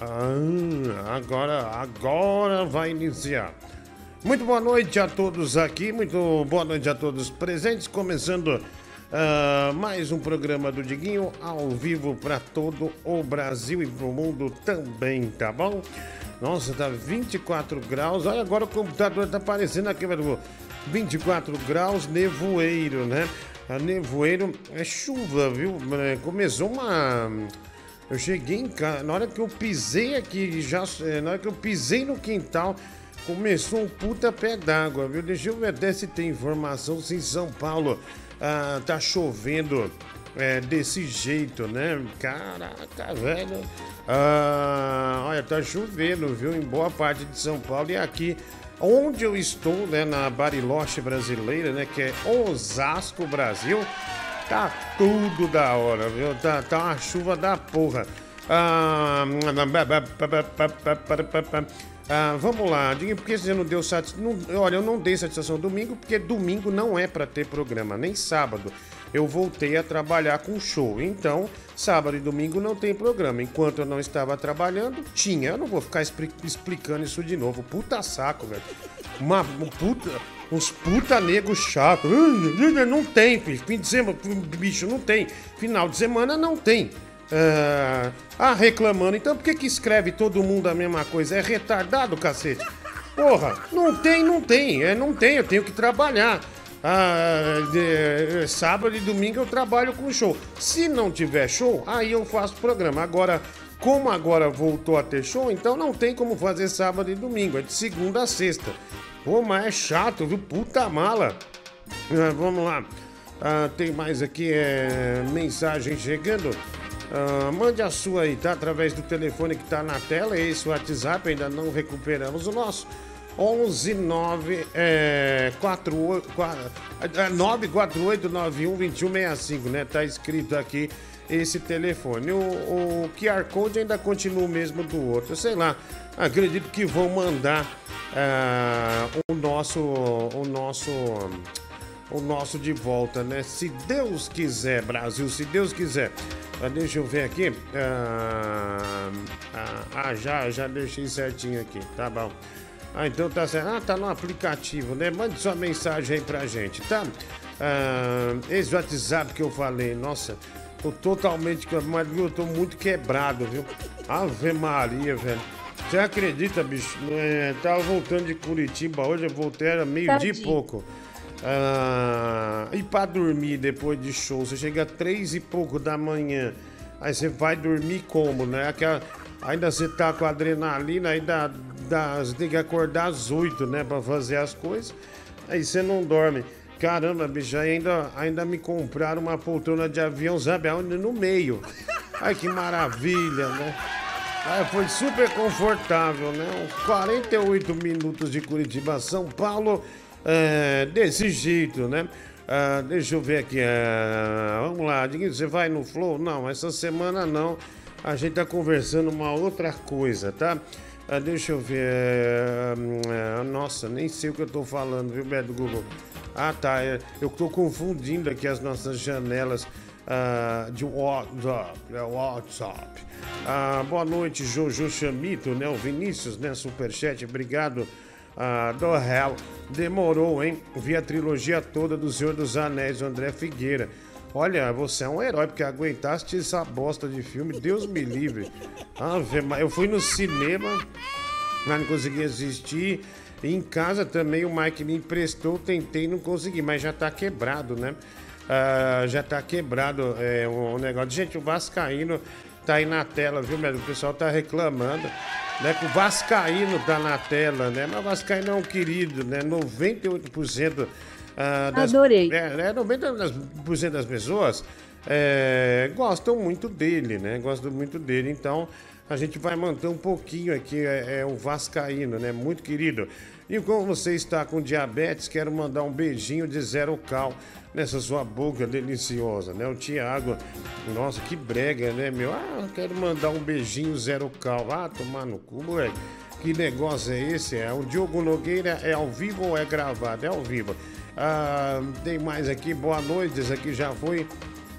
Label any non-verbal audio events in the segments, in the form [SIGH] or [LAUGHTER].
Ah, agora, agora vai iniciar. Muito boa noite a todos aqui, muito boa noite a todos presentes, começando uh, mais um programa do Diguinho ao vivo para todo o Brasil e para o mundo também, tá bom? Nossa, tá 24 graus, olha agora o computador tá aparecendo aqui, 24 graus, nevoeiro, né? A nevoeiro é chuva, viu? É, começou uma eu cheguei em casa, na hora que eu pisei aqui, já, é, na hora que eu pisei no quintal, começou um puta pé d'água, viu? Deixa eu ver até se tem informação se em São Paulo ah, tá chovendo é, desse jeito, né? Caraca, velho. Ah, olha, tá chovendo, viu? Em boa parte de São Paulo e aqui onde eu estou, né? Na Bariloche brasileira, né? Que é Osasco, Brasil. Tá tudo da hora, viu? Tá, tá uma chuva da porra. Ah, ah, vamos lá, diga por que você não deu satisfação? Olha, eu não dei satisfação domingo, porque domingo não é para ter programa, nem sábado. Eu voltei a trabalhar com show, então sábado e domingo não tem programa. Enquanto eu não estava trabalhando, tinha. Eu não vou ficar explicando isso de novo. Puta saco, velho. Uma, puta uns puta nego chato. Não tem. Fim de semana, bicho, não tem. Final de semana não tem. Ah, ah, reclamando. Então por que que escreve todo mundo a mesma coisa? É retardado, cacete. Porra, não tem, não tem. É, não tem, eu tenho que trabalhar. Ah, de, sábado e domingo eu trabalho com show. Se não tiver show, aí eu faço programa. Agora, como agora voltou a ter show, então não tem como fazer sábado e domingo. É de segunda a sexta. Pô, mas é chato, viu? Puta mala. Ah, vamos lá. Ah, tem mais aqui é, mensagem chegando. Ah, mande a sua aí, tá? Através do telefone que tá na tela. Esse WhatsApp, ainda não recuperamos o nosso. 11 9 é, 48, 948 91 2165, né? Tá escrito aqui esse telefone. O, o QR Code ainda continua o mesmo do outro. Sei lá, acredito que vão mandar uh, o nosso. O nosso. O nosso de volta, né? Se Deus quiser, Brasil, se Deus quiser. Uh, deixa eu ver aqui. Uh, ah, já, já deixei certinho aqui, tá bom. Ah, então tá certo. Ah, tá no aplicativo, né? Mande sua mensagem aí pra gente, tá? Ah, esse WhatsApp que eu falei, nossa, tô totalmente. Mas eu tô muito quebrado, viu? Ave Maria, velho. Você acredita, bicho? É, tava voltando de Curitiba hoje, eu voltei, era meio-dia e pouco. Ah, e pra dormir depois de show? Você chega três e pouco da manhã. Aí você vai dormir como, né? Aquela, ainda você tá com adrenalina, ainda dá, você tem que acordar às oito, né? Pra fazer as coisas. Aí você não dorme. Caramba, bicho, ainda, ainda me compraram uma poltrona de avião, sabe? No meio. Ai, que maravilha, né? Ah, foi super confortável, né? Uns 48 minutos de Curitiba, São Paulo, é, desse jeito, né? Ah, deixa eu ver aqui. É, vamos lá, você vai no Flow? Não, essa semana não. A gente tá conversando uma outra coisa, tá? Ah, deixa eu ver. É, é, nossa, nem sei o que eu tô falando, viu, Beto Google? Ah, tá. É, eu tô confundindo aqui as nossas janelas uh, de WhatsApp. É WhatsApp. Uh, boa noite, Jojo Chamito, né? O Vinícius, né? Superchat, obrigado. Uh, do Hell. Demorou, hein? Vi a trilogia toda do Senhor dos Anéis, André Figueira. Olha, você é um herói, porque aguentaste essa bosta de filme, Deus me livre. Ah, eu fui no cinema, não consegui assistir. Em casa também o Mike me emprestou, tentei não consegui, mas já tá quebrado, né? uh, já tá quebrado é, um negócio. Gente, o Vascaíno tá aí na tela, viu, meu? O pessoal tá reclamando, né? Que o Vascaíno tá na tela, né? Mas o Vascaíno é um querido, né? 98% uh, ah, das... Adorei. É, né? 90% das pessoas é, gostam muito dele, né? Gostam muito dele, então a gente vai manter um pouquinho aqui é, é o Vascaíno, né? Muito querido. E como você está com diabetes, quero mandar um beijinho de zero cal nessa sua boca deliciosa, né? O Tiago, nossa, que brega, né, meu? Ah, quero mandar um beijinho zero cal. Ah, tomar no cu, moleque. Que negócio é esse? É o Diogo Nogueira é ao vivo ou é gravado? É ao vivo. Ah, tem mais aqui, boa noite. Esse aqui já foi.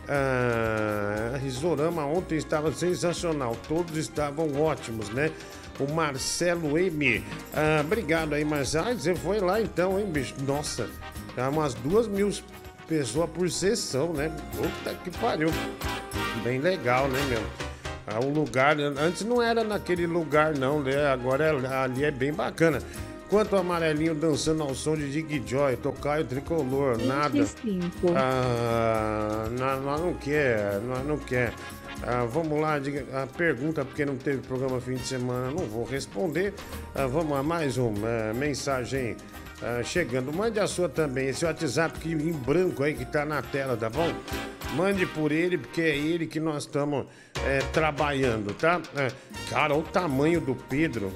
Ah, Risorama ontem estava sensacional, todos estavam ótimos, né? O Marcelo M. Ah, obrigado aí, Marcelo. Ah, você foi lá então, hein, bicho? Nossa, tá umas duas mil pessoas por sessão, né? Puta que pariu. Bem legal, né, meu? Ah, o lugar, antes não era naquele lugar, não, né? Agora é, ali é bem bacana. Quanto o amarelinho dançando ao som de Dig Joy, tocar o tricolor, 25. nada. Ah, nós não quer, nós não quer. Ah, vamos lá, diga, a pergunta, porque não teve programa fim de semana, não vou responder. Ah, vamos lá, mais uma é, mensagem ah, chegando. Mande a sua também, esse WhatsApp que, em branco aí que tá na tela, tá bom? Mande por ele, porque é ele que nós estamos é, trabalhando, tá? É, cara, o tamanho do Pedro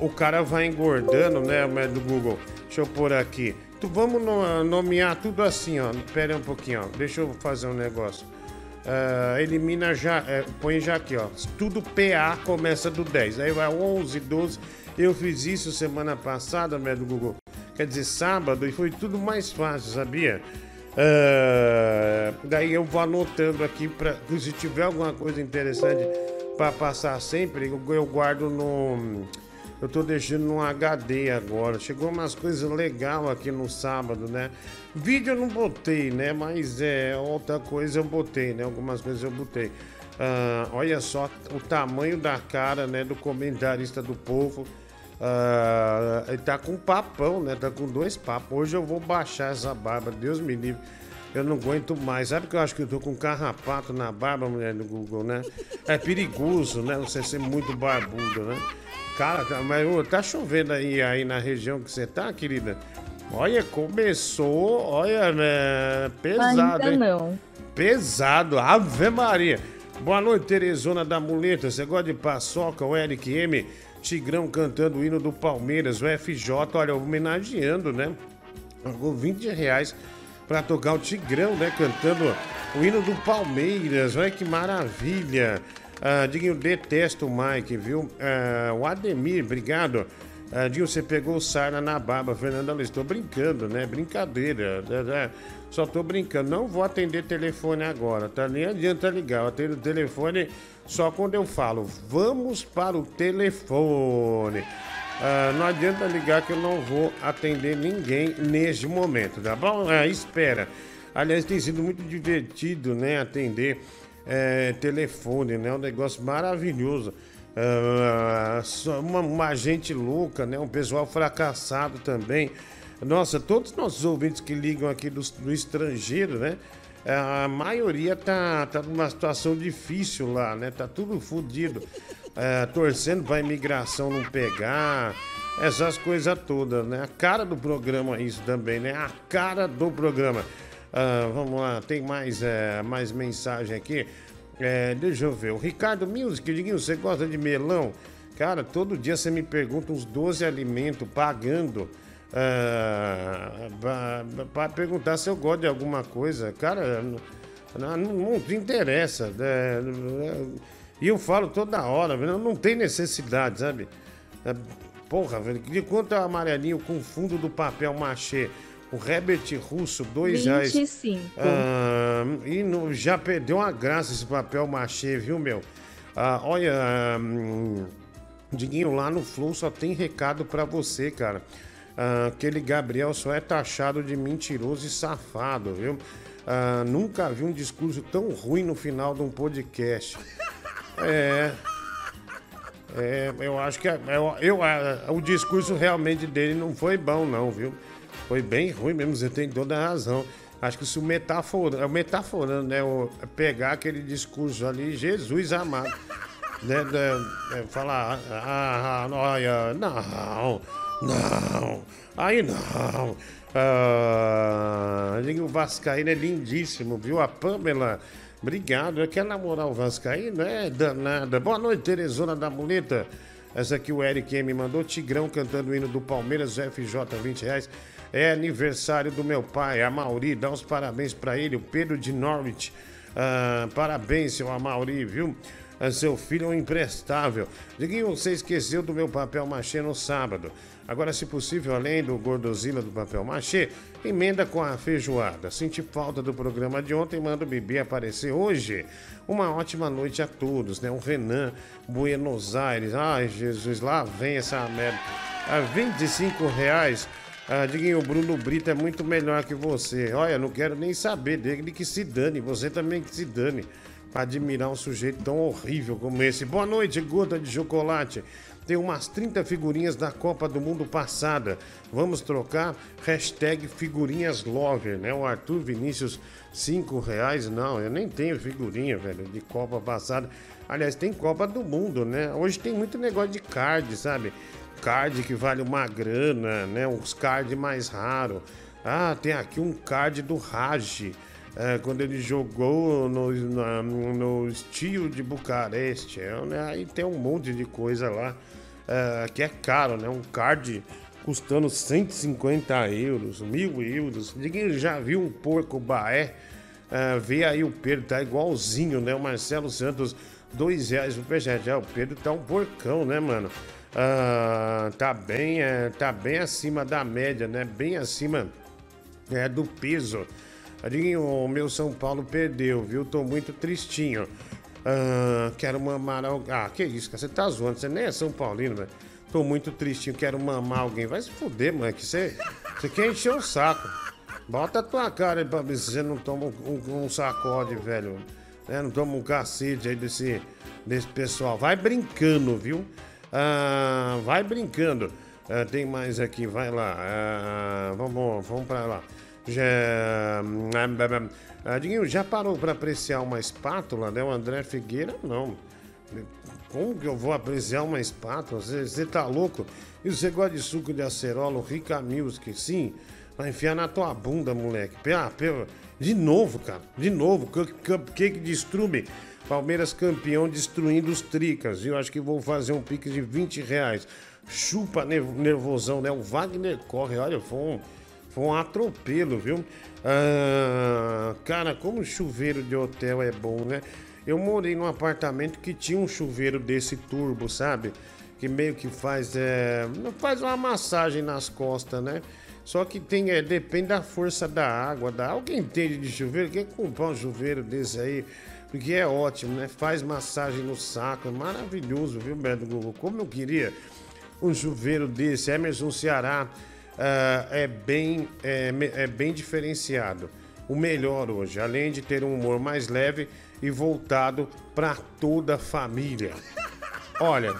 o cara vai engordando, né, do Google. Deixa eu pôr aqui. Tu, vamos nomear tudo assim, ó. Pera um pouquinho, ó. Deixa eu fazer um negócio. Uh, elimina já, uh, põe já aqui, ó. Tudo PA começa do 10. Aí vai 11, 12. Eu fiz isso semana passada, né, do Google. Quer dizer, sábado, e foi tudo mais fácil, sabia? Uh, daí eu vou anotando aqui para se tiver alguma coisa interessante para passar sempre, eu, eu guardo no eu tô deixando no HD agora. Chegou umas coisas legais aqui no sábado, né? Vídeo eu não botei, né? Mas é outra coisa eu botei, né? Algumas coisas eu botei. Ah, olha só o tamanho da cara, né? Do comentarista do povo. Ah, ele tá com papão, né? Tá com dois papos. Hoje eu vou baixar essa barba, Deus me livre. Eu não aguento mais. Sabe que eu acho que eu tô com carrapato na barba, mulher do Google, né? É perigoso, né? Você ser muito barbudo, né? Cara, tá, mas tá chovendo aí, aí na região que você tá, querida? Olha, começou, olha, né? Pesado, Ainda hein? não. Pesado, Ave Maria. Boa noite, Teresona da Muleta. Você gosta de paçoca, o Eric M? Tigrão cantando o hino do Palmeiras, o FJ, olha, homenageando, né? Pagou 20 reais para tocar o Tigrão, né? Cantando o hino do Palmeiras. Olha que maravilha. Ah, Diguinho, detesto o Mike, viu? Ah, o Ademir, obrigado. Ah, você pegou sarna na barba. Fernanda tô brincando, né? Brincadeira. Né, né? Só tô brincando. Não vou atender telefone agora, tá? Nem adianta ligar. Eu atendo o telefone só quando eu falo. Vamos para o telefone. Ah, não adianta ligar que eu não vou atender ninguém neste momento, tá bom? Ah, espera. Aliás, tem sido muito divertido, né? Atender é, telefone, né? Um negócio maravilhoso. Uh, uma, uma gente louca, né? Um pessoal fracassado também. Nossa, todos os nossos ouvintes que ligam aqui do, do estrangeiro, né? É, a maioria tá, tá numa situação difícil lá, né? Tá tudo fodido. É, torcendo pra imigração não pegar. Essas coisas todas, né? A cara do programa isso também, né? A cara do programa. Uh, vamos lá, tem mais, é, mais mensagem aqui. É, deixa eu ver. O Ricardo Music, Diguinho, você gosta de melão? Cara, todo dia você me pergunta uns 12 alimentos pagando. Uh, para perguntar se eu gosto de alguma coisa. Cara, não, não, não te interessa. Né? E eu falo toda hora, não tem necessidade, sabe? É, porra, de quanto é amarelinho com fundo do papel machê? O Herbert Russo, dois 25. reais. Ah, e no, já perdeu uma graça esse papel machê, viu, meu? Ah, olha, hum, Diguinho, lá no Flow só tem recado para você, cara. Ah, aquele Gabriel só é taxado de mentiroso e safado, viu? Ah, nunca vi um discurso tão ruim no final de um podcast. [LAUGHS] É. É, eu acho que eu, eu, o discurso realmente dele não foi bom, não, viu? Foi bem ruim mesmo, você tem toda a razão. Acho que se o metaforando, é metaforando, né? O, pegar aquele discurso ali, Jesus amado, [LAUGHS] né? É, falar, ah, olha, não, não, aí não. Ah, o Vascaíno é lindíssimo, viu? A Pamela, obrigado. Quer namorar o Vascaíno? É danada. Boa noite, Teresona da Muleta. Essa aqui o Eric me mandou. Tigrão cantando o hino do Palmeiras, FJ, 20 reais. É aniversário do meu pai, a Mauri. Dá os parabéns para ele, o Pedro de Norwich. Ah, parabéns, seu Amauri, viu? É, seu filho é um imprestável. Diguinho, você esqueceu do meu papel machê no sábado. Agora, se possível, além do gordozila do papel machê, emenda com a feijoada. Senti falta do programa de ontem, manda o bebê aparecer hoje. Uma ótima noite a todos, né? O Renan, Buenos Aires. Ai, Jesus, lá vem essa merda. A 25 reais. Ah, Diguinho, o Bruno Brito é muito melhor que você. Olha, não quero nem saber dele que se dane. Você também que se dane. Pra admirar um sujeito tão horrível como esse. Boa noite, gota de chocolate. Tem umas 30 figurinhas da Copa do Mundo passada. Vamos trocar? Hashtag figurinhas lover, né? O Arthur Vinícius, 5 reais. Não, eu nem tenho figurinha, velho, de Copa passada. Aliás, tem Copa do Mundo, né? Hoje tem muito negócio de card, sabe? Card que vale uma grana, né? Uns card mais raros. Ah, tem aqui um card do Raj. É, quando ele jogou no, na, no estilo de Bucareste. É, né? Aí tem um monte de coisa lá é, que é caro, né? Um card custando 150 euros, mil euros. Ninguém já viu um porco baé? É, vê aí o Pedro, tá igualzinho, né? O Marcelo Santos, dois reais o peixe. Já, o Pedro tá um porcão, né, mano? Ah, tá bem, é, tá bem acima da média, né? Bem acima é, do peso. Adinho, o meu São Paulo perdeu, viu? Tô muito tristinho. Ah, quero mamar alguém. Ah, que isso? Você tá zoando, você nem é São Paulino, velho. Tô muito tristinho, quero mamar alguém. Vai se fuder, mano, que você, você quer encher o saco. Bota a tua cara aí pra ver se você não toma um, um sacode, velho. É, não toma um cacete aí desse, desse pessoal. Vai brincando, viu? Ah, vai brincando. Ah, tem mais aqui, vai lá. Ah, vamos, vamos pra lá. Já, Diguinho, já parou para apreciar uma espátula, né? O André Figueira, não. Como que eu vou apreciar uma espátula? Você tá louco? E você gosta de suco de acerola, Rica Music? Sim, vai enfiar na tua bunda, moleque. Ah, de novo, cara, de novo. Cupcake destrume. Palmeiras campeão destruindo os tricas. Eu acho que vou fazer um pique de 20 reais. Chupa nervosão, né? O Wagner corre, olha, foi um foi um atropelo, viu? Ah, cara, como chuveiro de hotel é bom, né? Eu morei num apartamento que tinha um chuveiro desse turbo, sabe? Que meio que faz, é, faz uma massagem nas costas, né? Só que tem, é, depende da força da água. Da... Alguém entende de chuveiro? Quer comprar um chuveiro desse aí? Porque é ótimo, né? Faz massagem no saco, é maravilhoso, viu, Beto Google? Como eu queria um chuveiro desse. Emerson Ceará uh, é, bem, é, é bem diferenciado. O melhor hoje, além de ter um humor mais leve e voltado para toda a família. Olha,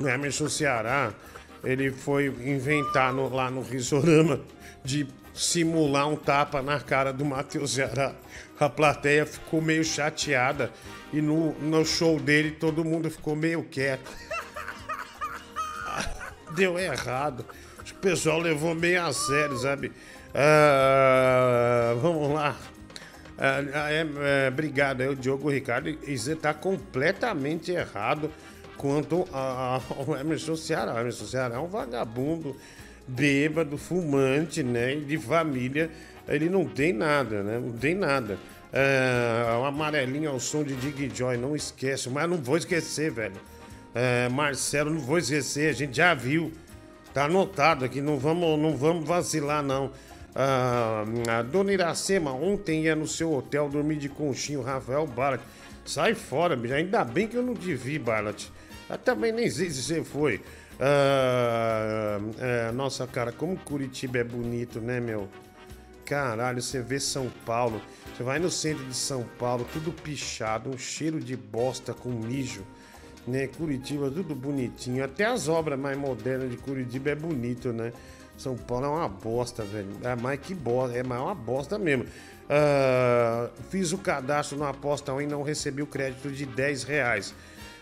Emerson Ceará, ele foi inventar no, lá no Risorama de simular um tapa na cara do Matheus Ceará. A plateia ficou meio chateada e no, no show dele todo mundo ficou meio quieto. [LAUGHS] Deu errado pessoal levou meio a sério, sabe? Ah, vamos lá. Ah, é, é, obrigado aí, o Diogo Ricardo. E você está completamente errado quanto ao Emerson Ceará. O Emerson Ceará é um vagabundo, bêbado, fumante, né? De família. Ele não tem nada, né? Não tem nada. É, o amarelinho ao som de Dig Joy, não esquece. Mas não vou esquecer, velho. É, Marcelo, não vou esquecer. A gente já viu Tá anotado aqui, não vamos, não vamos vacilar, não. Ah, a dona Iracema ontem ia no seu hotel dormir de conchinho, Rafael Barlat. Sai fora. Ainda bem que eu não te vi, Barlat. Também nem sei se você foi. Ah, é, nossa, cara, como Curitiba é bonito, né, meu? Caralho, você vê São Paulo. Você vai no centro de São Paulo, tudo pichado, um cheiro de bosta com mijo né? Curitiba, tudo bonitinho. Até as obras mais modernas de Curitiba é bonito, né? São Paulo é uma bosta, velho. É mais que bosta, é mais uma bosta mesmo. Uh, fiz o cadastro no Aposta 1 e não recebi o crédito de 10 reais.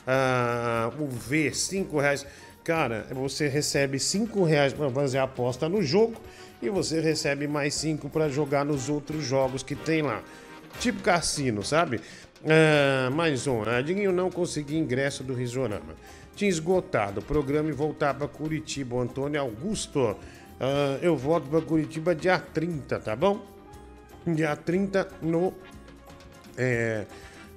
Uh, o V, 5 reais. Cara, você recebe 5 reais para fazer a aposta no jogo e você recebe mais 5 para jogar nos outros jogos que tem lá. Tipo cassino, sabe? Ah, mais um. Adinho não consegui ingresso do Risorama. Tinha esgotado o programa e voltar para Curitiba. O Antônio Augusto. Ah, eu volto para Curitiba dia 30, tá bom? Dia 30 no. É,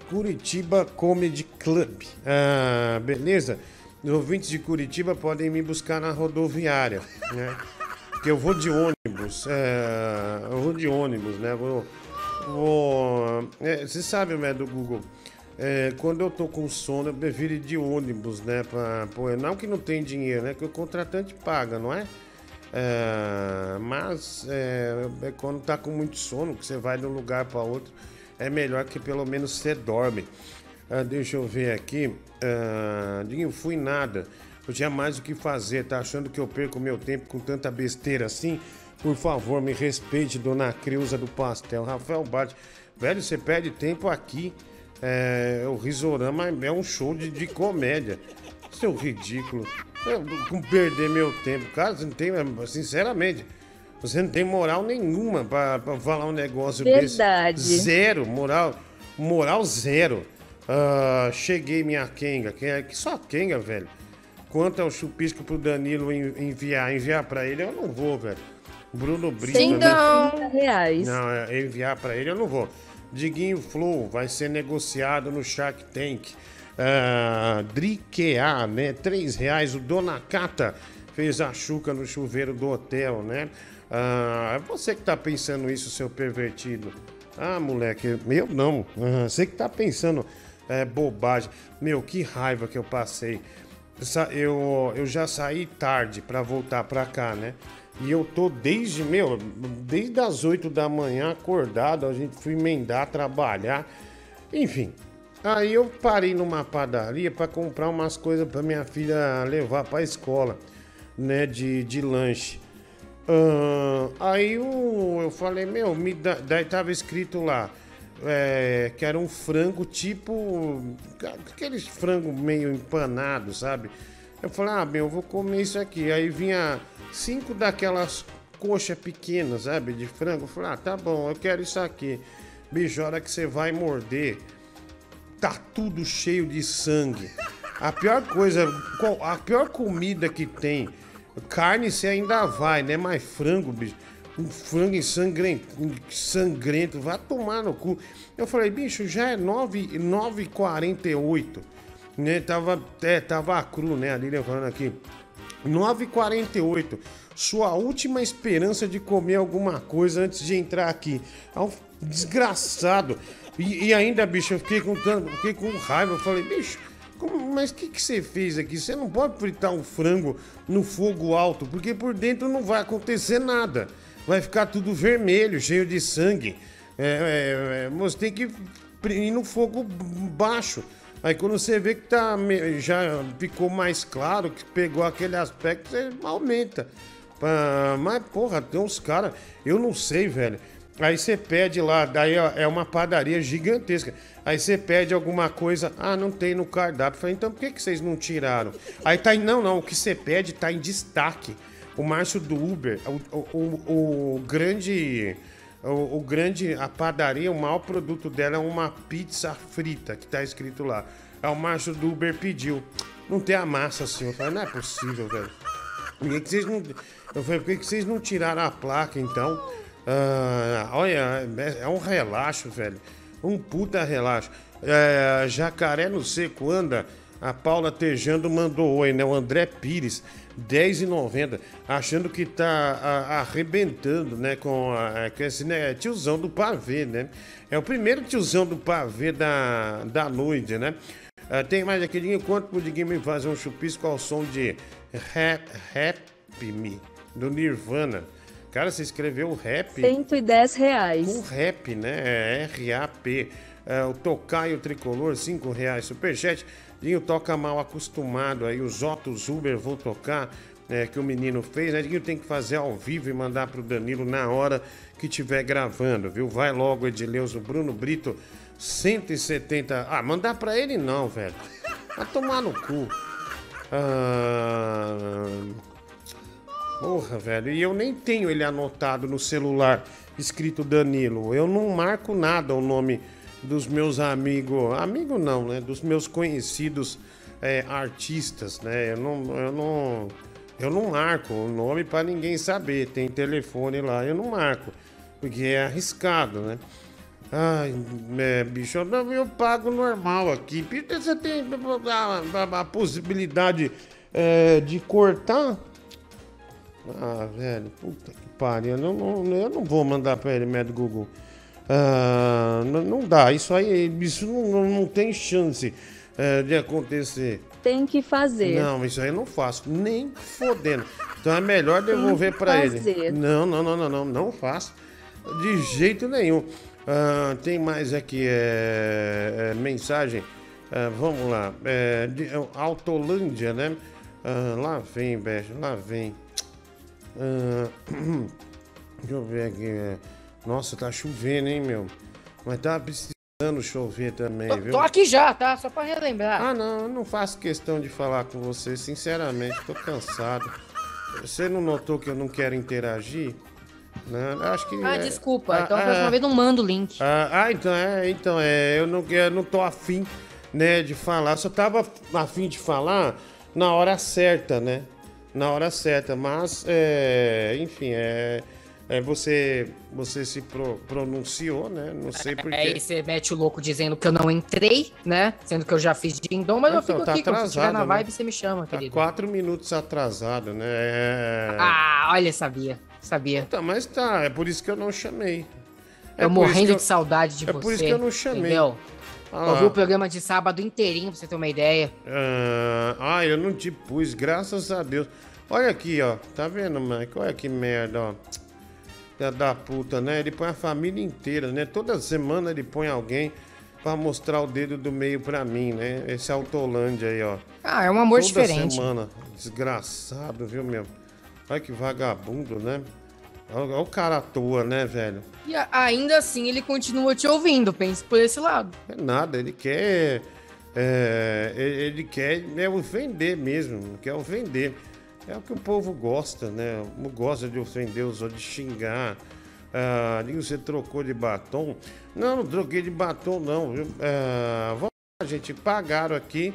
Curitiba Comedy Club. Ah, beleza? Os ouvintes de Curitiba podem me buscar na rodoviária, né? Porque eu vou de ônibus. É, eu vou de ônibus, né? Vou. vou é, você sabe, né, do Google. É, quando eu tô com sono, eu prefiro ir de ônibus, né? Pra, não que não tem dinheiro, né? Que o contratante paga, não é? é mas é, é, quando tá com muito sono, que você vai de um lugar para outro, é melhor que pelo menos você dorme. Ah, deixa eu ver aqui. Ah, fui nada. Eu tinha mais o que fazer. Tá achando que eu perco meu tempo com tanta besteira assim? Por favor, me respeite, dona Creuza do Pastel. Rafael Bate. Velho, você perde tempo aqui é, o Risorama é um show de, de comédia. Seu é ridículo. Eu, com perder meu tempo. Cara, você não tem, sinceramente, você não tem moral nenhuma pra, pra falar um negócio Verdade. desse. Zero, moral, moral zero. Uh, cheguei minha Kenga, que é só Kenga, velho. Quanto ao chupisco pro Danilo enviar, enviar pra ele, eu não vou, velho. Bruno Brito. Sim, né? não. Reais. Não, é, enviar pra ele eu não vou. Diguinho Flow vai ser negociado no Shark Tank. Uh, Driquear, né? Três reais. O Dona Cata fez a chuca no chuveiro do hotel, né? Uh, é você que tá pensando isso, seu pervertido. Ah, moleque, eu não. Uh, você que tá pensando é, bobagem. Meu, que raiva que eu passei. Eu, eu já saí tarde para voltar pra cá, né? E eu tô desde, meu, desde as 8 da manhã acordado, a gente foi emendar, trabalhar. Enfim. Aí eu parei numa padaria para comprar umas coisas para minha filha levar para escola, né, de, de lanche. Uh, aí eu, eu falei, meu, me daí tava escrito lá é, que era um frango tipo. aqueles frango meio empanado, sabe? Eu falei, ah, bem, eu vou comer isso aqui. Aí vinha cinco daquelas coxas pequenas, sabe, de frango. Eu falei, ah, tá bom, eu quero isso aqui. Bicho, hora que você vai morder, tá tudo cheio de sangue. A pior coisa, a pior comida que tem, carne você ainda vai, né? Mas frango, bicho, um frango sangrento, sangrento, vai tomar no cu. Eu falei, bicho, já é 9h48, né? Tava, é, tava cru, né? Ali falando aqui. 9h48. Sua última esperança de comer alguma coisa antes de entrar aqui. É desgraçado. E, e ainda, bicho, eu fiquei com, fiquei com raiva. Eu falei, bicho, como, mas o que, que você fez aqui? Você não pode fritar um frango no fogo alto, porque por dentro não vai acontecer nada. Vai ficar tudo vermelho, cheio de sangue. É, é, é, você tem que ir no fogo baixo. Aí quando você vê que tá, já ficou mais claro, que pegou aquele aspecto, você aumenta. Ah, mas, porra, tem uns caras, eu não sei, velho. Aí você pede lá, daí é uma padaria gigantesca. Aí você pede alguma coisa, ah, não tem no cardápio. falei, então por que, que vocês não tiraram? Aí tá não, não, o que você pede tá em destaque. O Márcio do Uber, o, o, o, grande o, o, grande, a padaria, o maior produto dela é uma pizza frita, que tá escrito lá. É o macho do Uber pediu. Não tem a massa assim. Eu falei, não é possível, velho. Por que, que vocês não. Eu falei, por que, que vocês não tiraram a placa então? Ah, olha, é, é um relaxo, velho. Um puta relaxo. É, jacaré no seco anda. A Paula Tejando mandou oi, né? O André Pires. 10,90, achando que tá a, arrebentando, né, com, a, com esse né, tiozão do pavê, né? É o primeiro tiozão do pavê da, da noite, né? Uh, tem mais aquele quanto pro Diguinho me fazer um chupisco ao som de Rap, rap Me, do Nirvana. Cara, você escreveu rap. 110 reais. Com rap, né? É R-A-P. É, o Tocaio Tricolor, 5 reais. Superchat. Dinho toca mal acostumado aí, os Ottos Uber vão tocar, é, que o menino fez, né? Dinho tem que fazer ao vivo e mandar pro Danilo na hora que estiver gravando, viu? Vai logo, Edileuzo Bruno Brito, 170. Ah, mandar pra ele não, velho. Vai tomar no cu. Ah. Porra, velho. E eu nem tenho ele anotado no celular, escrito Danilo. Eu não marco nada o nome dos meus amigos, amigo não, né? Dos meus conhecidos é, artistas, né? Eu não, eu não, eu não marco o nome para ninguém saber. Tem telefone lá, eu não marco, porque é arriscado, né? Ai, é, bicho, eu, eu pago normal aqui. Você tem a, a, a possibilidade é, de cortar? Ah, velho, puta que pariu. Eu não, eu não vou mandar pra ele, médico Google. Ah, não, dá, isso aí, isso não, não tem chance é, de acontecer. Tem que fazer. Não, isso aí eu não faço, nem fodendo. Então é melhor devolver para ele. Não, não, não, não, não, não faço. De jeito nenhum. Ah, tem mais aqui é, é mensagem. Ah, vamos lá. É, de, Autolândia, né? Ah, lá vem, Beijo, lá vem. Ah, [CLEARS THROAT] deixa eu ver aqui. Nossa, tá chovendo, hein, meu? Mas tá precisando chover também, tô, viu? Tô aqui já, tá? Só pra relembrar. Ah, não, eu não faço questão de falar com você, sinceramente, tô cansado. Você não notou que eu não quero interagir? Não, né? acho que. Ah, é... desculpa. Ah, então, a próxima ah, vez não manda o link. Ah, ah, então é, então é. Eu não, eu não tô afim, né, de falar. Só tava afim de falar na hora certa, né? Na hora certa. Mas, é, enfim, é. É, você, você se pro, pronunciou, né? Não sei porquê. Aí você mete o louco dizendo que eu não entrei, né? Sendo que eu já fiz dindom, mas então, eu fico tá aqui. Atrasado, quando você estiver na né? vibe, você me chama, tá querido. quatro minutos atrasado, né? É... Ah, olha, sabia. Sabia. Tá, mas tá, é por isso que eu não chamei. É eu morrendo eu... de saudade de é você. É por isso que eu não chamei. Entendeu? Ah, Ouvi o programa de sábado inteirinho pra você ter uma ideia. Ah, ah, eu não te pus, graças a Deus. Olha aqui, ó. Tá vendo, Mike? Olha que merda, ó da puta, né? Ele põe a família inteira, né? Toda semana ele põe alguém para mostrar o dedo do meio para mim, né? Esse Autolândia aí, ó. Ah, é um amor Toda diferente. semana. Desgraçado, viu, meu? Olha que vagabundo, né? Olha o cara à toa, né, velho? E ainda assim ele continua te ouvindo, pense por esse lado. É nada, ele quer. É, ele quer é, ofender mesmo, quer ofender. É o que o povo gosta, né? Gosta de ofender os outros, de xingar. Ah, você trocou de batom. Não, não troquei de batom, não. Ah, vamos lá, gente. Pagaram aqui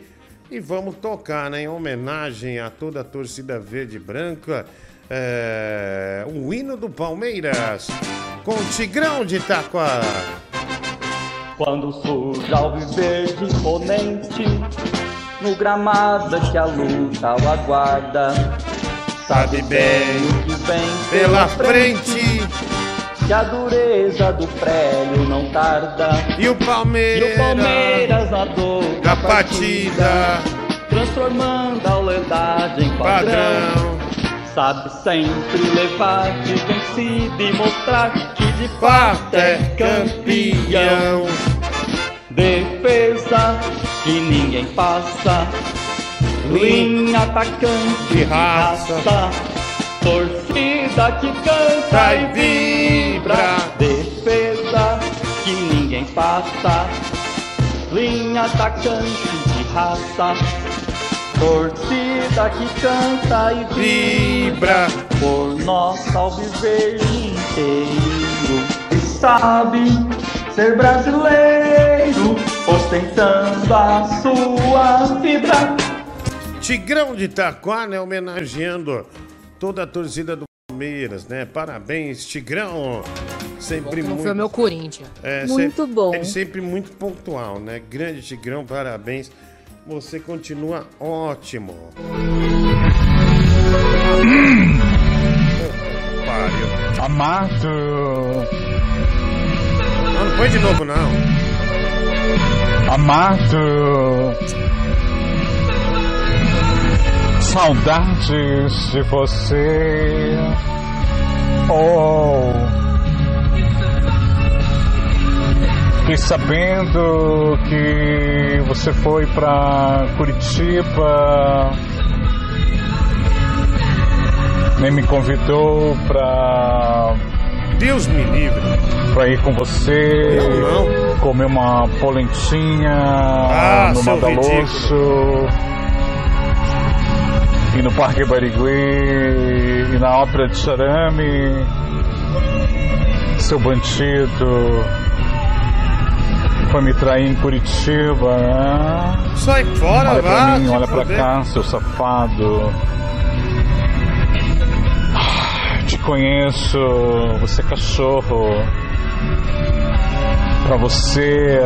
e vamos tocar, né? Em homenagem a toda a torcida verde e branca. É, hino do Palmeiras com o Tigrão de Itaquá. Quando surge ao verde imponente no gramado que a luta o aguarda. Sabe bem o que vem pela frente. Que a dureza do prélio não tarda. E o Palmeiras, e o Palmeiras na dor da partida, transformando a lealdade em padrão. padrão. Sabe sempre levar de vencido e mostrar que de fato é campeão. Defesa que ninguém passa. Linha atacante de raça. Torcida que canta e vibra. Defesa que ninguém passa. Linha atacante de raça. Torcida que canta e vibra por nosso alviverde inteiro e sabe ser brasileiro, ostentando a sua fibra. Tigrão de Itaquá, né, homenageando toda a torcida do Palmeiras, né? Parabéns, Tigrão. Sempre bom muito. foi o meu Corinthians. É, muito sempre, bom. Ele sempre muito pontual, né? Grande Tigrão, parabéns. Você continua ótimo. Hum. Oh, Amado. Não, não põe de novo, não. Amado. Saudades de você. Oh. Fiquei sabendo que você foi pra Curitiba. Nem me convidou pra Deus me livre. Pra ir com você. Eu não. Comer uma polentinha ah, no Madaloso. E no Parque Barigui. E na Ópera de Charame. Seu bandido. Foi me trair em Curitiba, né? Sai fora, olha pra mim, olha pra cá, seu safado conheço, você é cachorro. Para você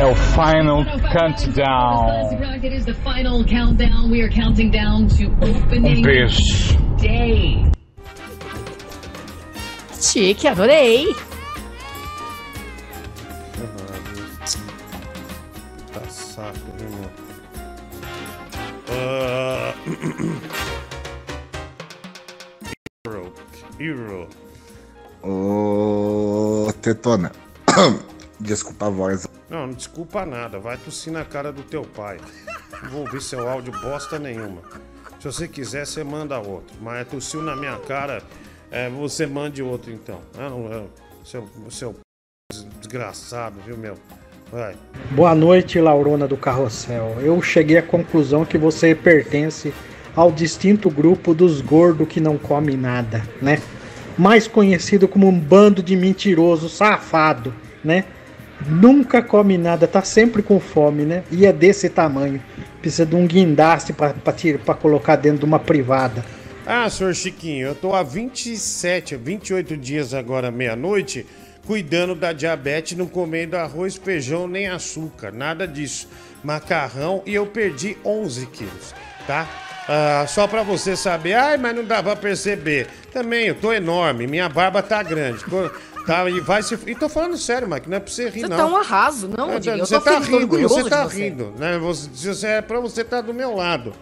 é o final countdown. Um beijo. Chique, adorei. Tá saco, viu, meu? Uh... [CLEARS THROAT] [CLEARS THROAT] Hero. Ô, Tetona. [COUGHS] Desculpa a voz. Não, não desculpa nada. Vai tossir na cara do teu pai. Não vou ouvir seu áudio bosta nenhuma. Se você quiser, você manda outro. Mas tossiu na minha cara, é, você mande outro então. Ah, não, é, seu, seu desgraçado, viu, meu? Vai. Boa noite, Laurona do Carrossel. Eu cheguei à conclusão que você pertence ao distinto grupo dos gordos que não come nada, né? Mais conhecido como um bando de mentiroso safado, né? Nunca come nada, tá sempre com fome, né? E é desse tamanho. Precisa de um guindaste para colocar dentro de uma privada. Ah, senhor Chiquinho, eu tô há 27, 28 dias agora, meia-noite, cuidando da diabetes, não comendo arroz, feijão nem açúcar, nada disso. Macarrão e eu perdi 11 quilos, tá? Ah, só pra você saber, ai, mas não dá pra perceber. Também, eu tô enorme, minha barba tá grande. Tá, e vai se. E tô falando sério, Mike, não é pra você rir, você não. Você tá um arraso, não, é, Você tá rindo, você tá rindo, né? Você, você, é pra você estar tá do meu lado.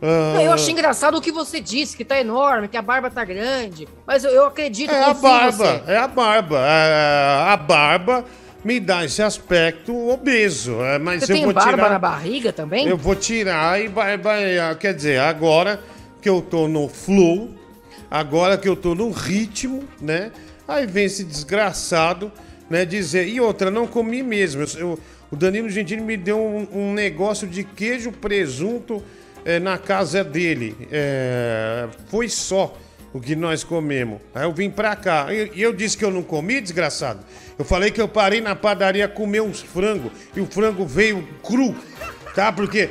Uh... Eu achei engraçado o que você disse, que tá enorme, que a barba tá grande. Mas eu, eu acredito É a barba, é a barba. É, a barba me dá esse aspecto obeso. É, mas você eu tem vou barba tirar, na barriga também? Eu vou tirar e vai, vai. Quer dizer, agora que eu tô no flow, agora que eu tô no ritmo, né? Aí vem esse desgraçado, né, dizer. E outra, não comi mesmo. Eu, eu, o Danilo Gentili me deu um, um negócio de queijo presunto é, na casa dele. É, foi só o que nós comemos. Aí eu vim pra cá. E eu, eu, disse que eu não comi, desgraçado. Eu falei que eu parei na padaria comer uns frango e o frango veio cru, tá? Porque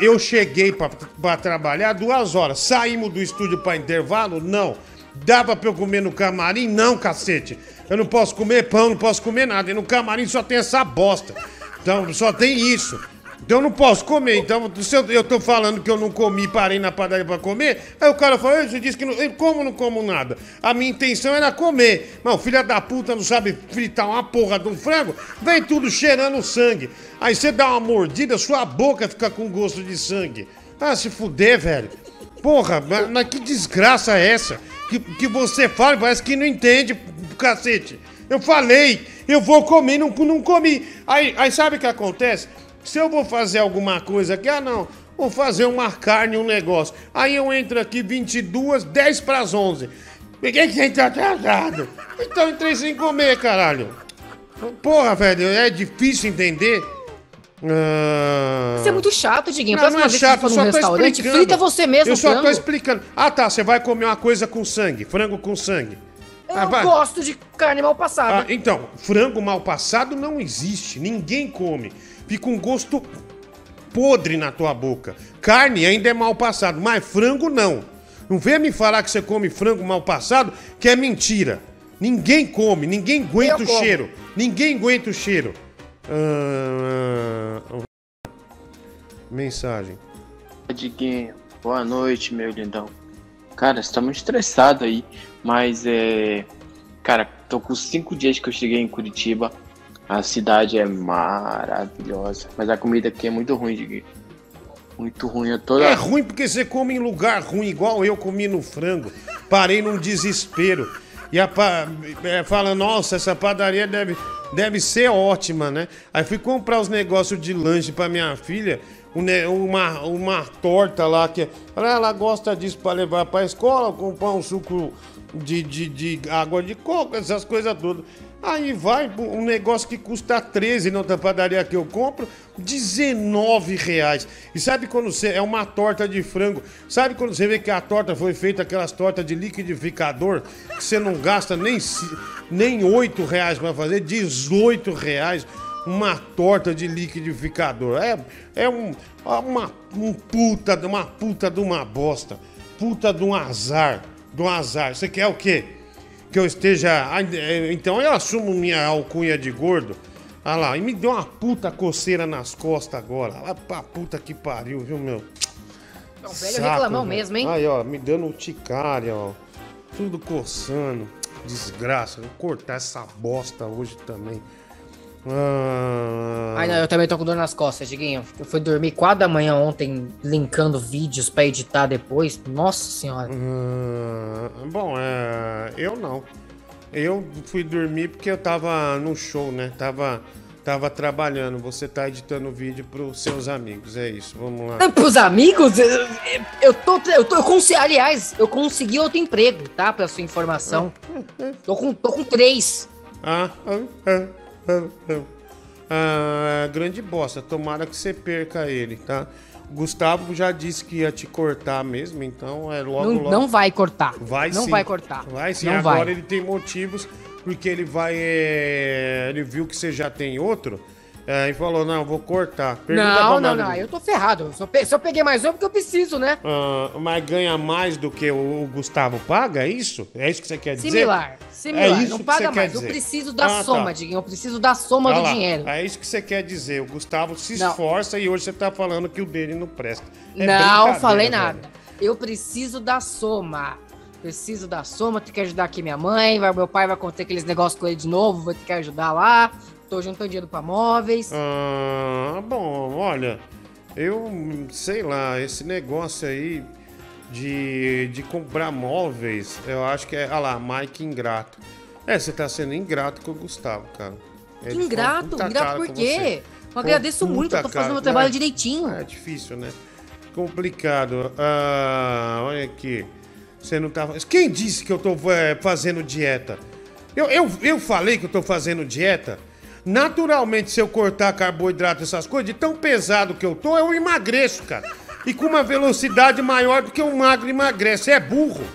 eu cheguei para trabalhar duas horas. Saímos do estúdio para intervalo? Não. Dava pra eu comer no camarim? Não, cacete. Eu não posso comer pão, não posso comer nada. E no camarim só tem essa bosta. Então, só tem isso. Então eu não posso comer. Então, se eu, eu tô falando que eu não comi, parei na padaria pra comer, aí o cara falou, você disse que não. Eu como não como nada? A minha intenção era comer. Mas o filho da puta não sabe fritar uma porra de um frango, vem tudo cheirando sangue. Aí você dá uma mordida, sua boca fica com gosto de sangue. Ah, se fuder, velho. Porra, mas, mas que desgraça é essa? que, que você fala, parece que não entende, cacete. Eu falei, eu vou comer, não, não comi. Aí, aí sabe o que acontece? Se eu vou fazer alguma coisa aqui, ah não, vou fazer uma carne, um negócio. Aí eu entro aqui 22, 10 para as 11. Por que você tá atrasado? Então entrei sem comer, caralho. Porra, velho, é difícil entender. Ah... Você é muito chato, Diguinho. Não, não é chato, eu só tô restaurante, frita você mesmo Eu só frango. tô explicando. Ah, tá, você vai comer uma coisa com sangue, frango com sangue. Eu ah, gosto de carne mal passada. Ah, então, frango mal passado não existe, ninguém come. Fica um gosto podre na tua boca. Carne ainda é mal passado, mas frango não. Não venha me falar que você come frango mal passado, que é mentira. Ninguém come, ninguém aguenta eu o como. cheiro. Ninguém aguenta o cheiro. Uh, mensagem. Diguinho, boa noite, meu lindão. Cara, você tá muito estressado aí, mas é. Cara, tô com cinco dias que eu cheguei em Curitiba. A cidade é maravilhosa, mas a comida aqui é muito ruim, Diguinho. Muito ruim, é toda. É ruim porque você come em lugar ruim, igual eu comi no frango. Parei num desespero. E a, é, fala, nossa, essa padaria deve deve ser ótima, né? Aí fui comprar os negócios de lanche para minha filha, uma, uma torta lá que ela gosta disso para levar para escola, comprar um suco de, de, de água de coco, essas coisas todas. Aí vai um negócio que custa 13 na outra padaria que eu compro, 19 reais. E sabe quando você. É uma torta de frango. Sabe quando você vê que a torta foi feita, aquelas tortas de liquidificador, que você não gasta nem, nem 8 reais para fazer, 18 reais uma torta de liquidificador. É, é um, uma, um puta, uma puta de uma bosta. Puta de um azar. De um azar. Você quer o quê? Que eu esteja. É, então eu assumo minha alcunha de gordo. Olha lá, e me deu uma puta coceira nas costas agora. Lá pra puta que pariu, viu, meu? Um velho Saco, reclamão mesmo, hein? Aí, ó, me dando ticária, ó. Tudo coçando. Desgraça. Vou cortar essa bosta hoje também. Ah... Ai, não, eu também tô com dor nas costas, Diguinho. Eu fui dormir 4 da manhã ontem, linkando vídeos pra editar depois. Nossa senhora. Ah, bom, é... eu não. Eu fui dormir porque eu tava no show, né? Tava, tava trabalhando. Você tá editando vídeo pros seus amigos, é isso. Vamos lá. É, pros amigos? Eu, eu tô. Eu tô eu consegui, aliás, eu consegui outro emprego, tá? Pra sua informação. Tô com, tô com três. Ah, ah, ah. Ah, grande bosta. Tomara que você perca ele, tá? Gustavo já disse que ia te cortar mesmo, então é logo. Não, logo... não vai cortar. Vai não sim. vai cortar. Vai sim. Não Agora vai. ele tem motivos, porque ele vai. É... Ele viu que você já tem outro. É, e falou, não, vou cortar. Pergunta não, não, não, eu tô ferrado. Eu, pe... Se eu peguei mais um, porque eu preciso, né? Ah, mas ganha mais do que o Gustavo paga, é isso? É isso que você quer dizer? Similar, similar. É isso não paga mais. Eu preciso da ah, tá. soma, tá. Diguinho. Eu preciso da soma do lá. dinheiro. É isso que você quer dizer. O Gustavo se não. esforça e hoje você tá falando que o dele não presta. É não falei nada. Velho. Eu preciso da soma. Preciso da soma, tenho que ajudar aqui minha mãe, vai, meu pai vai contar aqueles negócios com ele de novo, vou ter que ajudar lá. Tô juntando dinheiro pra móveis. Ah, bom, olha, eu sei lá, esse negócio aí de, de comprar móveis, eu acho que é. Ah lá, Mike ingrato. É, você tá sendo ingrato com o Gustavo, cara. Ele ingrato? Ingrato por quê? Eu agradeço muito, eu tô fazendo meu trabalho é, direitinho. É difícil, né? Complicado. Ah, olha aqui. Você não tá. Quem disse que eu tô é, fazendo dieta? Eu, eu, eu falei que eu tô fazendo dieta? Naturalmente, se eu cortar carboidrato, essas coisas, de tão pesado que eu tô, eu emagreço, cara. E com uma velocidade maior do que um magro emagrece. Você é burro.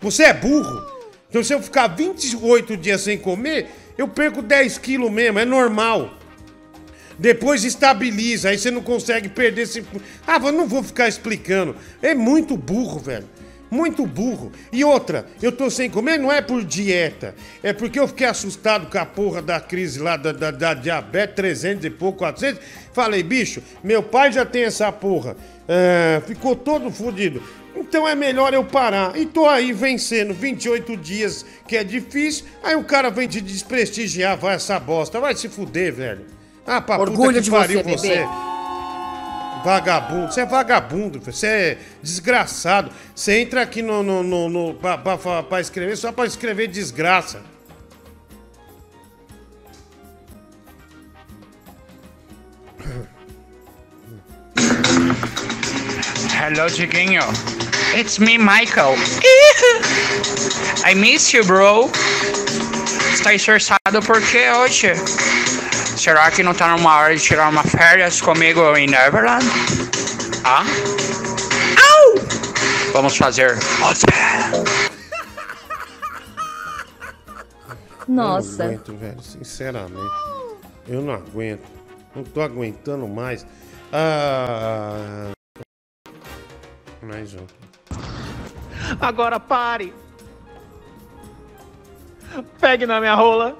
Você é burro. Então, se eu ficar 28 dias sem comer, eu perco 10 quilos mesmo, é normal. Depois estabiliza, aí você não consegue perder esse. Ah, eu não vou ficar explicando. É muito burro, velho. Muito burro. E outra, eu tô sem comer não é por dieta. É porque eu fiquei assustado com a porra da crise lá da, da, da diabetes 300 e pouco, 400. Falei, bicho, meu pai já tem essa porra. É, ficou todo fodido. Então é melhor eu parar. E tô aí vencendo 28 dias, que é difícil. Aí o cara vem te desprestigiar, vai essa bosta. Vai se fuder, velho. Ah, pra Orgulho puta que de pariu você. você. Vagabundo, você é vagabundo, você é desgraçado. Você entra aqui no, no, no, no pra, pra, pra, escrever só pra escrever desgraça. Hello, Diguinho. It's me, Michael. I miss you, bro. Está estressado por quê hoje? Será que não tá numa hora de tirar uma férias comigo em Neverland? Ah? Au! Vamos fazer. Nossa. Eu não aguento, velho, sinceramente. Eu não aguento. Não tô aguentando mais. Ah. Mais um. Agora pare! Pegue na minha rola.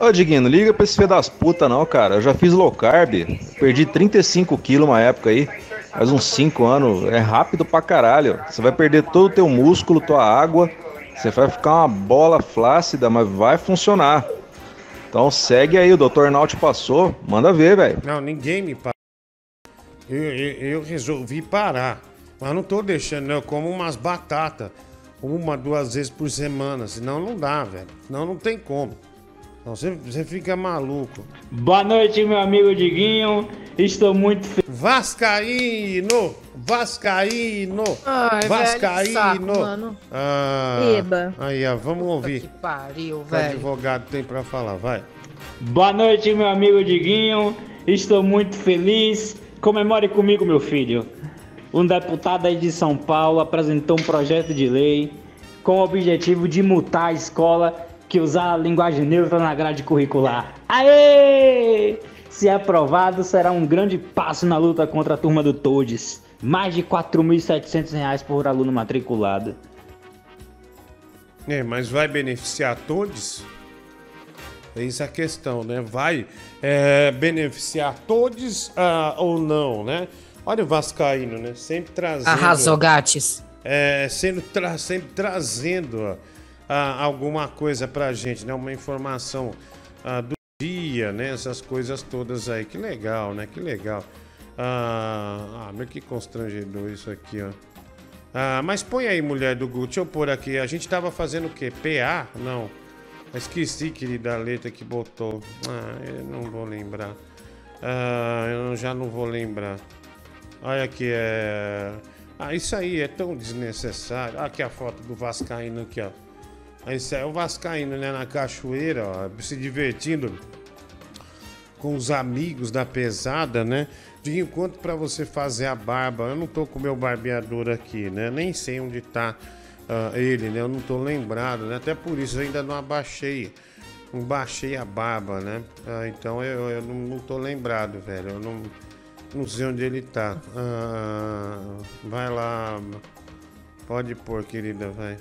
Ô, Diguinho, não liga pra esse filho das putas não, cara. Eu já fiz low carb, perdi 35 quilos uma época aí, faz uns 5 anos. É rápido pra caralho. Você vai perder todo o teu músculo, tua água, você vai ficar uma bola flácida, mas vai funcionar. Então segue aí, o Dr. Naut passou, manda ver, velho. Não, ninguém me parou. Eu, eu, eu, resolvi parar, mas não tô deixando, né? eu como umas batatas uma, duas vezes por semana, senão não dá, velho. Senão não tem como. Não, você, você fica maluco. Boa noite, meu amigo Diguinho. Estou muito feliz. Vascaíno! Vascaíno! Ai, Vascaíno! Saco, mano. Ah, Eba. Aí, ó, vamos Puta ouvir. Que pariu, velho. O advogado tem pra falar, vai. Boa noite, meu amigo Diguinho. Estou muito feliz. Comemore comigo, meu filho. Um deputado aí de São Paulo apresentou um projeto de lei com o objetivo de multar a escola que usar a linguagem neutra na grade curricular. Aê! Se aprovado, será um grande passo na luta contra a turma do Todes. Mais de 4.700 reais por aluno matriculado. É, mas vai beneficiar todos? Eis a questão, né? Vai é, beneficiar todos ah, ou não, né? Olha o Vascaíno, né? Sempre trazendo. Arrasou, gates. É, sendo tra- sempre trazendo ah, alguma coisa pra gente, né? Uma informação ah, do dia, né? Essas coisas todas aí. Que legal, né? Que legal. Ah, ah, mas que constrangedor isso aqui, ó. Ah, mas põe aí, mulher do Gucci, deixa eu pôr aqui. A gente tava fazendo o quê? PA? Não. Esqueci, querida, a letra que botou. Ah, eu não vou lembrar. Ah, eu já não vou lembrar. Olha aqui, é. Ah, isso aí é tão desnecessário. Aqui a foto do Vascaíno aqui, ó. Isso aí é o Vascaíno, né? Na cachoeira, ó, se divertindo com os amigos da pesada, né? De enquanto pra você fazer a barba, eu não tô com meu barbeador aqui, né? Nem sei onde tá ah, ele, né? Eu não tô lembrado, né? Até por isso ainda não abaixei. Não baixei a barba, né? Ah, então eu, eu não, não tô lembrado, velho. Eu não, não sei onde ele tá. Ah, vai lá. Pode pôr, querida, vai.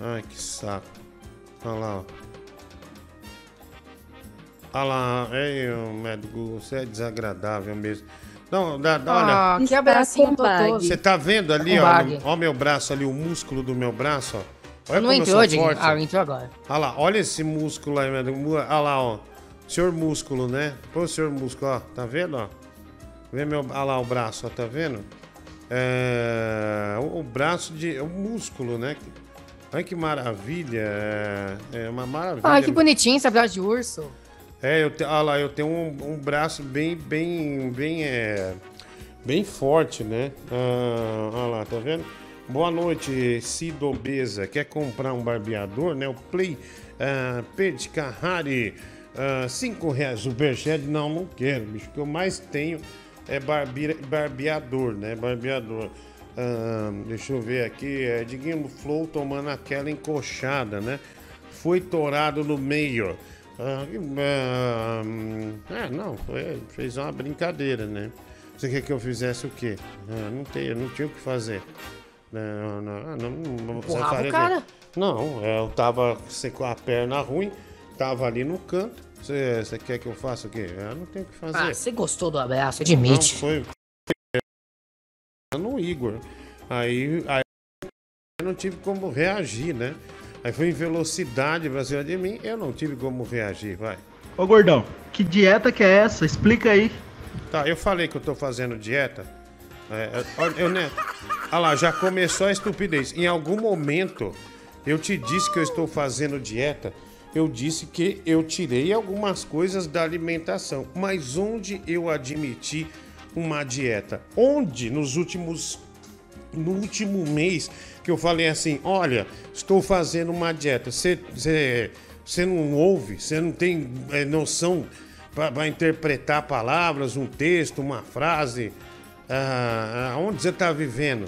Ai, que saco. Olha lá, ó. Olha lá, ei, médico, você é desagradável mesmo. Não, dá, dá, Ah, olha. que abracinho bag. totoso. Você tá vendo ali, ó, ó, meu braço ali, o músculo do meu braço, ó. Olha Não como eu entrou, sou Diguinho? forte. Ah, entrou agora. Olha lá, olha esse músculo aí, Deus. Olha lá, ó. Senhor músculo, né? Pô, senhor músculo, ó. Tá vendo, ó? Vê meu... Olha lá o braço, ó. Tá vendo? É... O, o braço de... O músculo, né? Olha que maravilha. É, é uma maravilha. Ah, que bonitinho esse abraço de urso. É, eu te... olha lá, eu tenho um, um braço bem, bem, bem, é... Bem forte, né? Ah, olha lá, tá vendo? Boa noite, Cido Obesa. Quer comprar um barbeador, né? O Play ah, Carrari, ah, cinco reais. Superchat, não, não quero, bicho. O que eu mais tenho é barbe... barbeador, né? Barbeador. Ah, deixa eu ver aqui. É Diguinho Flow tomando aquela encoxada, né? Foi torado no meio. Ah, ah, hum, é, não, foi, fez uma brincadeira, né? Você quer que eu fizesse o quê? Ah, não, tem, eu não tinha o que fazer. Não, não, ah, não, não, Empurrava o cara? Não, é, eu tava com a perna ruim, tava ali no canto. Você, quer que eu faça o quê? Eu não tenho o que fazer. Ah, você gostou do abraço, Não, admite. foi no Igor. Aí, aí eu não tive como reagir, né? Aí foi em velocidade pra cima de mim, eu não tive como reagir, vai. Ô gordão, que dieta que é essa? Explica aí. Tá, eu falei que eu tô fazendo dieta. É, é, olha, eu, né? Olha lá, já começou a estupidez. Em algum momento eu te disse que eu estou fazendo dieta. Eu disse que eu tirei algumas coisas da alimentação. Mas onde eu admiti uma dieta? Onde nos últimos no último mês que eu falei assim, olha, estou fazendo uma dieta. Você você não ouve, você não tem é, noção para interpretar palavras, um texto, uma frase. Ah, onde você está vivendo?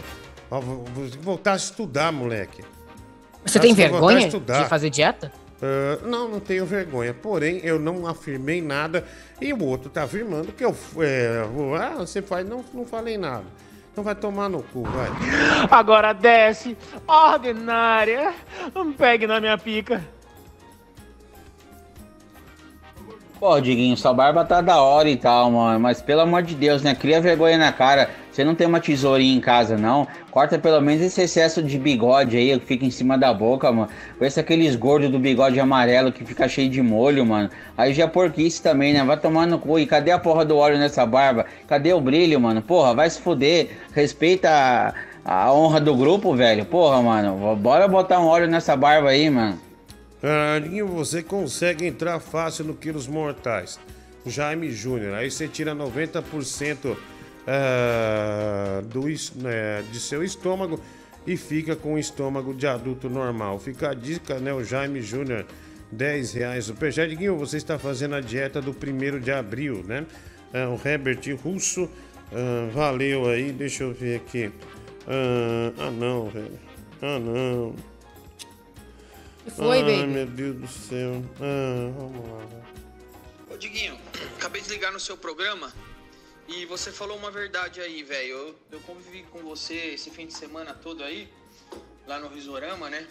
Vou- voltar a estudar, moleque. Você tem Acho vergonha de fazer dieta? Ah, não, não tenho vergonha. Porém, eu não afirmei nada e o outro tá afirmando que eu. É, ah, você faz. Não, não falei nada. Então vai tomar no cu, vai. Agora desce, ordinária. Não pegue na minha pica. Pô, Diguinho, sua barba tá da hora e tal, mano. Mas pelo amor de Deus, né? Cria vergonha na cara. Você não tem uma tesourinha em casa, não. Corta pelo menos esse excesso de bigode aí que fica em cima da boca, mano. Parece aqueles gordos do bigode amarelo que fica cheio de molho, mano. Aí já é porquice também, né? Vai tomar no cu. E cadê a porra do óleo nessa barba? Cadê o brilho, mano? Porra, vai se fuder. Respeita a, a honra do grupo, velho. Porra, mano. Bora botar um óleo nessa barba aí, mano. Ninho, você consegue entrar fácil no Quilos Mortais. Jaime Júnior. Aí você tira 90% ah, do, es- né, de seu estômago e fica com o estômago de adulto normal. Fica a dica, né? O Jaime Júnior, 10 reais. O Diguinho, você está fazendo a dieta do 1 de abril, né? Ah, o Herbert Russo, ah, valeu aí. Deixa eu ver aqui. Ah, ah, não, velho. Ah, não. Que foi, Ai, baby? meu Deus do céu. Ah, vamos lá. Ô Diguinho, acabei de ligar no seu programa E você falou uma verdade aí, velho. Eu, eu convivi com você esse fim de semana todo aí, lá no Risorama, né?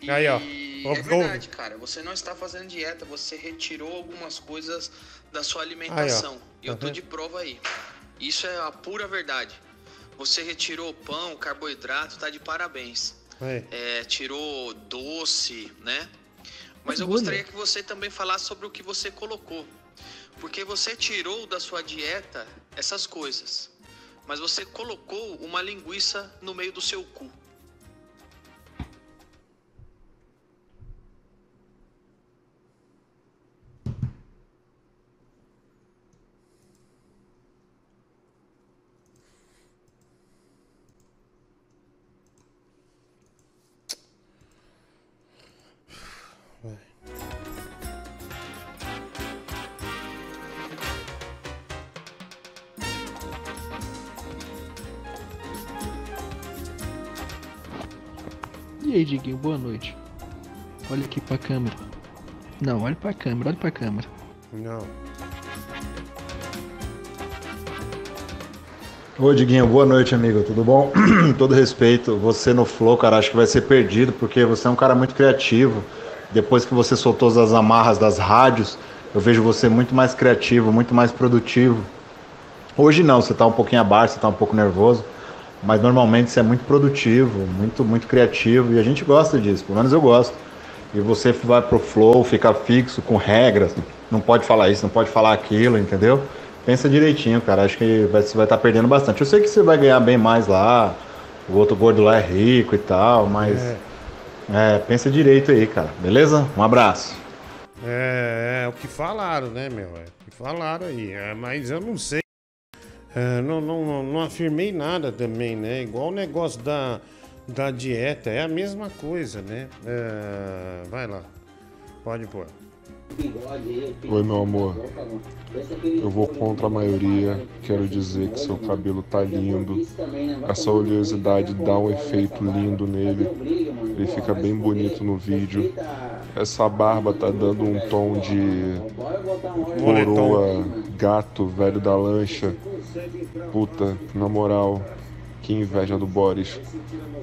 E Aí, ó. é Ouve, verdade, cara. Você não está fazendo dieta, você retirou algumas coisas da sua alimentação. E eu tô Uhum. de prova aí. Isso é a pura verdade. Você retirou pão, carboidrato, tá de parabéns. Aí. É, tirou doce, né? Mas eu gostaria que você também falasse sobre o que você colocou. Porque você tirou da sua dieta essas coisas. Mas você colocou uma linguiça no meio do seu cu. Aí, Diguinho, boa noite. Olha aqui pra câmera. Não, olha pra câmera, olha pra câmera. Não. Ô Diguinho, boa noite, amigo. Tudo bom? [CLEARS THROAT] Todo respeito. Você no Flow, cara, acho que vai ser perdido, porque você é um cara muito criativo. Depois que você soltou as amarras das rádios, eu vejo você muito mais criativo, muito mais produtivo. Hoje não, você tá um pouquinho abaixo, você tá um pouco nervoso, mas normalmente você é muito produtivo, muito, muito criativo, e a gente gosta disso, pelo menos eu gosto. E você vai pro flow, fica fixo com regras, não pode falar isso, não pode falar aquilo, entendeu? Pensa direitinho, cara. Acho que vai- você vai estar perdendo bastante. Eu sei que você vai ganhar bem mais lá, o outro gordo lá é rico e tal, mas. É, pensa direito aí, cara. Beleza? Um abraço. É, é o que falaram, né, meu? É o que falaram aí. É, mas eu não sei. É, não, não, não, afirmei nada também, né? Igual o negócio da, da dieta. É a mesma coisa, né? É, vai lá. Pode pôr. Oi, meu amor. Eu vou contra a maioria. Quero dizer que seu cabelo tá lindo. Essa oleosidade dá um efeito lindo nele. Ele fica bem bonito no vídeo. Essa barba tá dando um tom de coroa, gato, velho da lancha. Puta, na moral, que inveja do Boris.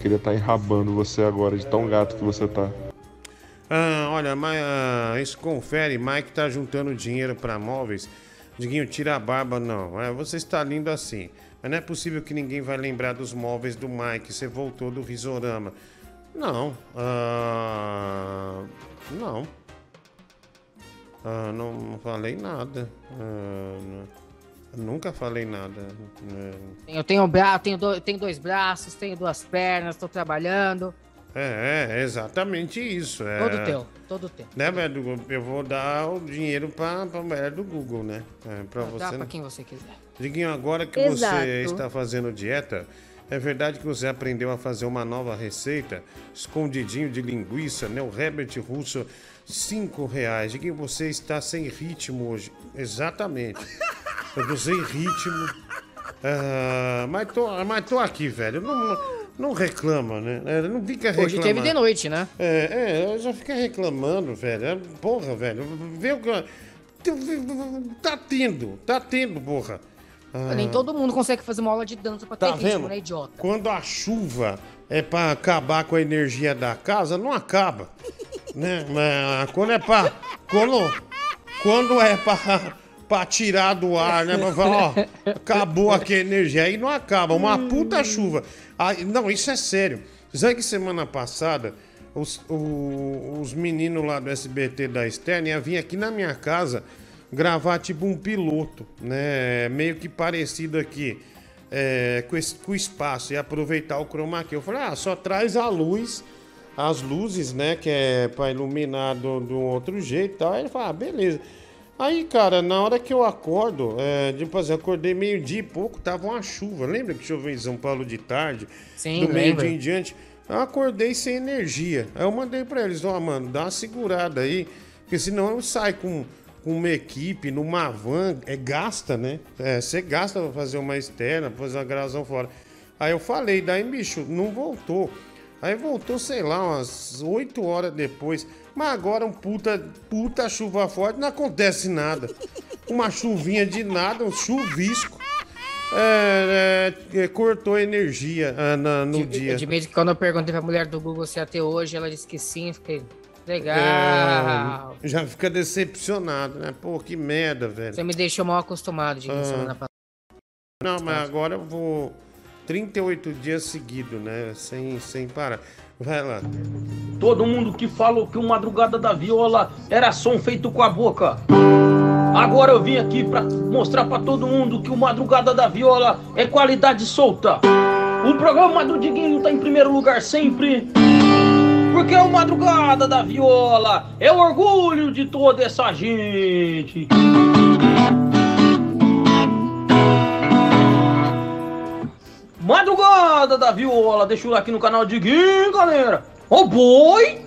Queria estar enrabando você agora de tão gato que você tá. Ah, olha, mas, ah, isso confere. Mike tá juntando dinheiro pra móveis. Diguinho, tira a barba, não. É, você está lindo assim. Mas não é possível que ninguém vai lembrar dos móveis do Mike. Você voltou do Risorama. Não. Ah, não. Ah, não, falei nada. Não- nunca falei nada. É, Eu tenho, bra... tenho, do... tenho dois braços, tenho duas pernas, tô trabalhando. É, é exatamente isso. É, Todo teu, todo teu. Né, mulher do Google? Eu vou dar o dinheiro pra, pra mulher do Google, né? É, pra Dá você. pra não- quem você quiser. Diguinho, agora que Exato. você está fazendo dieta, é verdade que você aprendeu a fazer uma nova receita, escondidinho de linguiça, né? O Herbert Russo, cinco reais. Diguinho, você está sem ritmo hoje. Exatamente. [LAUGHS] Eu sem ritmo. Ah, mas, tô, mas tô aqui, velho. Não, não reclama, né? É, Não fica reclamando. Hoje teve de noite, né? É, é, já fica reclamando, velho. É, Porra, velho. Vê o que. Tá tendo, tá tendo, porra. Ah, Nem todo mundo consegue fazer uma aula de dança pra ter Tá ritmo, vendo? né, idiota? Quando a chuva é pra acabar com a energia da casa, não acaba. né? Mas quando é pra. Quando, quando é pra, pra tirar do ar, né? Pra falar, ó, acabou aqui a energia. Aí não acaba. Uma puta chuva. Aí, não, isso é sério. Sabe que semana passada os, os meninos lá do SBT da Externa iam vir aqui na minha casa gravar tipo um piloto, né? Meio que parecido aqui é, com, esse- com o espaço e aproveitar o chroma key. Eu falei, ah, só traz a luz, as luzes, né? Que é pra iluminar do- um outro jeito e tal. Aí ele falou, ah, beleza. Aí, cara, na hora que eu acordo, é, tipo assim, eu acordei meio-dia e pouco, tava uma chuva. Lembra que choveu em São Paulo de tarde? Sim, Do meio-dia em diante. Eu acordei sem energia. Aí eu mandei pra eles, ó, mano, dá uma segurada aí, porque senão eu saio com, com uma equipe, numa van, é gasta, né? É, você gasta pra fazer uma externa, pra fazer uma gravação fora. Aí eu falei, daí, bicho, não voltou. Aí voltou, sei lá, umas 8 horas depois. Mas agora um puta, puta chuva forte, não acontece nada. Uma chuvinha de nada, um chuvisco. é, é, cortou a energia ah, na- no dia. De que quando eu perguntei pra mulher do Google se ia ter hoje, ela disse que sim. Fiquei, legal. É, já fica decepcionado, né? Pô, que merda, velho. Você me deixou mal acostumado de Ah. semana passada. Não, mas agora eu vou 38 dias seguidos, né? Sem, sem parar. Vai lá. Todo mundo que falou que o Madrugada da Viola era som feito com a boca. Agora eu vim aqui pra mostrar pra todo mundo que o Madrugada da Viola é qualidade solta. O programa do Diguinho tá em primeiro lugar sempre. Porque o Madrugada da Viola é o orgulho de toda essa gente. Madrugada da Viola, deixa o like aqui no canal Diguinho, galera. Ô boi!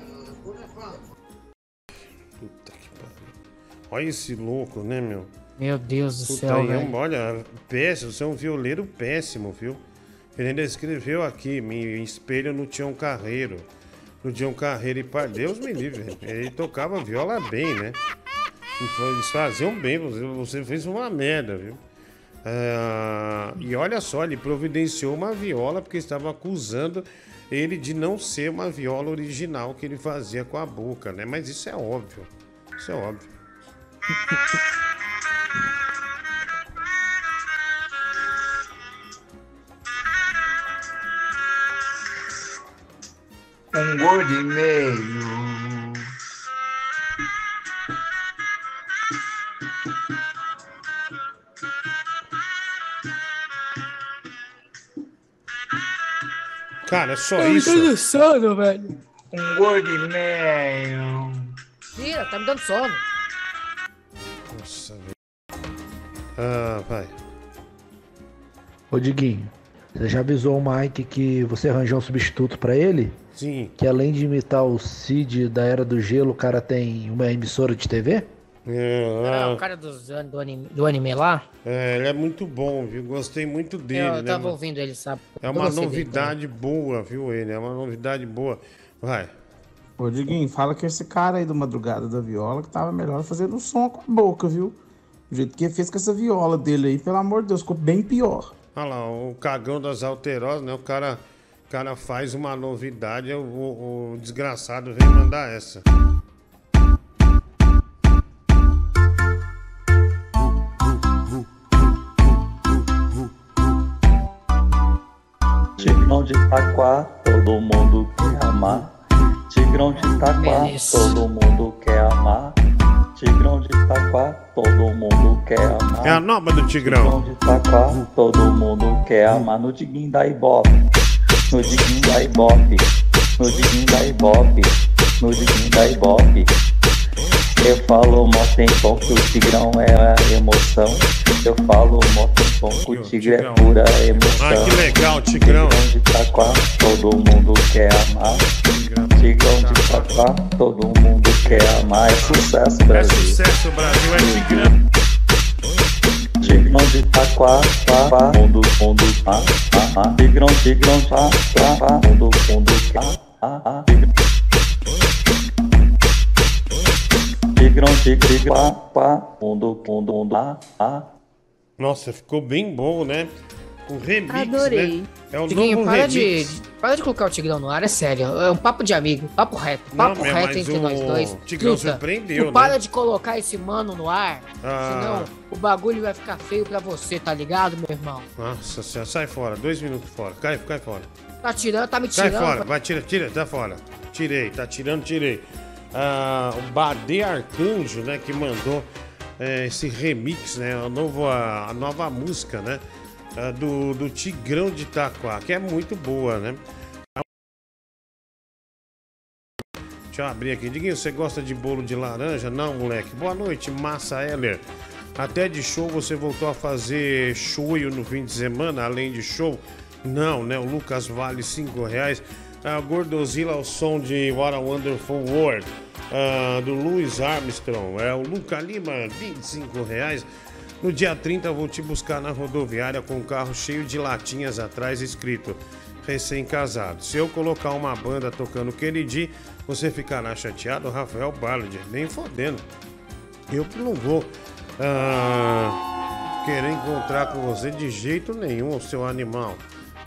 Olha esse louco, né, meu? Meu Deus do Puta, céu, aí, velho. Olha, péssimo, você é um violeiro péssimo, viu? Ele ainda escreveu aqui, me espelho no Tião Carreiro. No Tião Carreiro e pai, Deus me livre. [LAUGHS] Ele tocava viola bem, né? Eles faziam bem, você, você fez uma merda, viu? Ah, e olha só, ele providenciou uma viola porque estava acusando ele de não ser uma viola original que ele fazia com a boca, né? Mas isso é óbvio. Isso é óbvio. Um gordo e meio. Cara, é só Eu isso. tô no sono, velho. Um gordo meio. Vira, tá me dando sono. Nossa, velho. Ah, vai. Ô Diguinho, você já avisou o Mike que você arranjou um substituto pra ele? Sim. Que além de imitar o Cid da Era do Gelo, o cara tem uma emissora de TV? É, ah, o cara dos, do, anime, do anime lá? é, ele é muito bom, viu? Gostei muito dele, eu né? tava mano? ouvindo ele, sabe? É Eu uma gostei dele novidade boa, viu, ele? É uma novidade boa. Vai. Ô, Diguinho, fala que esse cara aí do Madrugada da Viola que tava melhor fazendo som com a boca, viu? O jeito que ele fez com essa viola dele aí, pelo amor de Deus, ficou bem pior. Olha lá, o cagão das alterosas, né? O cara, o cara faz uma novidade, o, o- o desgraçado vem mandar essa. Tigrão de Itaquá, todo mundo quer amar. Tigrão de Itaquá, todo mundo quer amar. Tigrão de Itaquá, todo mundo quer amar. É a nova do Tigrão. Tigrão de Itaquá, todo mundo quer amar. No diguinho da Ibope, no diguinho da Ibope, no diguinho da Ibope, no diguinho da Ibope. Eu falo mó tempão que o Tigrão é a emoção. Eu falo mó tempão que o Tigre é pura emoção. Ah, que legal, Tigrão. Tigrão de Itaquá, todo mundo quer amar. Tigrão de Itaquá, todo mundo quer amar. É sucesso, É Brasil. sucesso, Brasil, é Tigrão. Tigrão de Itaquá, pá, pá, mundo, mundo, pá, pá, pá. Tigrão, tigrão, pá, pá, pá, mundo, mundo, pá, pá, pá. Tigrão, tigre, pá, pá, mundo, mundo, mundo, pá, pá. Nossa, ficou bem bom, né? Um remix, Adorei. né? É o Tiguinho, novo para de, remix. de- para de colocar o Tigrão no ar, é sério. É um papo de amigo, papo reto. Não, Papo meu, reto mas entre o nós dois. Tigrão Truta, surpreendeu, tu para né? de colocar esse mano no ar, Ah. senão o bagulho vai ficar feio pra você, tá ligado, meu irmão? Nossa senhora, sai fora, dois minutos fora. Cai, cai fora. Tá tirando, tá me tirando. fora, vai, tira, tira, tá fora. Tirei, tá tirando, tirei. Ah, o Bade Arcanjo, né, que mandou é, esse remix, né, a, novo, a, nova música, né, do, do Tigrão de Itaquá, que é muito boa, né. Deixa eu abrir aqui. Diguinho, você gosta de bolo de laranja? Não, moleque. Boa noite, Massa Heller. Até de show você voltou a fazer show no fim de semana, além de show? Não, né? O Lucas vale 5 reais. A Gordozilla ao som de What a Wonderful World. Ah, do Louis Armstrong. É o Luca Lima, 25 reais. No dia 30 eu vou te buscar na rodoviária com um carro cheio de latinhas atrás escrito recém-casado. Se eu colocar uma banda tocando Kennedy, você ficará chateado, Rafael Ballard. Nem fodendo. Eu não vou. Ah, querer encontrar com você de jeito nenhum, seu animal.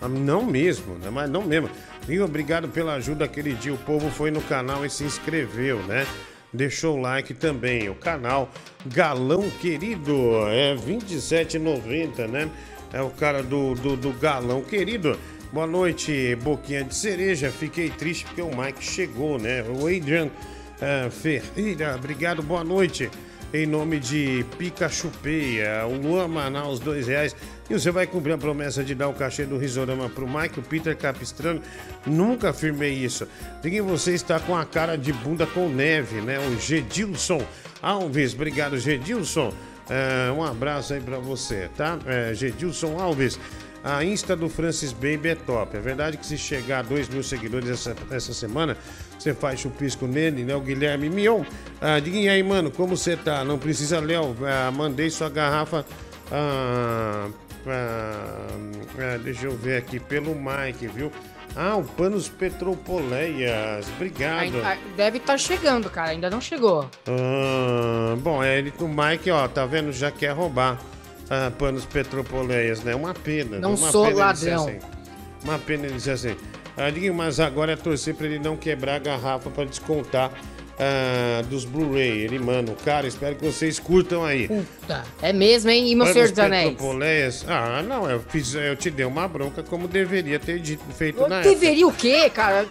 Ah, Não mesmo, né? Mas não mesmo. E obrigado pela ajuda aquele dia. O povo foi no canal e se inscreveu, né? Deixou o like também. O canal Galão Querido é 27,90, né? É o cara do, do, do Galão Querido. Boa noite, Boquinha de Cereja. Fiquei triste porque o Mike chegou, né? O Adrian eh, Ferreira, obrigado, boa noite. Em nome de Pikachu Peia, o Luan Manaus, dois reais. E você vai cumprir a promessa de dar o cachê do Risorama pro Mike, o Peter Capistrano. Nunca afirmei isso. Diga você está com a cara de bunda com neve, né? O Gedilson Alves, obrigado, Gedilson. Eh, um abraço aí pra você, tá? Eh, Gedilson Alves. A Insta do Francis Baby é top. É verdade que se chegar a 2 mil seguidores essa, essa semana, você faz chupisco nele, né? O Guilherme Mion. Ah, diga aí, mano, como você tá? Não precisa, Léo. Ah, mandei sua garrafa. ah, ah, deixa eu ver aqui, pelo Mike, viu? Ah, o Panos Petropoleias. Obrigado. Deve estar chegando, cara. Ainda não chegou. Ah, bom, é ele o Mike, ó, tá vendo? Já quer roubar ah, panos petropoleias, né? Uma pena. Não uma sou pena ladrão. assim. Uma pena ele ser assim. Ah, Diguinho, mas agora é torcer pra ele não quebrar a garrafa pra descontar ah, dos Blu-ray. Ele, mano, cara, espero que vocês curtam aí. Puta, é mesmo, hein? E meu Senhor dos Anéis? Ah, não, eu, fiz, eu te dei uma bronca como deveria ter dito, feito Eu na época. deveria o quê, cara?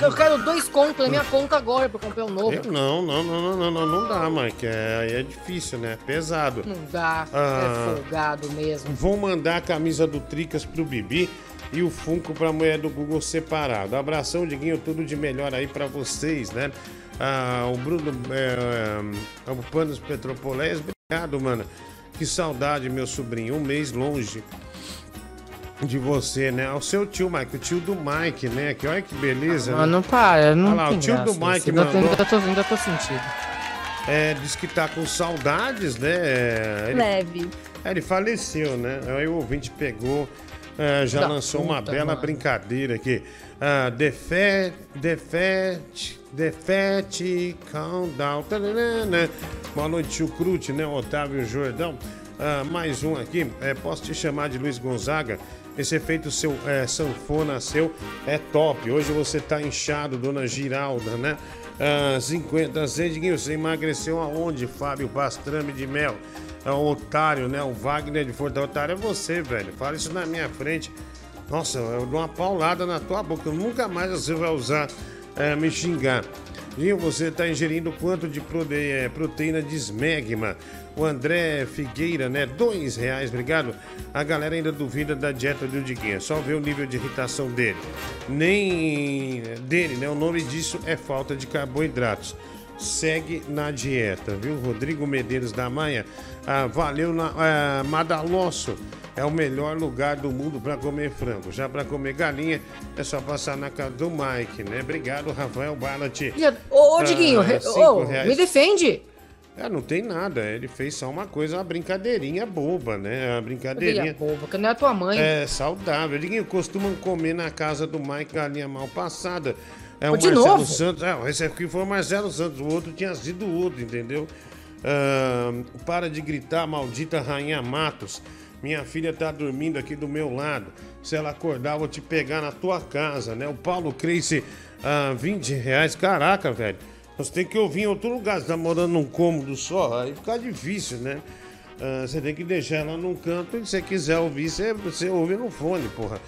Eu- quero dois contos na minha conta agora pra comprar um novo. Eu não, não, não, não, não, não, não dá, Mike. É, aí é difícil, né? Pesado. Não dá, Ah. é folgado mesmo. Vou mandar a camisa do Tricas pro Bibi e o Funko pra mulher do Google separado. Abração, Diguinho, tudo de melhor aí pra vocês, né? Ah, o Bruno, é, é, o Panos Petropoleias, obrigado, mano. Que saudade, meu sobrinho. Um mês longe de você, né? O seu tio, Mike, o tio do Mike, né? Que olha que beleza. né? Mano, para, não Olha lá, tem o tio graça do Mike isso. Ainda tô- mandou. Ainda tô, ainda tô sentindo. É, diz que tá com saudades, né? Ele, Leve. É, ele faleceu, né? Aí o ouvinte pegou, é, já Da lançou uma puta, bela mano. brincadeira aqui. Ah, defete, defete, defete, countdown. Tararana. Boa noite, tio Crute, né? Otávio Jordão. Ah, mais um aqui. É, posso te chamar de Luiz Gonzaga? Esse efeito seu é, sanfona seu é top. Hoje você tá inchado, dona Giralda, né? Ah, 50 Zedinho, você emagreceu aonde, Fábio Pastrame de Mel? É o otário, né? O Wagner de Fortaleza. Otário é você, velho. Fala isso na minha frente. Nossa, eu dou uma paulada na tua boca. Nunca mais você vai usar é, me xingar. Dinho, você está ingerindo quanto de é, proteína de esmegma? O André Figueira, né? Dois reais, obrigado. A galera ainda duvida da dieta do Diguinha. Só vê o nível de irritação dele. Nem dele, né? O nome disso é falta de carboidratos. Segue na dieta, viu? Rodrigo Medeiros da Maia. Ah, valeu, na, ah, Madalosso. É o melhor lugar do mundo para comer frango. Já para comer galinha, é só passar na casa do Mike, né? Obrigado, Rafael Ballat. Ô, ô Diguinho, Ah, ô, me defende. É, não tem nada. Ele fez só uma coisa, uma brincadeirinha boba, né? Uma brincadeirinha. Boba, que não é tua mãe. É, saudável. Diguinho, costumam comer na casa do Mike galinha mal passada. É Pô, o de Marcelo novo? Santos. É, esse aqui foi o Marcelo Santos, o outro tinha sido o outro, entendeu? Para de gritar, maldita Rainha Matos. Minha filha tá dormindo aqui do meu lado. Se ela acordar, vou te pegar na tua casa, né? O Paulo Crace, ah, 20 reais. Caraca, velho. Você tem que ouvir em outro lugar. Você tá morando num cômodo só, aí fica difícil, né? Ah, você tem que deixar ela num canto e se você quiser ouvir, você, você ouve no fone, porra.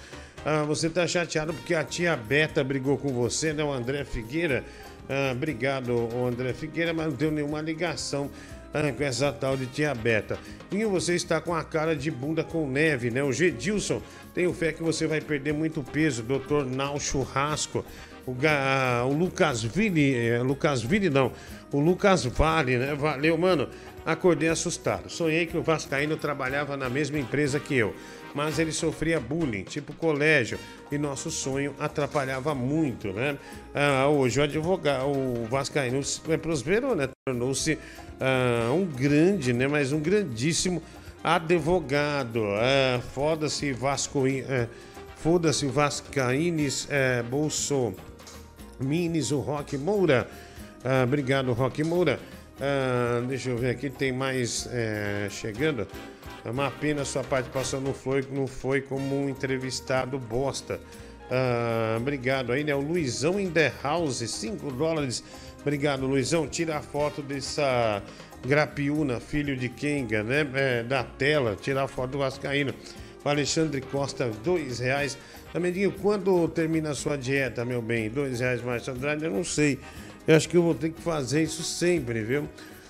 Ah, você tá chateado porque a tia Beta brigou com você, né? O André Figueira. Ah, obrigado, André Figueira, mas não deu nenhuma ligação ah, com essa tal de tia Beta. E você está com a cara de bunda com neve, né? O Gedilson, tenho fé que você vai perder muito peso. Doutor Nau Churrasco. O, Ga- o Lucas Vini, é, Lucas Vini não, o Lucas Vale, né? Valeu, mano. Acordei assustado. Sonhei que o Vascaíno trabalhava na mesma empresa que eu, mas ele sofria bullying, tipo colégio, e nosso sonho atrapalhava muito, né? Ah, hoje o advogado, o Vascaíno prosperou, né? Tornou-se ah, um grande, né? Mas um grandíssimo advogado. Ah, Foda-se Vascoí, é, foda-se Vascaínes é, Bolso. Minis, o Rock Moura. Ah, obrigado, Rock Moura. Ah, deixa eu ver aqui, tem mais é, chegando. É uma pena sua participação não foi, não foi como um entrevistado bosta. Ah, obrigado aí, né? O Luizão in the house, 5 dólares. Obrigado, Luizão. Tira a foto dessa grapiúna, filho de Kenga, né? É, da tela, tira a foto do Vascaíno. O Alexandre Costa, dois reais. Amiguinho, quando termina a sua dieta, meu bem? Dois reais mais Andrade, eu não sei. Eu acho que eu vou ter que fazer isso sempre, viu?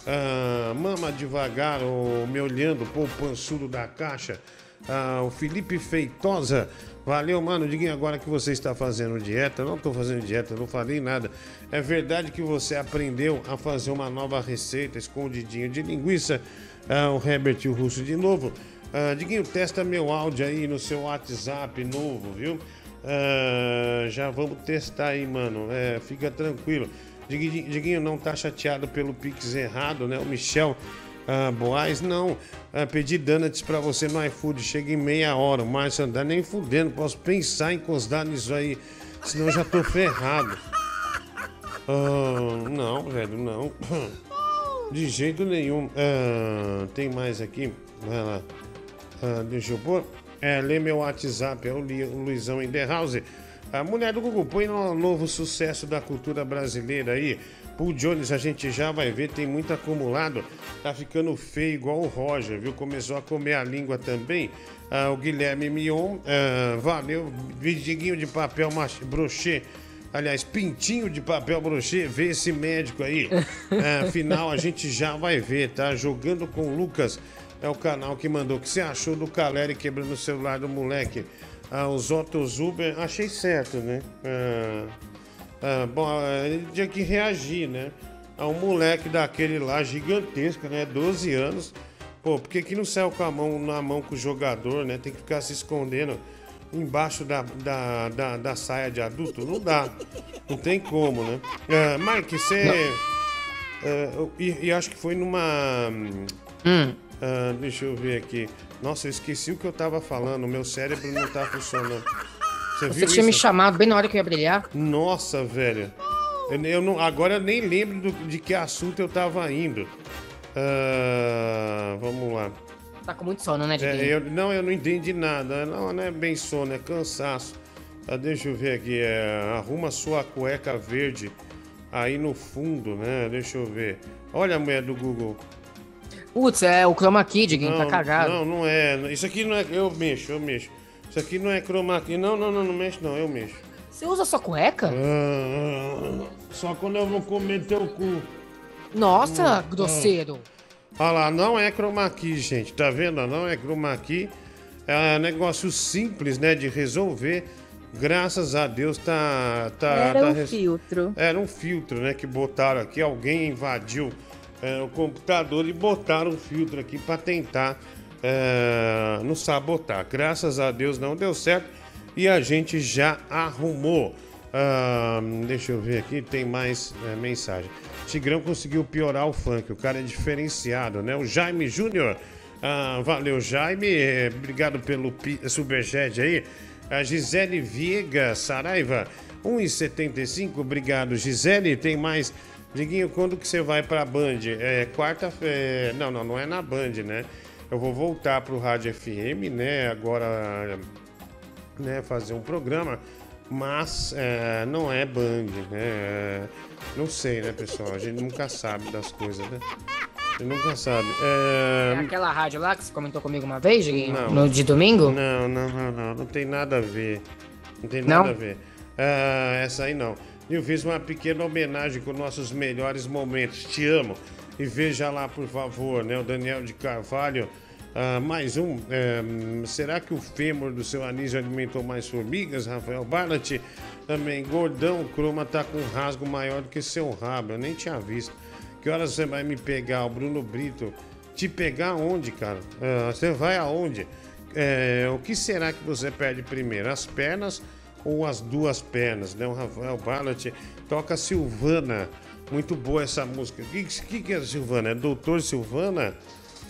Ah, mama devagar, o me olhando, pô, o pançudo da caixa. Ah, o Felipe Feitosa. Valeu, mano. Diguinho, agora que você está fazendo dieta, não estou fazendo dieta, não falei nada. É verdade que você aprendeu a fazer uma nova receita, escondidinho de linguiça. Ah, o Herbert e o Russo de novo. Ah, Diguinho, testa meu áudio aí no seu WhatsApp novo, viu? Ah, já vamos testar aí, mano. É, fica tranquilo. Diguinho, Diguinho não tá chateado pelo Pix errado, né? O Michel ah, Boaz, não. Ah, pedi donuts pra você no iFood, chega em meia hora. O Márcio andar nem fudendo, posso pensar em constar nisso aí, senão já tô ferrado. Ah, não, velho, não. [COUGHS] De jeito nenhum. Ah, tem mais aqui? Vai lá. Ah, deixa eu pôr. É, lê meu WhatsApp, é o, Luizão in the house. A mulher do Google, põe no novo sucesso da cultura brasileira aí. Paul Jones, a gente já vai ver, tem muito acumulado. Tá ficando feio igual o Roger, viu? Começou a comer a língua também. Ah, o Guilherme Mion, ah, valeu. Vidiguinho de papel mach... brochê. Aliás, pintinho de papel brochê, vê esse médico aí. [LAUGHS] Ah, Afinal, a gente já vai ver, tá? Jogando com o Lucas. É o canal que mandou. O que você achou do Caleri quebrando o celular do moleque? Ah, os Ottos Uber, achei certo, né? Ah, ah, bom, ah, ele tinha que reagir, né? A um moleque daquele lá gigantesco, né? 12 anos. Pô, por que, não saiu com a mão na mão com o jogador, né? Tem que ficar se escondendo embaixo da, da, da, da saia de adulto? Não dá. Não tem como, né? Ah, Mike, você. Ah, e, acho que foi numa. Ah, deixa eu ver aqui. Nossa, eu esqueci o que eu tava falando. O meu cérebro não tá funcionando. Você, Você tinha me isso? chamado bem na hora que eu ia brilhar. Nossa, velho. Eu, eu não, agora eu nem lembro do- de que assunto eu tava indo. Ah, vamos lá. Tá com muito sono, né, É, eu, não, eu não entendi nada. Não, não é bem sono, é cansaço. Ah, deixa eu ver aqui. é, arruma sua cueca verde aí no fundo, né? Deixa eu ver. Olha a mulher do Google. Putz, é o Chroma Key, Diguinho, tá cagado. Não, não é. Isso aqui não é. Eu mexo, eu mexo. Isso aqui não é chroma key. Não, não, não, não mexe, não. Eu mexo. Você usa sua cueca? Ah, só quando eu vou comer teu cu. Nossa, Hum, grosseiro. Olha lá, não é chroma key, gente. Tá vendo? Não é chroma key. É um negócio simples, né? De resolver. Graças a Deus tá. tá Era tá um res- filtro. Era um filtro, né? Que botaram aqui. Alguém invadiu é, o computador e botaram um filtro aqui para tentar é, nos sabotar. Graças a Deus não deu certo e a gente já arrumou. Ah, deixa eu ver aqui, tem mais é, mensagem. Tigrão conseguiu piorar o funk, o cara é diferenciado, né? O Jaime Júnior. Ah, valeu, Jaime. eh, Obrigado pelo superchat aí. A Gisele Viega Saraiva, 1,75. Obrigado, Gisele. Tem mais. Diguinho, quando que você vai pra Band? É quarta-feira. Não, não, não é na Band, né? Eu vou voltar pro Rádio FM, né? Agora, né? Fazer um programa. Mas é, não é Band, né? É, não sei, né, pessoal? A gente nunca sabe das coisas, né? A gente nunca sabe. É, É aquela rádio lá que você comentou comigo uma vez, Diguinho? Não. No, de domingo? Não, não, não, não. Não tem nada a ver. Não tem Não? nada a ver. Ah, essa aí não. Eu fiz uma pequena homenagem com nossos melhores momentos. Te amo. E veja lá, por favor, né? O Daniel de Carvalho. Ah, mais um. eh, será que o fêmur do seu anísio alimentou mais formigas, Rafael Barlat? Também, gordão, croma tá com um rasgo maior do que seu rabo. Eu nem tinha visto. Que horas você vai me pegar, o Bruno Brito? Te pegar onde, cara? Ah, você vai aonde? É, o que será que você perde primeiro? As pernas ou as duas pernas? Né? O Rafael Barlat toca Silvana. Muito boa essa música. O que, que, que é Silvana? É Doutor Silvana?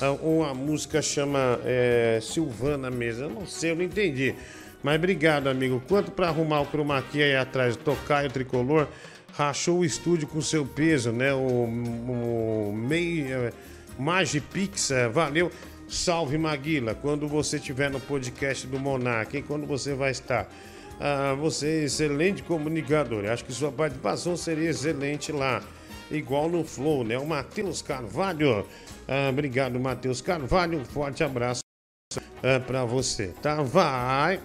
Ah, Ou a música chama é, Silvana mesmo? Eu não sei, eu não entendi. Mas obrigado, amigo. Quanto para arrumar o chroma key aí atrás? Tocar o tricolor rachou o estúdio com seu peso, né? O, o. Magipix, é, valeu. Salve Maguila, quando você estiver no podcast do Monark, hein? quando você vai estar? Ah, você é excelente comunicador. Eu Acho que sua participação seria excelente lá. Igual no Flow, né? O Matheus Carvalho. Ah, obrigado, Matheus Carvalho. Um forte abraço ah, pra você, tá? Vai!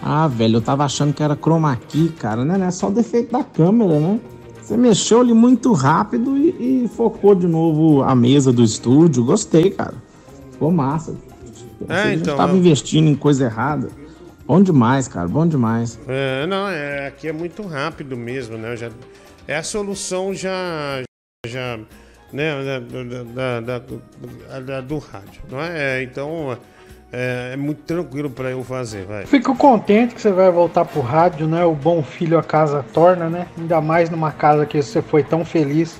Ah, velho, eu tava achando que era chroma key, cara, né? Não é só o defeito da câmera, né? Você mexeu ali muito rápido e, e focou de novo a mesa do estúdio. Gostei, cara. Ficou massa. É, então, tava eu- investindo em coisa errada. Bom demais, cara. Bom demais. É, não, é, aqui é muito rápido mesmo, né? Já, é a solução já. já né, da, da, da- da- da- do rádio, não é? É, Então é, é muito tranquilo pra eu fazer, vai. Fico contente que você vai voltar pro rádio, né? O bom filho a casa torna, né? Ainda mais numa casa que você foi tão feliz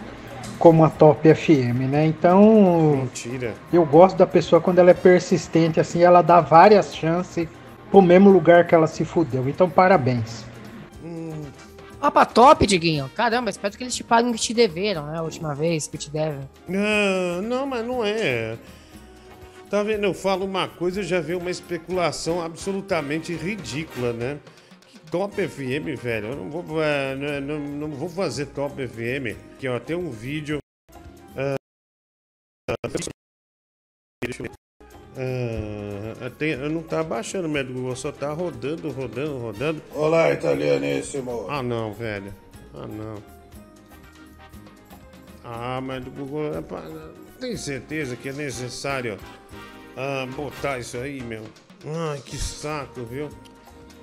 como a Top FM, né? Então, Mentira. eu gosto da pessoa quando ela é persistente, assim, ela dá várias chances pro mesmo lugar que ela se fudeu. Então, parabéns. Ah, pra top, Diguinho. Caramba, espero que eles te paguem o que te deveram, né? A última vez que te devem. Não, não, mas não é. Tá vendo? Eu falo uma coisa e já vem uma especulação absolutamente ridícula, né? Top FM, velho. Eu não vou, é, não, não, não vou fazer Top FM. Aqui, ó, tem um vídeo. deixa eu ver. Ah, tem, eu não tá baixando o médico Google, só tá rodando, rodando, rodando. Olá, italianíssimo. Ah, não, velho. Ah, não. Ah, mas do Google. é pra- Tem certeza que é necessário ah, botar isso aí, meu? Ai, que saco, viu?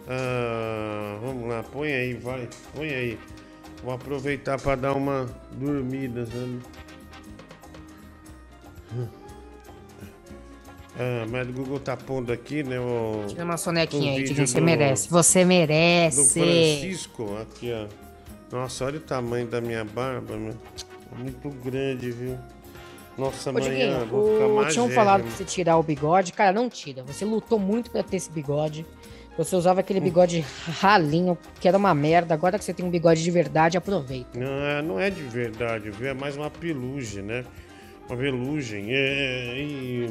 Ah, vamos lá, põe aí, vai. Põe aí. Vou aproveitar pra dar uma dormida, sabe? Ah, mas o Google tá pondo aqui, né? O, Tira uma sonequinha aí, Diguinho. Você do- merece. Você do merece. Francisco, aqui, ó. Nossa, olha o tamanho da minha barba, meu. É muito grande, viu? Nossa, Ô, amanhã Diguinho, vou ficar o... tinham falado pra você tirar o bigode. Cara, não tira. Você lutou muito pra ter esse bigode. Você usava Hum. aquele bigode ralinho, que era uma merda. Agora que você tem um bigode de verdade, aproveita. Não, é- não é de verdade, viu? É mais uma pelugem, né? Uma velugem. É, e...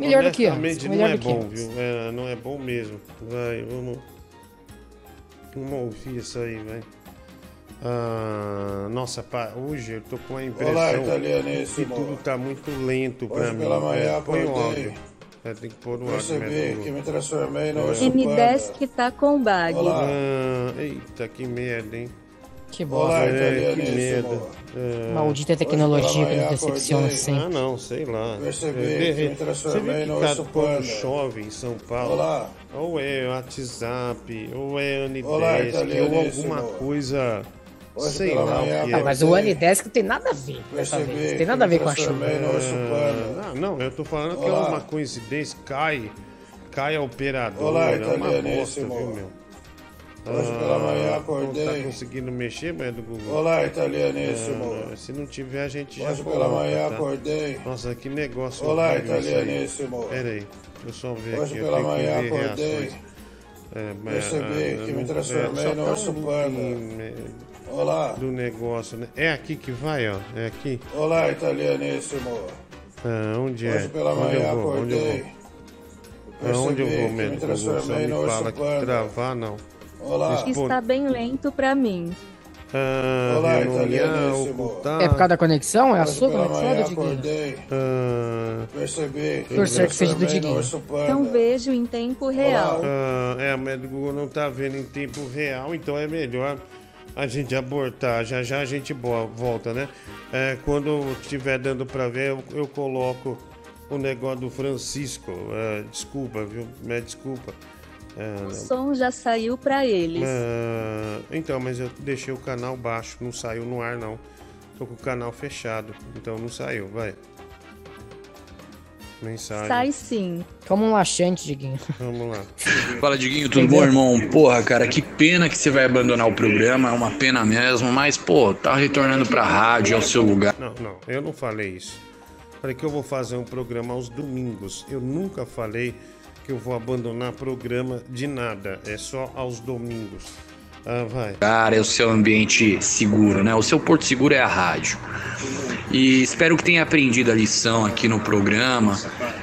Melhor do que antes, melhor não é que bom, antes. viu? É, não é bom mesmo. Vai, vamos... Vamos ouvir isso aí, vai. Ah, nossa, pá, hoje eu tô com a impressão Olá, que italianíssimo. tudo tá muito lento pra Hoje mim. pela manhã É, põe o áudio. É, tem que pôr o áudio. Percebi né, que me transformei no É. urso M10 que tá com bag. Ah, eita, que merda, hein? Que Olá, É, que italianíssimo. merda. É. Maldita tecnologia que nos decepciona acordei. sempre. Ah, não, sei lá. Percebi É, que me transformei no cada quando chove em São Paulo, Olá. ou é WhatsApp, ou é Olá, Anidesk, ou alguma coisa, Hoje sei lá manhã que Ah, é. mas o Anidesk não tem nada a ver Percebi Tem nada a ver com a chuva. Ah, não, eu tô falando que é Olá. uma coincidência, cai, cai a operadora, Olá, é uma bosta, viu, meu? Hoje pela manhã Não acordei. tá conseguindo mexer, mas é do Google. Olá, italianíssimo. Ah, se não tiver, a gente já Hoje pela coloca, manhã tá? acordei. Nossa, que negócio Olá, italianíssimo. Pera aí, deixa eu só ver Hoje aqui. pela eu tenho manhã acordei. reações. É, mas, Percebi ah, que me não- transformei no tá urso um pouquinho, é, Olá. Do negócio, né? É aqui que vai, ó. É aqui. Olá, italianíssimo. Ah, onde é? Hoje pela onde manhã eu vou? Onde eu acordei. vou? Aonde eu vou, que me médico? Google? Só transformei me no urso fala que travar, não. Olá. Está bem lento pra mim. Ah, Olá, italianíssimo. É por causa da conexão? É a sua conexão, manhã Diguinho? acordei. Ah, Percebi que me Torcer que seja do Diguinho. panda. Não vejo em tempo real. Ah, é, mas o Google não tá vendo em tempo real, então é melhor a gente abortar. Já já a gente volta, né? É, quando estiver dando pra ver, eu, eu coloco o negócio do Francisco. É, desculpa, viu? Me desculpa. É, O som já saiu pra eles. ah, então, mas eu deixei o canal baixo, não saiu no ar não. Tô com o canal fechado, então não saiu, vai. Mensagem. Sai sim. Como um laxante, Diguinho. Vamos lá. [LAUGHS] Fala, Diguinho, tudo bom, irmão? Porra, cara, que pena que você vai abandonar o programa, é uma pena mesmo, mas, pô, tá retornando pra rádio, é o seu lugar. Não, não, eu não falei isso. Falei que eu vou fazer um programa aos domingos. Eu nunca falei que eu vou abandonar programa de nada. É só aos domingos. Ah, vai. Cara, é o seu ambiente seguro, né? O seu porto seguro é a rádio. E espero que tenha aprendido a lição aqui no programa,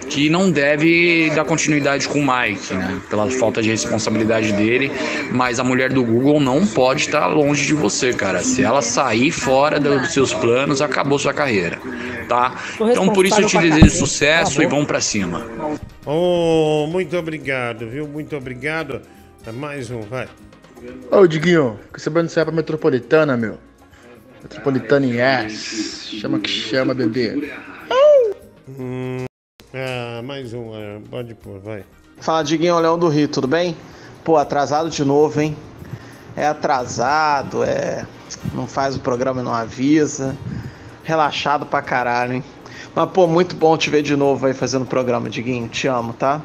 que não deve dar continuidade com o Mike, né? Pela falta de responsabilidade dele, mas a mulher do Google não pode estar longe de você, cara. Se ela sair fora dos seus planos, acabou sua carreira, tá? Então por isso eu te desejo sucesso e vamos pra cima. Oh, muito obrigado, viu? Muito obrigado. Mais um, vai. Ô, Diguinho, que você é pra Metropolitana, meu. Metropolitana yes. Chama que chama, bebê. Hum, ah, mais um, é, pode pôr, vai. Fala, Diguinho, Leão do Rio, tudo bem? Pô, atrasado de novo, hein? É atrasado, é. Não faz o programa e não avisa. Relaxado pra caralho, hein? Mas, pô, muito bom te ver de novo aí fazendo o programa, Diguinho. Te amo, tá?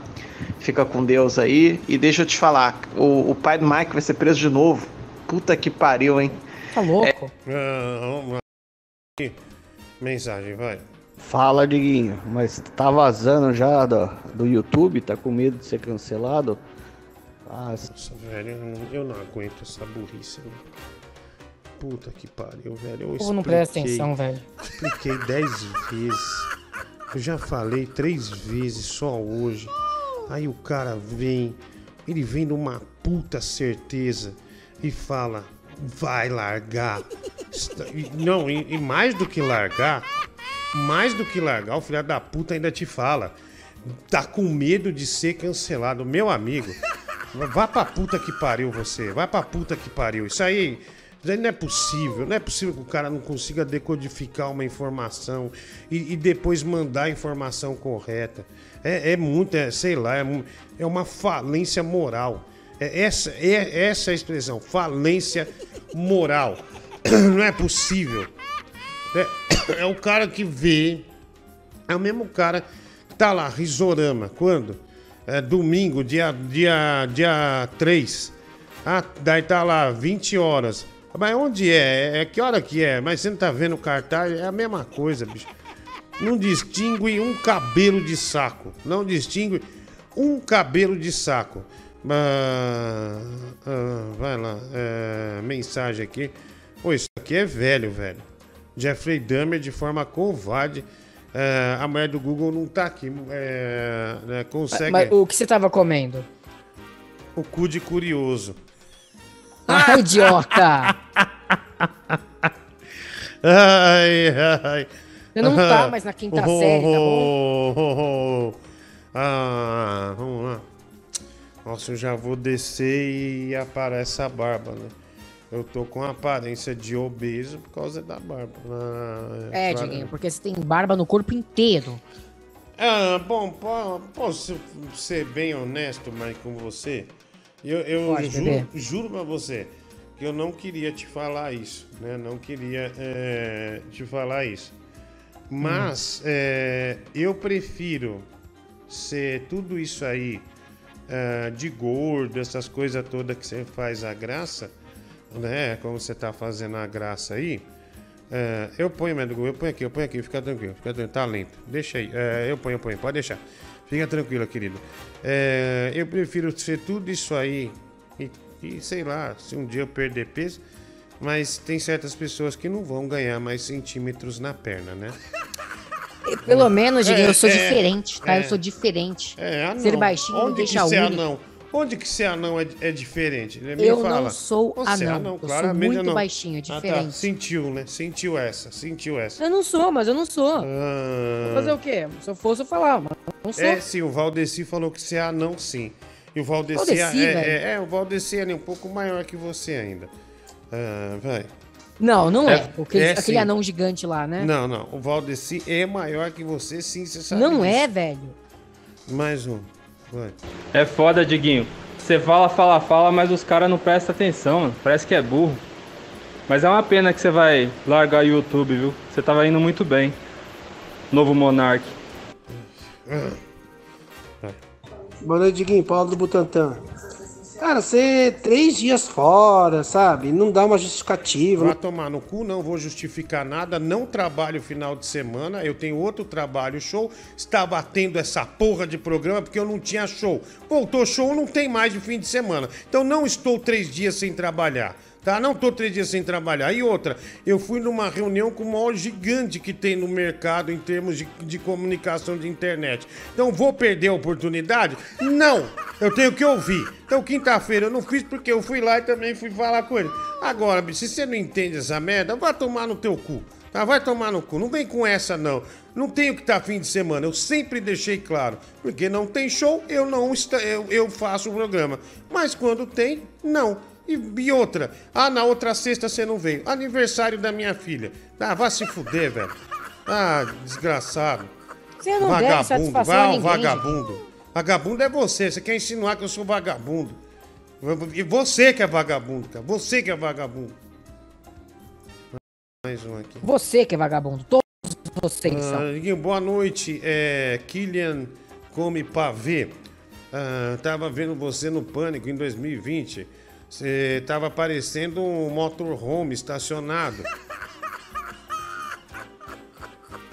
Fica com Deus aí. E deixa eu te falar, o, o pai do Mike vai ser preso de novo. Puta que pariu, hein? Tá louco? Ah, vamos lá. Aqui. Mensagem, vai. Fala, Diguinho, mas tá vazando já do, do YouTube? Tá com medo de ser cancelado? Ah, Nossa, velho, eu não, aguento essa burrice. né? Puta que pariu, velho. Eu O povo não presta atenção, velho. Expliquei dez vezes. Eu já falei três vezes só hoje. Aí o cara vem, ele vem numa puta certeza e fala: vai largar. [LAUGHS] Não, e, e mais do que largar, mais do que largar, o filho da puta ainda te fala. Tá com medo de ser cancelado. Meu amigo, vá pra puta que pariu você. Vai pra puta que pariu. Isso aí não é possível, não é possível que o cara não consiga decodificar uma informação e, e depois mandar a informação correta. É, é muito, é, sei lá, é, é uma falência moral. É essa, é essa a expressão, falência moral. [COUGHS] Não é possível. É, [COUGHS] é o cara que vê. É o mesmo cara que tá lá, risorama. Quando? É domingo, dia, dia, dia 3. Ah, daí tá lá, 20 horas. Mas onde é? É que hora que é? Mas você não tá vendo o cartaz? É a mesma coisa, bicho. Não distingue um cabelo de saco. Não distingue um cabelo de saco. Ah, ah, vai lá. é, mensagem aqui. Pô, isso aqui é velho, velho. Jeffrey Dahmer de forma covarde. é, a mulher do Google não tá aqui. é, né, consegue. Mas o que você tava comendo? O cu de curioso. Ah, [LAUGHS] idiota! Ai, ai. Você não tá mais na quinta série, tá bom? Ah, vamos lá. Nossa, eu já vou descer e aparece a barba, né? Eu tô com aparência de obeso por causa da barba. Ah, É. Diguinho, porque você tem barba no corpo inteiro. Ah, bom, po- posso ser bem honesto, Mike, com você? Eu, eu Pode, juro, bebê. juro pra você que eu não queria te falar isso, né? Não queria é, te falar isso. Mas é, eu prefiro ser tudo isso aí é, de gordo, essas coisas todas que você faz a graça, né? Como você tá fazendo a graça aí. É, eu ponho, médico, eu ponho aqui, eu ponho aqui, fica tranquilo, fica tranquilo, tá lento. Deixa aí, é, eu ponho, eu ponho, pode deixar. Fica tranquilo, querido. Eu prefiro ser tudo isso aí e, e sei lá, se um dia eu perder peso, mas tem certas pessoas que não vão ganhar mais centímetros na perna, né? [LAUGHS] Pelo menos, Diguinho, É, eu sou é, diferente, tá? é. Eu sou diferente. É, anão. Ser baixinho me Onde deixa que ser único. anão? Onde que ser anão é, é diferente? Me Eu fala. não sou Você é anão, eu sou muito anão. baixinho, é Ah, tá. diferente. Sentiu, né? Sentiu essa, sentiu essa. Eu não sou, mas eu não sou. Ah. Vou fazer o quê? Se eu fosse, eu falava, mas eu não sou. É, sim, o Valdeci falou que você é anão, sim. E o Valdeci, Valdeci, é, é, é, o Valdeci é um pouco maior que você ainda. Ah, vai. Não, não é. É, Aquele, é aquele sim. anão gigante lá, né? Não, não. O Valdeci é maior que você, sim, você sabe. Não disso. é, velho. Mais um. Vai. É foda, Diguinho. Você fala, fala, fala, mas os caras não prestam atenção, mano. Parece que é burro. Mas é uma pena que você vai largar o YouTube, viu? Você tava indo muito bem. Novo Monark. Ah. Boa noite, Diguinho. Paulo do Butantã. Cara, você três dias fora, sabe? Não dá uma justificativa. Vai tomar no cu, não vou justificar nada, não trabalho final de semana, eu tenho outro trabalho, show. Estava tendo essa porra de programa porque eu não tinha show. Voltou show, não tem mais de fim de semana. Então não estou três dias sem trabalhar. Tá? Não tô três dias sem trabalhar. E outra, eu fui numa reunião com o maior gigante que tem no mercado em termos de, de comunicação de internet. Então vou perder a oportunidade? Não! Eu tenho que ouvir. Então quinta-feira eu não fiz porque eu fui lá e também fui falar com ele. Agora, se você não entende essa merda, vai tomar no teu cu. Tá? Vai tomar no cu. Não vem com essa, não. Não tenho que estar fim de semana. Eu sempre deixei claro. Porque não tem show, eu não eu, eu faço o programa. Mas quando tem, não. E, e outra, ah, na outra sexta você não veio. Aniversário da minha filha. Ah, vá se fuder, velho. Ah, desgraçado. Você não satisfação vai ninguém, vagabundo. Vagabundo é você, você quer insinuar que eu sou vagabundo. E você que é vagabundo, cara. Você que é vagabundo. Mais um aqui. Você que é vagabundo. Todos vocês são. Ah, Diguinho, boa noite. É, Kilian Come Pavê. Ah, tava vendo você no Pânico em 2020. Você tava parecendo um motorhome estacionado. [LAUGHS]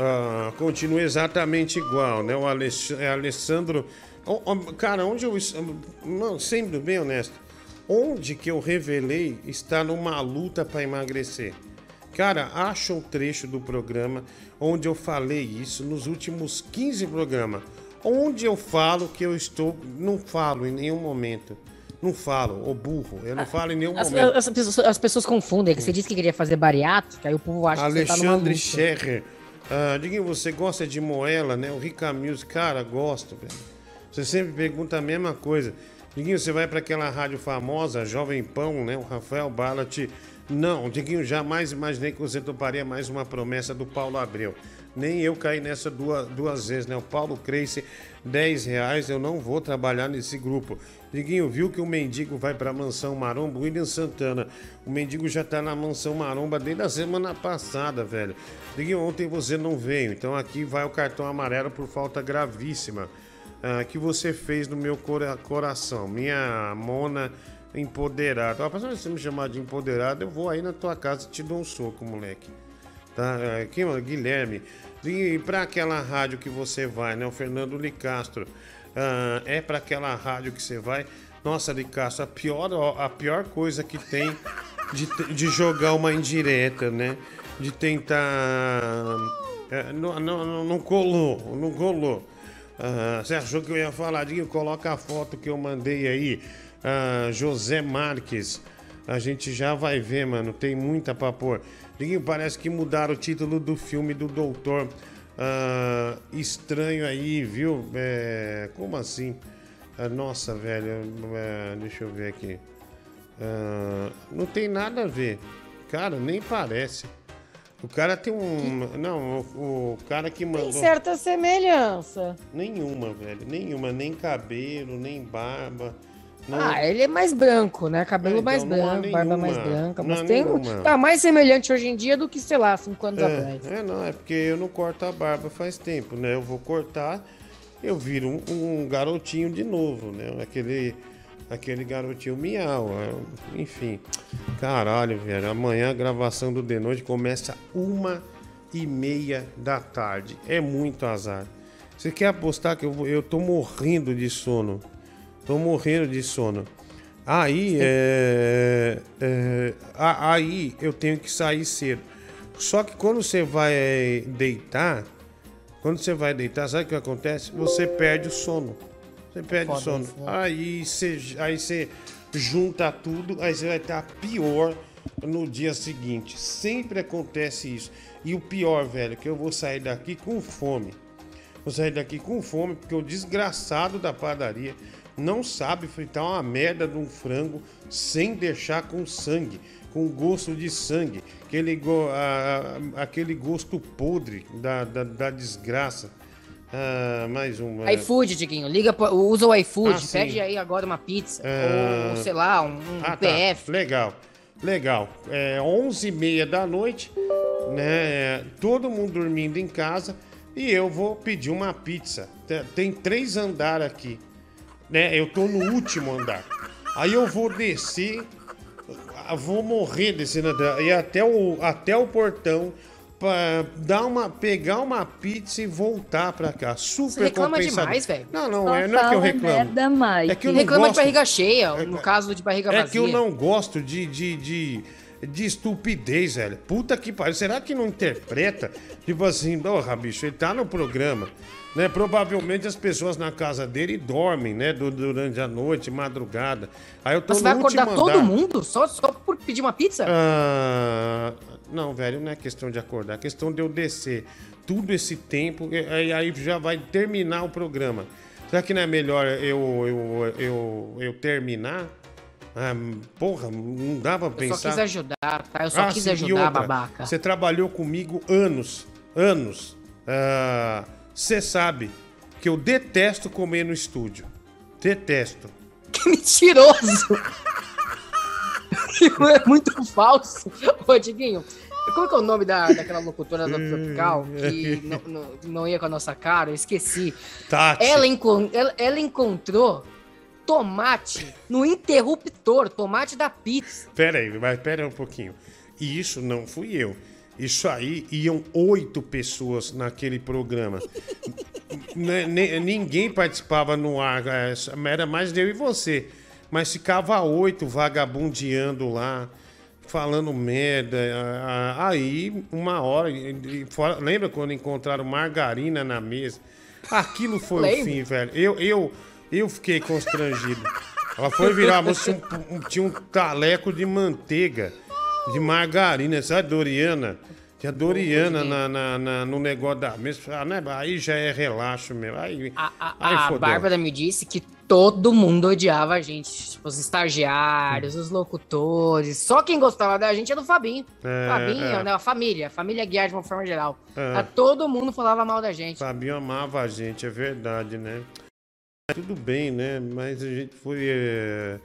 Ah, continua exatamente igual, né? O Alex- é Alessandro. Ó, ó, cara, onde eu. Não, sendo bem honesto. Onde que eu revelei está numa luta para emagrecer? Cara, acha um trecho do programa onde eu falei isso nos últimos 15 programas. Onde eu falo que eu estou. Não falo em nenhum momento. Não falo, ô burro. Eu não falo em nenhum As, momento. as pessoas, as pessoas confundem, que você disse que queria fazer bariátrica, aí o povo acha que você tá Alexandre. Scherrer. Ah, Diguinho, você gosta de moela, né? O Rica Music, cara, gosto, velho. Você sempre pergunta a mesma coisa. Diguinho, você vai para aquela rádio famosa, Jovem Pão, né? O Rafael Ballat. Não, Diguinho, jamais imaginei que você toparia mais uma promessa do Paulo Abreu. Nem eu caí nessa duas, duas vezes, né? O Paulo Cresce, 10 reais, eu não vou trabalhar nesse grupo. Diguinho, viu que o mendigo vai pra mansão Maromba? William Santana. O mendigo já tá na mansão Maromba desde a semana passada, velho. Diguinho, ontem você não veio, então aqui vai o cartão amarelo por falta gravíssima ah, que você fez no meu cora- coração. Minha mona empoderada. Ó, se você me chamar de empoderada, eu vou aí na tua casa e te dou um soco, moleque. Tá? É, Quem, mano? Guilherme. E pra aquela rádio que você vai, né? O Fernando Licastro. Ah, é pra aquela rádio que você vai. Nossa, Licastro, a pior, a pior coisa que tem de, de jogar uma indireta, né? De tentar. É, não, não, não- colou, não colou. Ah, você achou que eu ia falar? Diguinho, coloca a foto que eu mandei aí. Ah, José Marques. A gente já vai ver, mano. Tem muita pra pôr. Diguinho, parece que mudaram o título do filme do Doutor ah, Estranho aí, viu? É, como assim? Ah, nossa, velho. é, deixa eu ver aqui. Ah, não tem nada a ver. Cara, nem parece. O cara tem um. Não, o, o cara que mandou. Tem certa semelhança. Nenhuma, velho. Nenhuma. Nem cabelo, nem barba. Não- Ah, ele é mais branco, né? Cabelo É, então, mais branco, barba mais branca. Mas tem um. nenhuma. Tá mais semelhante hoje em dia do que, sei lá, cinco anos É, atrás. é, não, é porque eu não corto a barba faz tempo, né? Eu vou cortar, eu viro um, um garotinho de novo, né? Aquele, aquele garotinho miau. é, enfim, caralho, velho. Amanhã a gravação do The Noite começa uma e meia da tarde. É muito azar. Você quer apostar que eu, eu tô morrendo de sono? Tô morrendo de sono. Aí, é, é, a- aí eu tenho que sair cedo. Só que quando você vai deitar, quando você vai deitar, sabe o que acontece? Você perde o sono. Você perde o Foda sono. isso, né? Aí você, aí você junta tudo, aí você vai estar pior no dia seguinte. Sempre acontece isso. E o pior, velho, que eu vou sair daqui com fome. Vou sair daqui com fome, porque o desgraçado da padaria não sabe fritar uma merda de um frango sem deixar com sangue, com gosto de sangue, aquele, go- a- a- aquele gosto podre da, da, da desgraça. Ah, mais uma. iFood, Diguinho. Liga, usa o iFood. Ah, pede aí agora uma pizza. Ah. Ou, sei lá, um, um Ah, tá. PF. Legal, legal. É 11h30 da noite, né? Todo mundo dormindo em casa e eu vou pedir uma pizza. Te- Tem três andares aqui, né? Eu tô no último andar. Aí eu vou descer, ah, vou morrer descendo até, e até o, até o portão pra dar uma, pegar uma pizza e voltar pra cá. Super Você reclama compensado. demais, velho. Não, não, é, não é que eu reclamo. merda, Mike. É que eu não reclama gosto- de barriga cheia, no caso de barriga É vazia. que eu não gosto de, de, de, de estupidez, velho. Puta que pariu. Será que não interpreta? Tipo assim, porra, bicho, ele tá no programa. Né? Provavelmente as pessoas na casa dele dormem, né? du- Durante a noite, madrugada. Aí eu tô Mas vai acordar último todo andar. mundo só, só por pedir uma pizza? Ah, não, velho, não é questão de acordar, é questão de eu descer tudo esse tempo, aí, aí já vai terminar o programa. Será que não é melhor eu, eu, eu, eu terminar? Ah, porra, não dá pra Eu pensar. só quis ajudar, tá? Eu só Ah, quis sim, ajudar, babaca. Você trabalhou comigo anos, anos. Ah, Você sabe que eu detesto comer no estúdio. Detesto. [LAUGHS] Que mentiroso! [LAUGHS] é muito falso. Ô, Diguinho, como que é o nome da, daquela locutora da [LAUGHS] Tropical que não, não, não ia com a nossa cara? Eu esqueci. Tati. Ela, ela, ela encontrou tomate no interruptor, tomate da pizza. Pera aí, mas pera um pouquinho. E isso não fui eu. Isso aí iam oito pessoas naquele programa. [LAUGHS] N- n- Ninguém participava no ar, é, era mais eu e você. Mas ficava oito vagabundeando lá, falando merda. Aí, uma hora. lembra quando encontraram margarina na mesa? Aquilo foi o Lembro. fim, velho. Eu, eu, eu fiquei constrangido. Ela foi virar, a moça tinha um, um- tinha um taleco de manteiga, de margarina, sabe, Doriana? Tinha Doriana na, na- na- no negócio da mesa. Ah, né? Aí já é relaxo mesmo. Aí, A, aí a. Bárbara me disse que todo mundo odiava a gente. Tipo, os estagiários, os locutores. Só quem gostava da gente era o Fabinho. É, Fabinho, é. né? A família. A família Guiar de uma forma geral. É. A todo mundo falava mal da gente. Fabinho amava a gente, é verdade, né? Tudo bem, né? Mas a gente foi, é,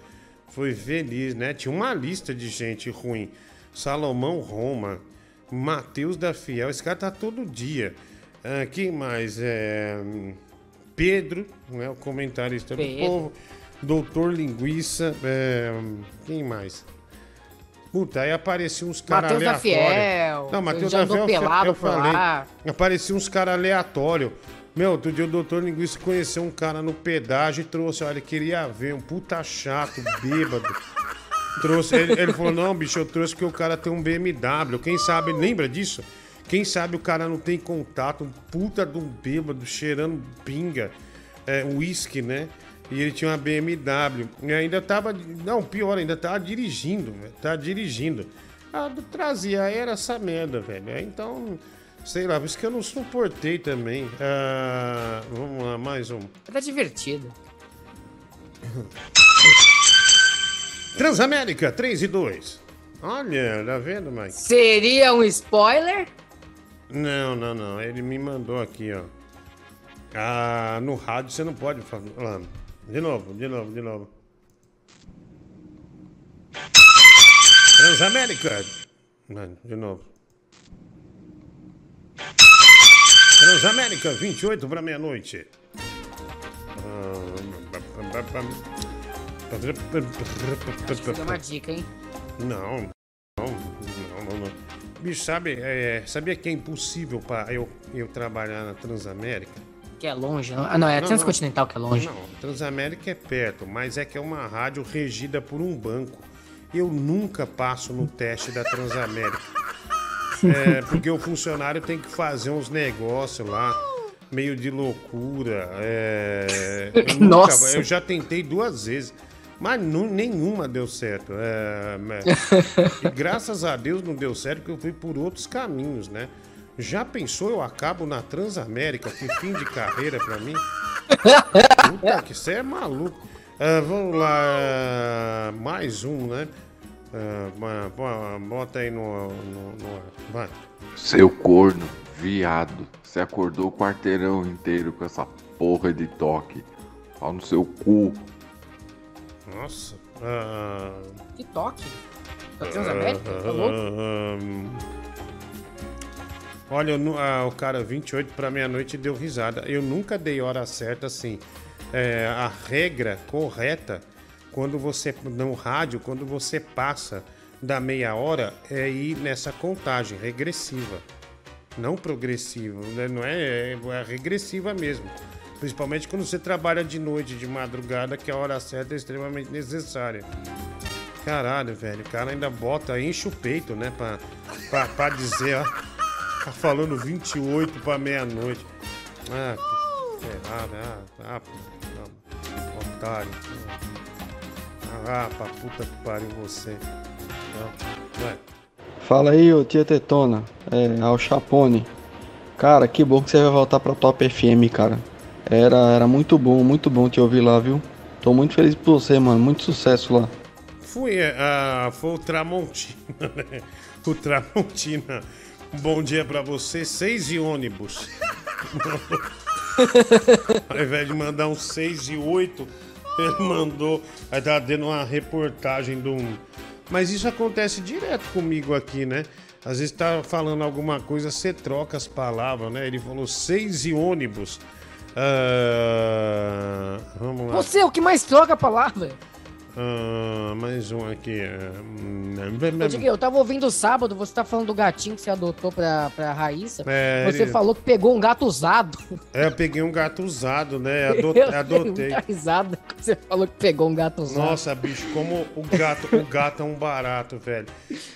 foi feliz, né? Tinha uma lista de gente ruim. Salomão Roma, Matheus da Fiel, esse cara tá todo dia. Ah, quem mais? É, Pedro, né? o comentarista Pedro. do povo. Doutor Linguiça. é, quem mais? Puta, aí apareciam uns caras Matheus da aleatórios. Fiel, Não, Matheus da Fiel, pelado eu falei. lá. Aparecia uns caras aleatórios. Meu, outro dia o doutor Linguiça conheceu um cara no pedágio e trouxe, olha, ele queria ver, um puta chato, bêbado. Trouxe, ele, ele falou, não, bicho, eu trouxe porque o cara tem um BMW. Quem sabe, lembra disso? Quem sabe o cara não tem contato, um puta de um bêbado cheirando pinga, é, uísque, né? E ele tinha uma BMW. E ainda tava. Não, pior, ainda tava dirigindo, velho. Tava dirigindo. Ah, trazia, era essa merda, velho. Então, sei lá, por isso que eu não suportei também. Ah, vamos lá, mais um. Tá divertido. [LAUGHS] Transamérica, 3 e 2. Olha, tá vendo, Mike? Seria um spoiler? Não, não, não. Ele me mandou aqui, ó. Ah, no rádio você não pode falar. De novo, de novo, de novo. Transamérica. De novo. Transamérica, 28 para meia-noite. Dar uma dica, hein? Não, não, não, não, não. Bicho, sabe, é, sabia que é impossível para eu, eu trabalhar na Transamérica? Que é longe, não? Ah, não, é Não, Transcontinental que é longe. Não, Transamérica é perto, mas é que é uma rádio regida por um banco. Eu nunca passo no teste da Transamérica. É, porque o funcionário tem que fazer uns negócios lá, meio de loucura. é, eu nunca- [LAUGHS] Nossa. eu já tentei duas vezes, mas nu- nenhuma deu certo. É, mas- e graças a Deus não deu certo, porque eu fui por outros caminhos, né? Já pensou eu acabo na Transamérica? Que fim de carreira pra mim? Puta que você é maluco. Ah, vamos lá, mais um, né? Ba- bota aí no, no, no ar. Vai. Seu corno, viado. Você acordou o quarteirão inteiro com essa porra de toque. Pau no seu cu. Nossa. ah, Que toque. Transamérica? Tá louco? ah, hum. Olha, eu nu- ah, o cara 28 para meia-noite deu risada. Eu nunca dei hora certa assim. É, a regra correta quando você no rádio, quando você passa da meia hora, é ir nessa contagem regressiva, não progressiva, né? não é, é, é regressiva mesmo. Principalmente quando você trabalha de noite, de madrugada, que a hora certa é extremamente necessária. Caralho, velho, o cara ainda bota, enche o peito, né, pra, pra, pra dizer, ó, tá falando 28 pra meia-noite. Ah, ferrado, ah, ah, ah, otário. Ah, pra puta que pariu você. Ué, Fala aí, ô tia Tetona, é, ao Chapone. Cara, que bom que você vai voltar pra Top FM, cara. Era, era muito bom, muito bom te ouvir lá, viu? Tô muito feliz por você, mano. Muito sucesso lá. Fui, ah, foi o Tramontina, [LAUGHS] né? O Tramontina. Um bom dia pra você, seis e ônibus. [LAUGHS] Ao invés de mandar um 6 e 8, ele mandou. Aí tá dando uma reportagem de um. Mas isso acontece direto comigo aqui, né? Às vezes tá falando alguma coisa, você troca as palavras, né? Ele falou seis e ônibus. Ah, vamos lá. Você é o que mais troca a palavra. Ah, mais um aqui. ah, hum, Ô, eu tava ouvindo sábado, você tá falando do gatinho que você adotou pra, pra Raíssa. É, você ele- falou que pegou um gato usado. É, eu peguei um gato usado, né? [LAUGHS] Ado- Eu adotei. muita risada você falou que pegou um gato usado. Nossa, bicho, como o gato, o gato é um barato, velho.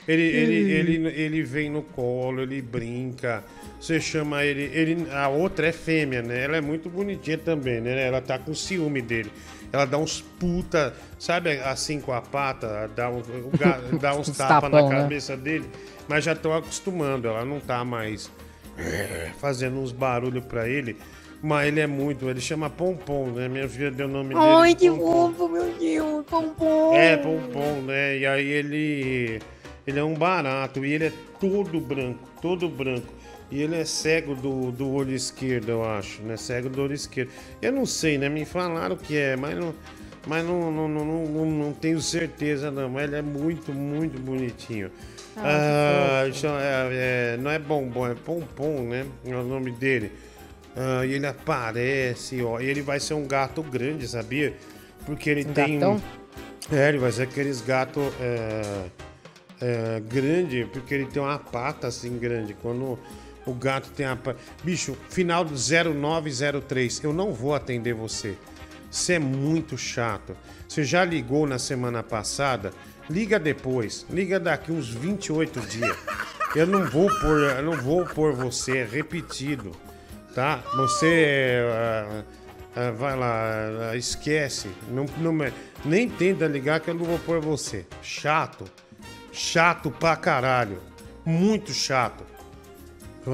Ele, ele, ele, ele vem no colo, ele brinca. Você chama ele, ele. A outra é fêmea, né? Ela é muito bonitinha também, né? Ela tá com ciúme dele. Ela dá uns puta, sabe assim com a pata, dá, um, [LAUGHS] dá uns tapas na né? cabeça dele, mas já tô acostumando, ela não tá mais é, fazendo uns barulhos pra ele. Mas ele é muito, ele chama Pompom, né? Minha filha deu o nome dele. Ai, que fofo, meu Deus, pompom. É, pompom, né? E aí ele. Ele é um barato e ele é todo branco, todo branco. E ele é cego do, do olho esquerdo, eu acho, né? Cego do olho esquerdo. Eu não sei, né? Me falaram que é, mas não. Mas não, não, não, não, não- tenho certeza, não. Mas ele é muito, muito bonitinho. Ah, Ah, é- é- não é bombom, é pompom, né? É o nome dele. Ah, e ele aparece, ó. E ele vai ser um gato grande, sabia? Porque ele Um tem. gatão? É, ele vai ser aqueles gatos é, é, grande, porque ele tem uma pata assim grande. Quando o gato tem a. Bicho, final do 0903, eu não vou atender você. Você é muito chato. Você já ligou na semana passada? Liga depois. Liga daqui uns 28 dias. Eu não vou pôr, eu não vou pôr você, é repetido. Tá? Você. ah, ah, vai lá, ah, esquece. Não, não nem tenta ligar que eu não vou pôr você. Chato. Chato pra caralho. Muito chato.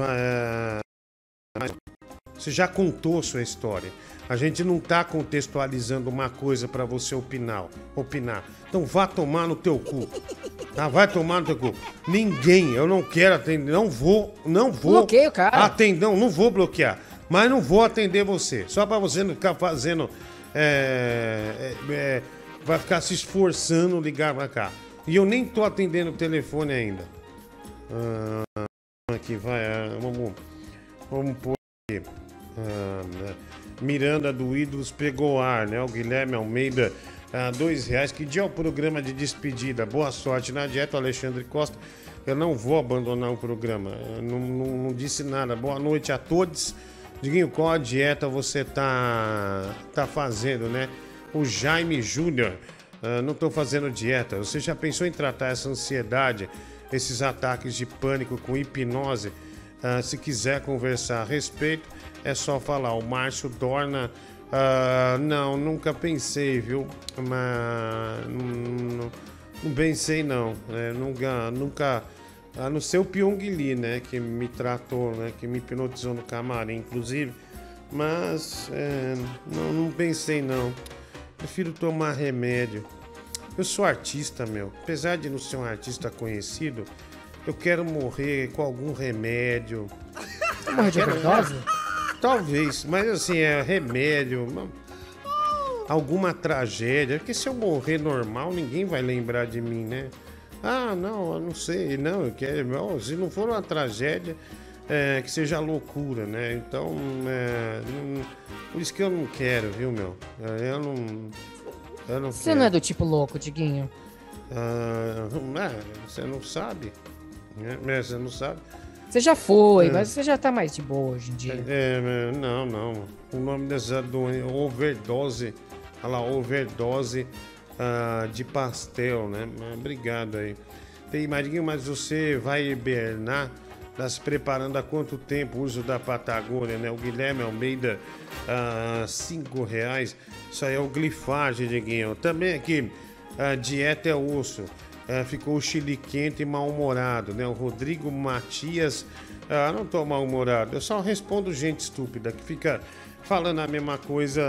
Ah, mas Você já contou sua história. A gente não tá contextualizando uma coisa pra você opinar, opinar. Então vá tomar no teu cu. Tá? Vai tomar no teu cu. Ninguém, eu não quero atender, não vou, não vou. Bloqueia o cara. Atender, não, não vou bloquear. Mas não vou atender você. Só pra você não ficar fazendo. é, é, é, vai ficar se esforçando ligar pra cá. E eu nem tô atendendo o telefone ainda. Ah, aqui, vai. ah, vamos, vamos pôr aqui. Ah? Miranda do Ídolos pegou ar, né? O Guilherme Almeida, ah, dois reais. Que dia é o programa de despedida? Boa sorte na dieta, Alexandre Costa. Eu não vou abandonar o programa. Não, não- não disse nada. Boa noite a todos. Diguinho, qual a dieta você tá, tá fazendo, né? O Jaime Júnior. ah, não tô fazendo dieta. Você já pensou em tratar essa ansiedade, esses ataques de pânico com hipnose? Ah, se quiser conversar a respeito, é só falar. O Márcio Dorna. ah, não, nunca pensei, viu? Mas. Não, pensei, não. É, nunca. nunca a não ser o Pyong Lee, né? Que me tratou, né? Que me hipnotizou no camarim, inclusive. Mas. é, não, não pensei, não. Prefiro tomar remédio. Eu sou artista, meu. Apesar de não ser um artista conhecido, eu quero morrer com algum remédio. Morrer de Quero- overdose? Talvez, mas assim, é remédio. uma- Alguma tragédia. Porque se eu morrer normal, ninguém vai lembrar de mim, né? Ah, não, eu não sei. Não, eu quero. se não for uma tragédia, é, que seja loucura, né? Então, é, não- por isso que eu não quero, viu, meu? É, Eu não. Eu não Você não é do tipo louco, Diguinho. Ah, é, você não sabe. né? Você não sabe. Você já foi, É. mas você já tá mais de boa hoje em dia. É, é, não, não. O nome dessa doença, overdose. Olha lá, overdose ah, de pastel, né? Obrigado aí. Tem, Marinho, mas você vai hibernar? Tá se preparando há quanto tempo o uso da Patagônia, né? O Guilherme Almeida, ah, cinco reais. Isso aí é o glifagem, Diguinho. Também aqui, a dieta é osso. Ah, ficou chile quente e mal-humorado, né? O Rodrigo Matias, ah, não tô mal-humorado, eu só respondo gente estúpida que fica falando a mesma coisa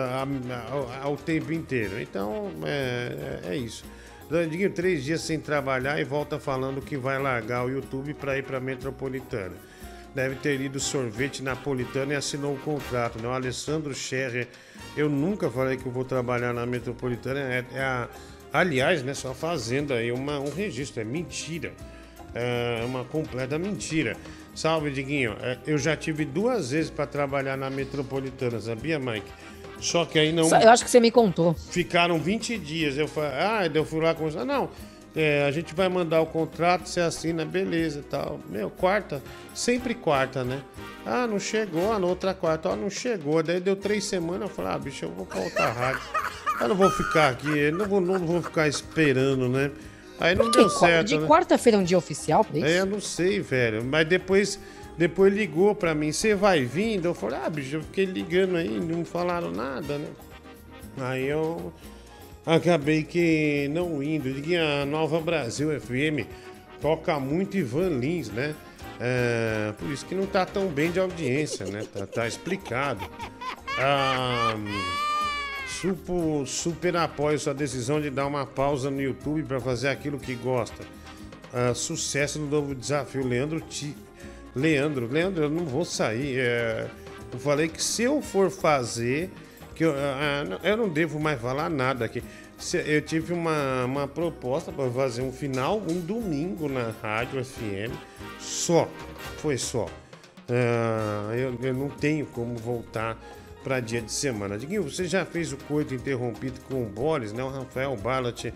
ao, ao tempo inteiro. Então, é, é isso. Dandinho, três dias sem trabalhar e volta falando que vai largar o YouTube para ir para Metropolitana. Deve ter ido sorvete napolitana e assinou o contrato, né? O Alessandro Scherrer, eu nunca falei que eu vou trabalhar na Metropolitana, é, é a, aliás, né, só fazendo aí uma, um registro, é mentira. É uma completa mentira. Salve, Diguinho. É, Eu já tive duas vezes para trabalhar na Metropolitana, sabia, Mike? Só que aí não. Eu acho que você me contou. Ficaram 20 dias. Eu falei, ah, eu fui lá conversar. Não, é, a gente vai mandar o contrato, você assina, beleza e tal. Meu, quarta, sempre quarta, né? Ah, não chegou, ah, na outra quarta, ó, não chegou. Daí deu três semanas, eu falei, ah, bicho, eu vou pra outra rádio. [LAUGHS] Eu não vou ficar aqui, eu não vou, não vou ficar esperando, né? Aí não deu certo. De né? quarta-feira é um dia oficial pra isso? É, eu não sei, velho. Mas depois, depois ligou pra mim, você vai vindo? Eu falei, ah, bicho, eu fiquei ligando aí, não falaram nada, né? Aí eu acabei que não indo. Liguei a Nova Brasil FM, toca muito Ivan Lins, né? É, por isso que não tá tão bem de audiência, né? Tá, tá explicado. Ah, Supo, super apoio sua decisão de dar uma pausa no YouTube para fazer aquilo que gosta. Ah, sucesso no novo desafio, Leandro. Ti... Leandro, Leandro, eu não vou sair. é, Eu falei que se eu for fazer, que eu, ah, não- eu não devo mais falar nada aqui. Eu tive uma, uma proposta para fazer um final, um domingo na Rádio FM, só. Foi só. Ah, eu, eu não tenho como voltar para dia de semana. Diguinho, você já fez o coito interrompido com o Boris, né? O Rafael Ballat.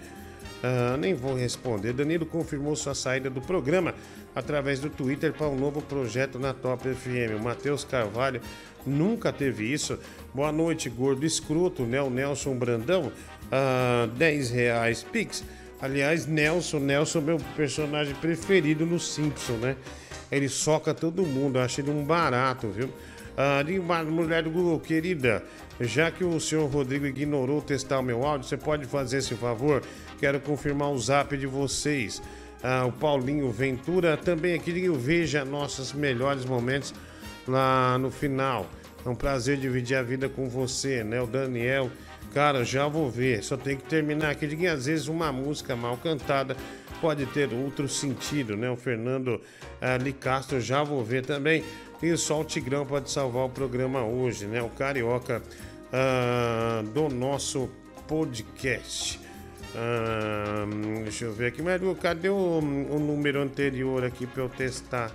Ah, nem vou responder. Danilo confirmou sua saída do programa através do Twitter para um novo projeto na Top FM. O Matheus Carvalho nunca teve isso. Boa noite, gordo escroto, né? O Nelson Brandão, ah, 10 reais. Pix. Aliás, Nelson, Nelson, meu personagem preferido no Simpson, né? Ele soca todo mundo, eu acho ele um barato, viu? Ah, mulher do Google, querida, já que o senhor Rodrigo ignorou testar o meu áudio, você pode fazer esse favor? Quero confirmar o zap de vocês. Ah, o Paulinho Ventura também aqui, digo, veja nossos melhores momentos lá no final. É um prazer dividir a vida com você, né? O Daniel, cara, já vou ver. Só tem que terminar aqui. Diga, às vezes uma música mal cantada pode ter outro sentido, né? O Fernando ah, Licastro, já vou ver também. E só o Tigrão pode salvar o programa hoje, né? O Carioca ah, do nosso podcast. Ah, deixa eu ver aqui, mas cadê o, o número anterior aqui para eu testar?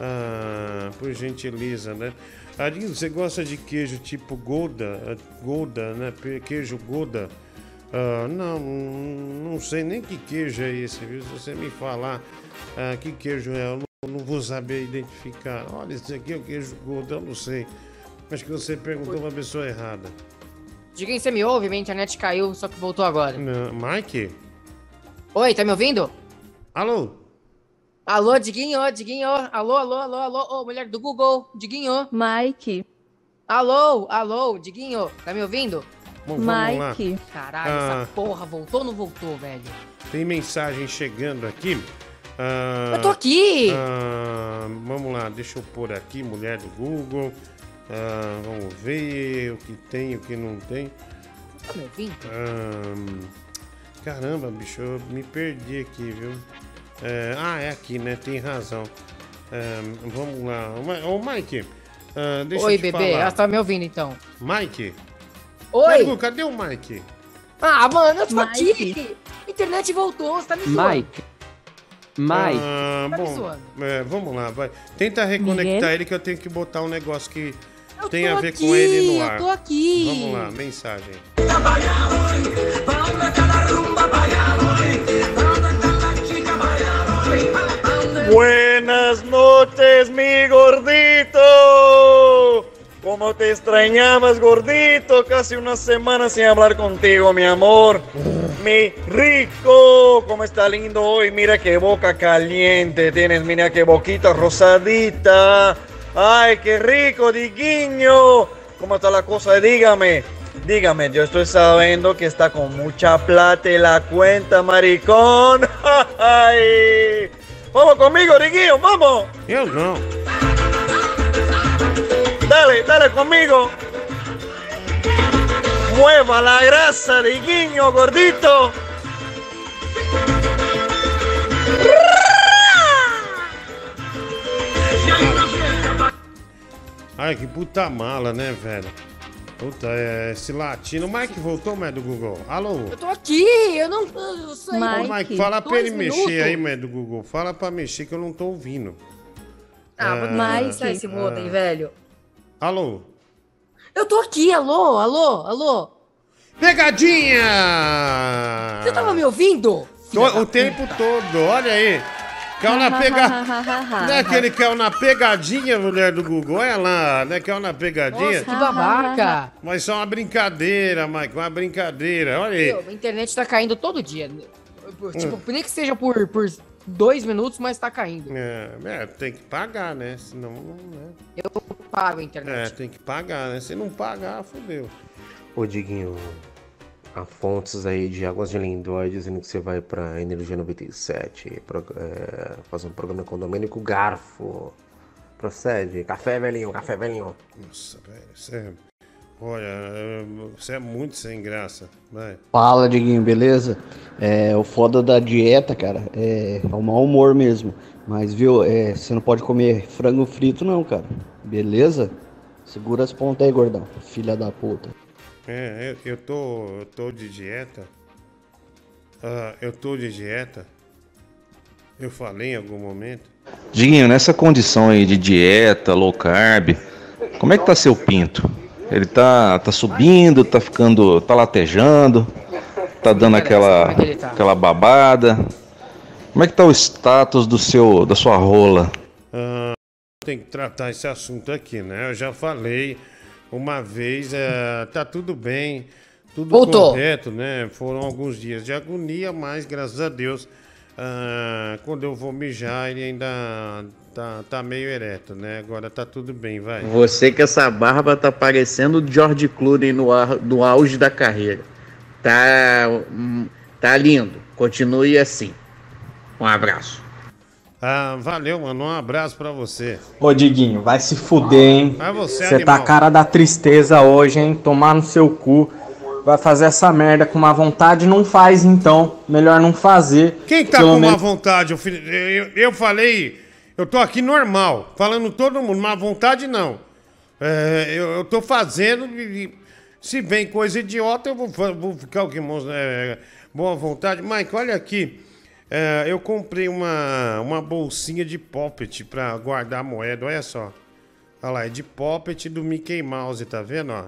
Ah, por gentileza, né? Arinho, você gosta de queijo tipo Gouda? Ah, Gouda, né? Queijo Gouda? Ah, não, não sei nem que queijo é esse, viu? Se você me falar ah, que queijo é, eu não, não vou saber identificar. Olha, esse aqui é o queijo Gouda, eu não sei. Acho que você perguntou pra pessoa errada. Diguinho, você me ouve? Minha internet caiu, só que voltou agora. Não, Mike? Oi, tá me ouvindo? Alô? Alô, Diguinho, Diguinho. Alô, alô, alô, alô. Ô, mulher do Google, Diguinho. Mike. Alô, alô, Diguinho. Tá me ouvindo? Bom, vamos lá. Mike. Caralho, Ah. essa porra voltou ou não voltou, velho? Tem mensagem chegando aqui. Ah, Eu tô aqui! ah, vamos lá, deixa eu pôr aqui, mulher do Google. Ah, vamos ver o que tem e o que não tem. Tá me ouvindo? Ah, caramba, bicho, eu me perdi aqui, viu? É, ah, é aqui, né? Tem razão. Ah, vamos lá. Ô, Mike, ah, deixa Oi, eu te bebê. falar. Ela tá me ouvindo, então. Mike? Oi! Cadê, cadê o Mike? Ah, mano, eu tô Mike. aqui! Internet voltou, você tá me zoando. Mike. Mike. Ah, Tá me bom, zoando. é, vamos lá, vai. Tenta reconectar Miguel? ele que eu tenho que botar um negócio que Eu tem a ver aqui, com ele no ar. Eu tô aqui. Vamos lá, mensagem. Buenas noches, mi gordito. Como te extrañabas, gordito. Casi una semana sin hablar contigo, mi amor. Mi rico, cómo está lindo hoy. Mira qué boca caliente tienes. Mira qué boquita rosadita. Ay, qué rico, Diguiño. ¿Cómo está la cosa? Dígame, dígame, yo estoy sabiendo que está con mucha plata en la cuenta, maricón. [LAUGHS] Ay. Vamos conmigo, Diguiño, vamos. Yo no. Dale, dale conmigo. Mueva la grasa, Diguiño, gordito. Ai, que puta mala, né, velho? Puta, é, esse latino. O Mike voltou, mas do Google. Alô? Eu tô aqui, eu não. Eu sei. Ô, Mike, fala pra ele Dois mexer minutos. aí, mas do Google. Fala pra mexer que eu não tô ouvindo. Ah, vou desligar esse modem, velho. Alô? Eu tô aqui, alô, alô, alô. Pegadinha! Você tava me ouvindo? To- o tempo todo, olha aí. Caiu na pegadinha. [LAUGHS] Não é aquele que caiu na pegadinha, mulher do Google? Olha lá, né? Caiu na pegadinha. Nossa, que babaca. Mas só uma brincadeira, Mike, uma brincadeira. Olha aí. Meu, a internet tá caindo todo dia. Tipo, Hum. nem que seja por, por dois minutos, mas tá caindo. É, é, tem que pagar, né? Senão não. Né? Eu pago a É, internet. tem que pagar, né? Se não pagar, fodeu. Ô, Diguinho, a fontes aí de Águas de Lindóia dizendo que você vai pra Energia 97 pro- é, fazer um programa com o Domênico Garfo. Procede. Café, velhinho, café, velhinho. Nossa, velho, você é... Olha, você é muito sem graça. Vai. Fala, Diguinho, beleza? É, o foda da dieta, cara, é, é o mau humor mesmo. Mas, viu, é, você não pode comer frango frito, não, cara. Beleza? Segura as pontas aí, gordão. Filha da puta. É, eu, eu tô, eu tô de dieta. Ah, eu tô de dieta. Eu falei em algum momento. Diguinho, nessa condição aí de dieta, low carb, como é que tá seu pinto? Ele tá, tá subindo, tá ficando, tá latejando, tá dando aquela, é tá? aquela babada. Como é que tá o status do seu, da sua rola? Ah, tem que tratar esse assunto aqui, né? Eu já falei uma vez, é, tá tudo bem, tudo Voltou. correto, né? Foram alguns dias de agonia, mas graças a Deus, ah, quando eu vou mijar, ele ainda tá, tá meio ereto, né? Agora tá tudo bem, vai. Você que essa barba tá parecendo o George Clooney no, ar- no auge da carreira. Tá, hum, tá lindo. Continue assim. Um abraço. Ah, valeu, mano. Um abraço pra você. Ô, Diguinho, vai se fuder, hein? Mas você é Você tá a cara da tristeza hoje, hein? Tomar no seu cu. Vai fazer essa merda com má vontade? Não faz, então. Melhor não fazer. Quem tá com má menos- vontade? Eu, eu, eu falei, eu tô aqui normal, falando todo mundo, má vontade não. É, eu, eu tô fazendo, se vem coisa idiota, eu vou, vou ficar o que, é, boa vontade. Mike, olha aqui, é, eu comprei uma, uma bolsinha de poppet pra guardar moeda, olha só. Olha lá, é de poppet do Mickey Mouse, tá vendo, ó?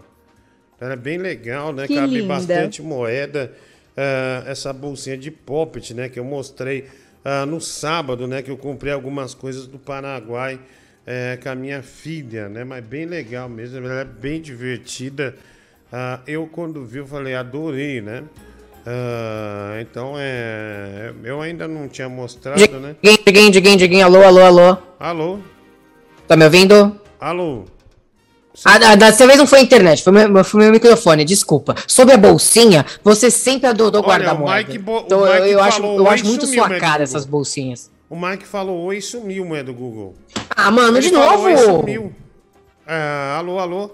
Ela é bem legal, né? Que Cabe linda. bastante moeda. ah, essa bolsinha de poppet, né? Que eu mostrei ah, no sábado, né? Que eu comprei algumas coisas do Paraguai eh, com a minha filha, né? Mas bem legal mesmo. Ela é bem divertida. Ah, eu, quando vi, eu falei, adorei, né? Ah, então, é... eu ainda não tinha mostrado, né? Diguinho, Diguinho, Diguinho, Diguinho, alô, alô, alô. Alô? Tá me ouvindo? Alô? Ah, da- dessa vez não foi a internet, foi meu, foi meu microfone, desculpa. Sobre a bolsinha, você sempre adorou Olha, guardar o moeda. Mike bo- o Então eu, Mike eu acho, eu acho muito sumiu, sua cara Google? essas bolsinhas. O Mike falou oi e sumiu, do Google. Ah, mano, Ele de falou novo? oi sumiu. Ah, alô, alô?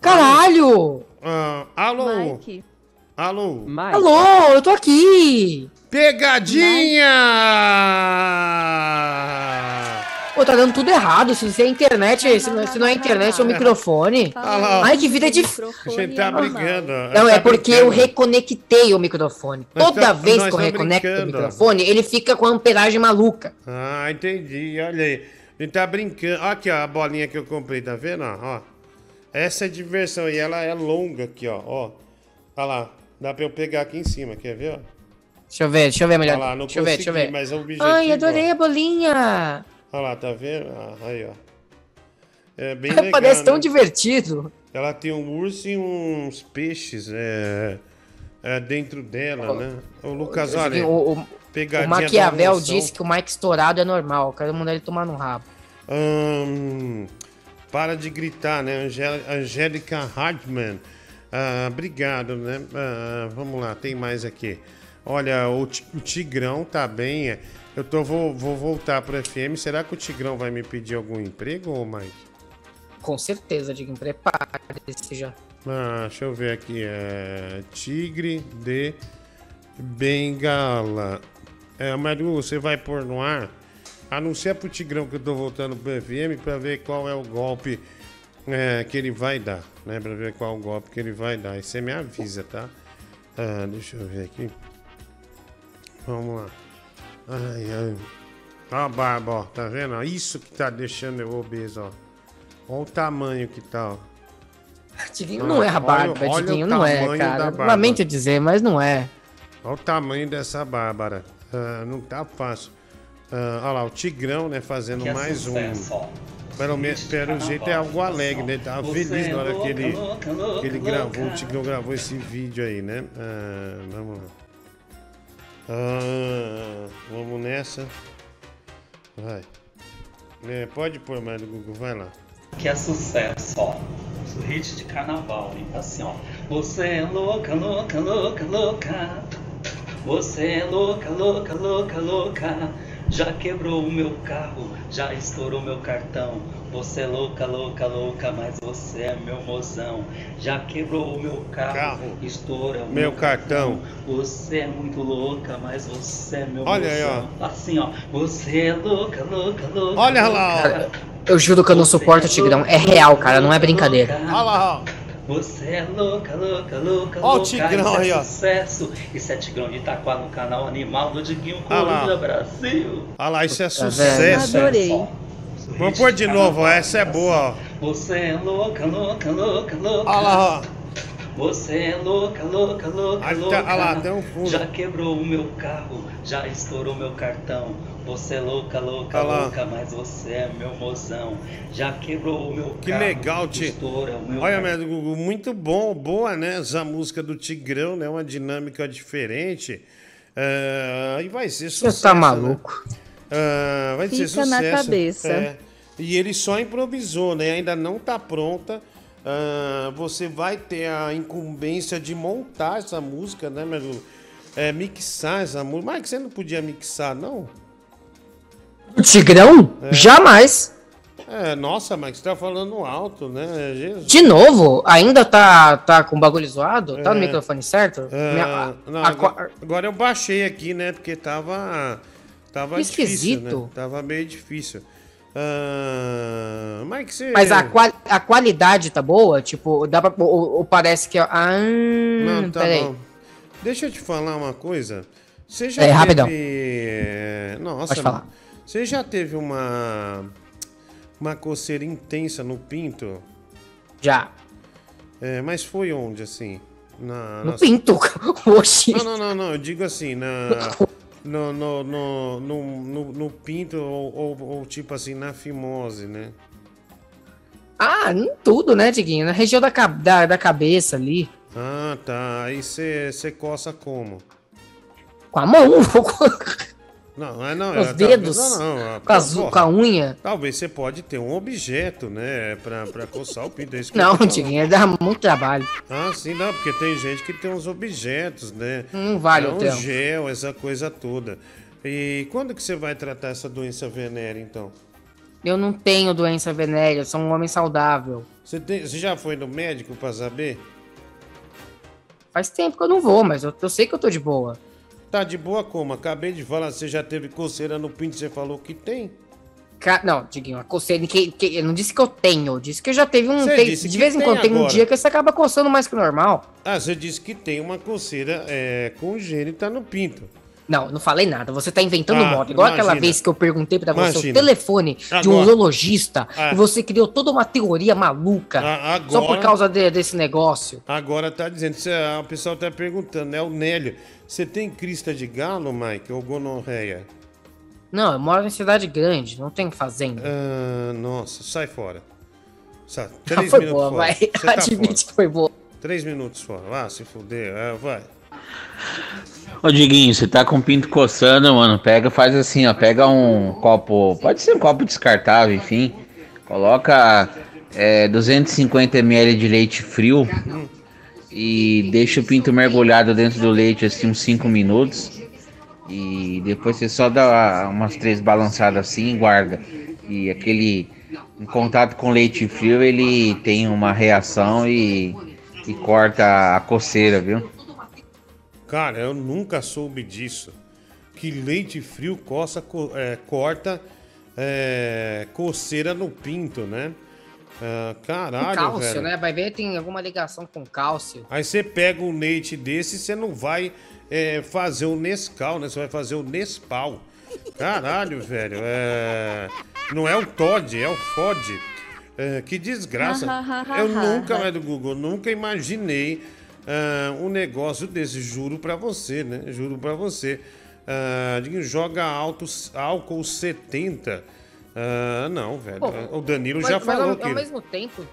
Caralho! Ah, alô? Alô? Alô, eu tô aqui! Pegadinha! Pô, tá dando tudo errado. Se você é internet, se não, se não é internet, é o microfone. Ah. Ai, que vida difícil. A gente tá brigando. Não, tá é porque eu reconectei o microfone. Toda tá- vez que eu reconecto o microfone, ele fica com a amperagem maluca. Ah, entendi. Olha aí. A gente tá brincando. Olha aqui, ó, a bolinha que eu comprei, tá vendo? ó? Ó. Essa é diversão e ela é longa aqui, ó. ó. Olha lá. Dá pra eu pegar aqui em cima, quer ver? Ó? Deixa eu ver, deixa eu ver melhor. Olha lá, não deixa eu ver, deixa eu consegui, ver. mas é o objetivo, Ai, adorei ó. a bolinha. Olha lá, tá vendo? Ah, aí, ó. É bem [LAUGHS] legal, Parece tão né? divertido. Ela tem um urso e uns peixes é, é, dentro dela, né? O Lucas, olha, o, o, o Maquiavel disse que o Mike estourado é normal. Quero mandar ele tomar no rabo. Ahn, para de gritar, né? Angé- Angélica Hartmann. Ah, obrigado, né? Ah, vamos lá, tem mais aqui. Olha, o, o Tigrão tá bem. é. Eu tô, vou, vou voltar pro FM. Será que o Tigrão vai me pedir algum emprego, Mike? Com certeza, Diguinho. Prepare-se já. Ah, deixa eu ver aqui. É... Tigre de Bengala. É, Maru, você vai pôr no ar? Anuncia pro Tigrão que eu tô voltando pro FM pra ver qual é o golpe é, que ele vai dar, né? Pra ver qual o golpe que ele vai dar. E você me avisa, tá? Ah, deixa eu ver aqui. Vamos lá. Ai, ai. Ó a barba, ó. Tá vendo? Isso que tá deixando eu obeso, ó. Olha o tamanho que tá, ó. Diguinho não é a barba, olha não é, tamanho da cara. barba. Lamento dizer, mas não é. Olha o tamanho dessa Bárbara. Ah, não tá fácil. Ah, olha lá, o Tigrão, né, fazendo Que é mais sucesso, ó. um. Pelo, menos, pelo jeito é algo alegre, né? Tava Você feliz na hora é que ele, louca, que ele louca. gravou, o Tigrão gravou esse vídeo aí, né? Ah, vamos lá. Ah, vamos nessa. Vai. É, pode pôr mais do Google, vai lá. Que é sucesso, ó. Hit de carnaval, hein? Assim, ó. Você é louca, louca, louca, louca. Você é louca, louca, louca, louca. Já quebrou o meu carro, já estourou meu cartão. Você é louca, louca, louca, mas você é meu mozão. Já quebrou o meu carro, Carro. estoura o Meu cartão. Você é muito louca, mas você é meu Olha aí, mozão. Assim, ó. Você é louca, louca, louca. Olha lá, ó. Eu juro que eu não suporto o Tigrão. É real, cara, não é brincadeira. Olha lá, ó. Você é louca, louca, louca, Ó o louca. Tigrão isso aí, é ó. sucesso. Isso é Tigrão de Itaquá no canal Animal do Diguinho Ah. Coruja Brasil. Olha lá, isso é Tá sucesso. Adorei. Vamos pôr de novo, ó, essa é boa, ó. Você é louca, louca, louca, louca. Olha lá, ó. Você é louca, louca, louca, tá- louca. olha lá, tem um fundo. Já quebrou o meu carro, já estourou meu cartão. Você é louca, louca, louca, mas você é meu mozão. Já quebrou o meu Que carro. legal, Ti. estoura o meu Olha, meu Gugu, muito bom, boa, né? Essa música do Tigrão, né? Uma dinâmica diferente. Ah, e vai ser Você sucesso. tá né? maluco. Ah, vai ser Fica sucesso. na cabeça. É. E ele só improvisou, né? Ainda não tá pronta. Ah, você vai ter a incumbência de montar essa música, né, meu Gugu? É, mixar essa música. Mas você não podia mixar, não? O Tigrão? É. Jamais. É, nossa, você tá falando alto, né? Jesus. De novo? Ainda tá, tá com o bagulho zoado? Tá no É. microfone certo? É, Minha- não, a- agora, agora eu baixei aqui, né? Porque tava. Tava Que difícil, esquisito. né? Tava meio difícil. Ah, mas que você. Mas a, qual- a qualidade tá boa? Tipo, dá pra. Ou, ou parece que. Ah, Não, tá peraí. bom. Deixa eu te falar uma coisa. Você já É, teve. rapidão. é, Nossa, Pode falar. Você já teve uma. Uma coceira intensa no pinto? Já. É, mas foi onde, assim? Na, No na- pinto. [LAUGHS] Oxi. Não, não, não, não. Eu digo assim, na. No, no, no, no, no- pinto ou, ou- ou tipo assim, na fimose, né? Ah, em tudo, né, Diguinho? Na região da, da, da cabeça ali. Ah, tá. Aí você coça como? Com a mão. [LAUGHS] Não, é não. Com os é, dedos, não, não, com as- porra, com a unha. Talvez você pode ter um objeto, né? Pra, pra coçar o pinto. é isso que eu Não. Diguinho, dá muito trabalho. Ah, sim, não, porque tem gente que tem uns objetos, né? Não vale é o um tempo. gel, essa coisa toda. E quando que você vai tratar essa doença venérea, então? Eu não tenho doença venérea, eu sou um homem saudável. Você, tem- você já foi no médico pra saber? Faz tempo que eu não vou, mas eu, eu sei que eu tô de boa. Tá de boa como? Acabei de falar, você já teve coceira no pinto, você falou que tem. Ca- Não, Diguinho, a coceira. Que, que, eu não disse que eu tenho, eu disse que eu já teve um. Tem- de vez em quando tem um dia que você acaba coçando mais que o normal. Ah, você disse que tem uma coceira é, congênita no pinto. Não, não falei nada. Você tá inventando Ah, moda. Igual aquela imagina. vez que eu perguntei pra você o Imagina. telefone de um Agora. urologista Ah. e você criou toda uma teoria maluca A- só por agora- causa de- desse negócio. Agora tá dizendo, cê- o pessoal tá perguntando, né? O Nélio, você tem crista de galo, Mike, ou gonorreia? Não, eu moro em cidade grande, não tem fazenda. Ah, nossa, sai fora. Sai, [LAUGHS] Ah, três foi minutos boa, fora. vai. Tá [LAUGHS] Admite que foi boa. Três minutos fora. Ah, se fuder. É, vai. Ô Diguinho, você tá com o pinto coçando, mano. Pega, faz assim, ó. Pega um copo. Pode ser um copo descartável, enfim. Coloca é, 250 ml de leite frio e deixa o pinto mergulhado dentro do leite assim uns 5 minutos. E depois você só dá umas três balançadas assim e guarda. E aquele. Em contato com leite frio, ele tem uma reação e, e corta a coceira, viu? Cara, eu nunca soube disso. Que leite frio coça, co- é, corta é, coceira no pinto, né? Ah, Com caralho, cálcio, velho. né? Vai ver, tem alguma ligação com cálcio. Aí você pega um leite desse e você não vai é, fazer o Nescau, né? Você vai fazer o Nespal. Caralho, [LAUGHS] velho. É... Não é o Todd, é o Fod. É, que desgraça. Eu nunca, do Google, nunca imaginei ah, um negócio desse. Juro pra você, né? Juro pra você. Diguinho, joga alto, álcool 70. Ah, não, velho. Pô, o Danilo mas- já mas falou ao, que. ao mesmo tempo,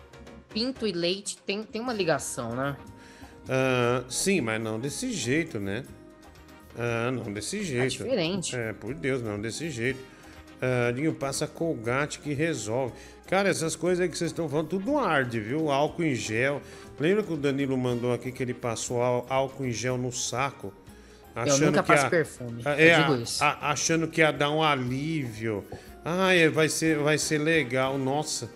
pinto e leite tem, tem uma ligação, né? Ah, sim, mas não desse jeito, né? Ah, não desse jeito. diferente. É, por Deus, não desse jeito. Ah, Dinho, passa colgate que resolve. Cara, essas coisas aí que vocês estão falando, tudo arde, viu? Álcool em gel. Lembra que o Danilo mandou aqui que ele passou ál- álcool em gel no saco? nunca que passo a- perfume, a- eu É, digo a- isso. a- achando que ia dar um alívio. Ah, é, vai ser, vai ser legal. Nossa,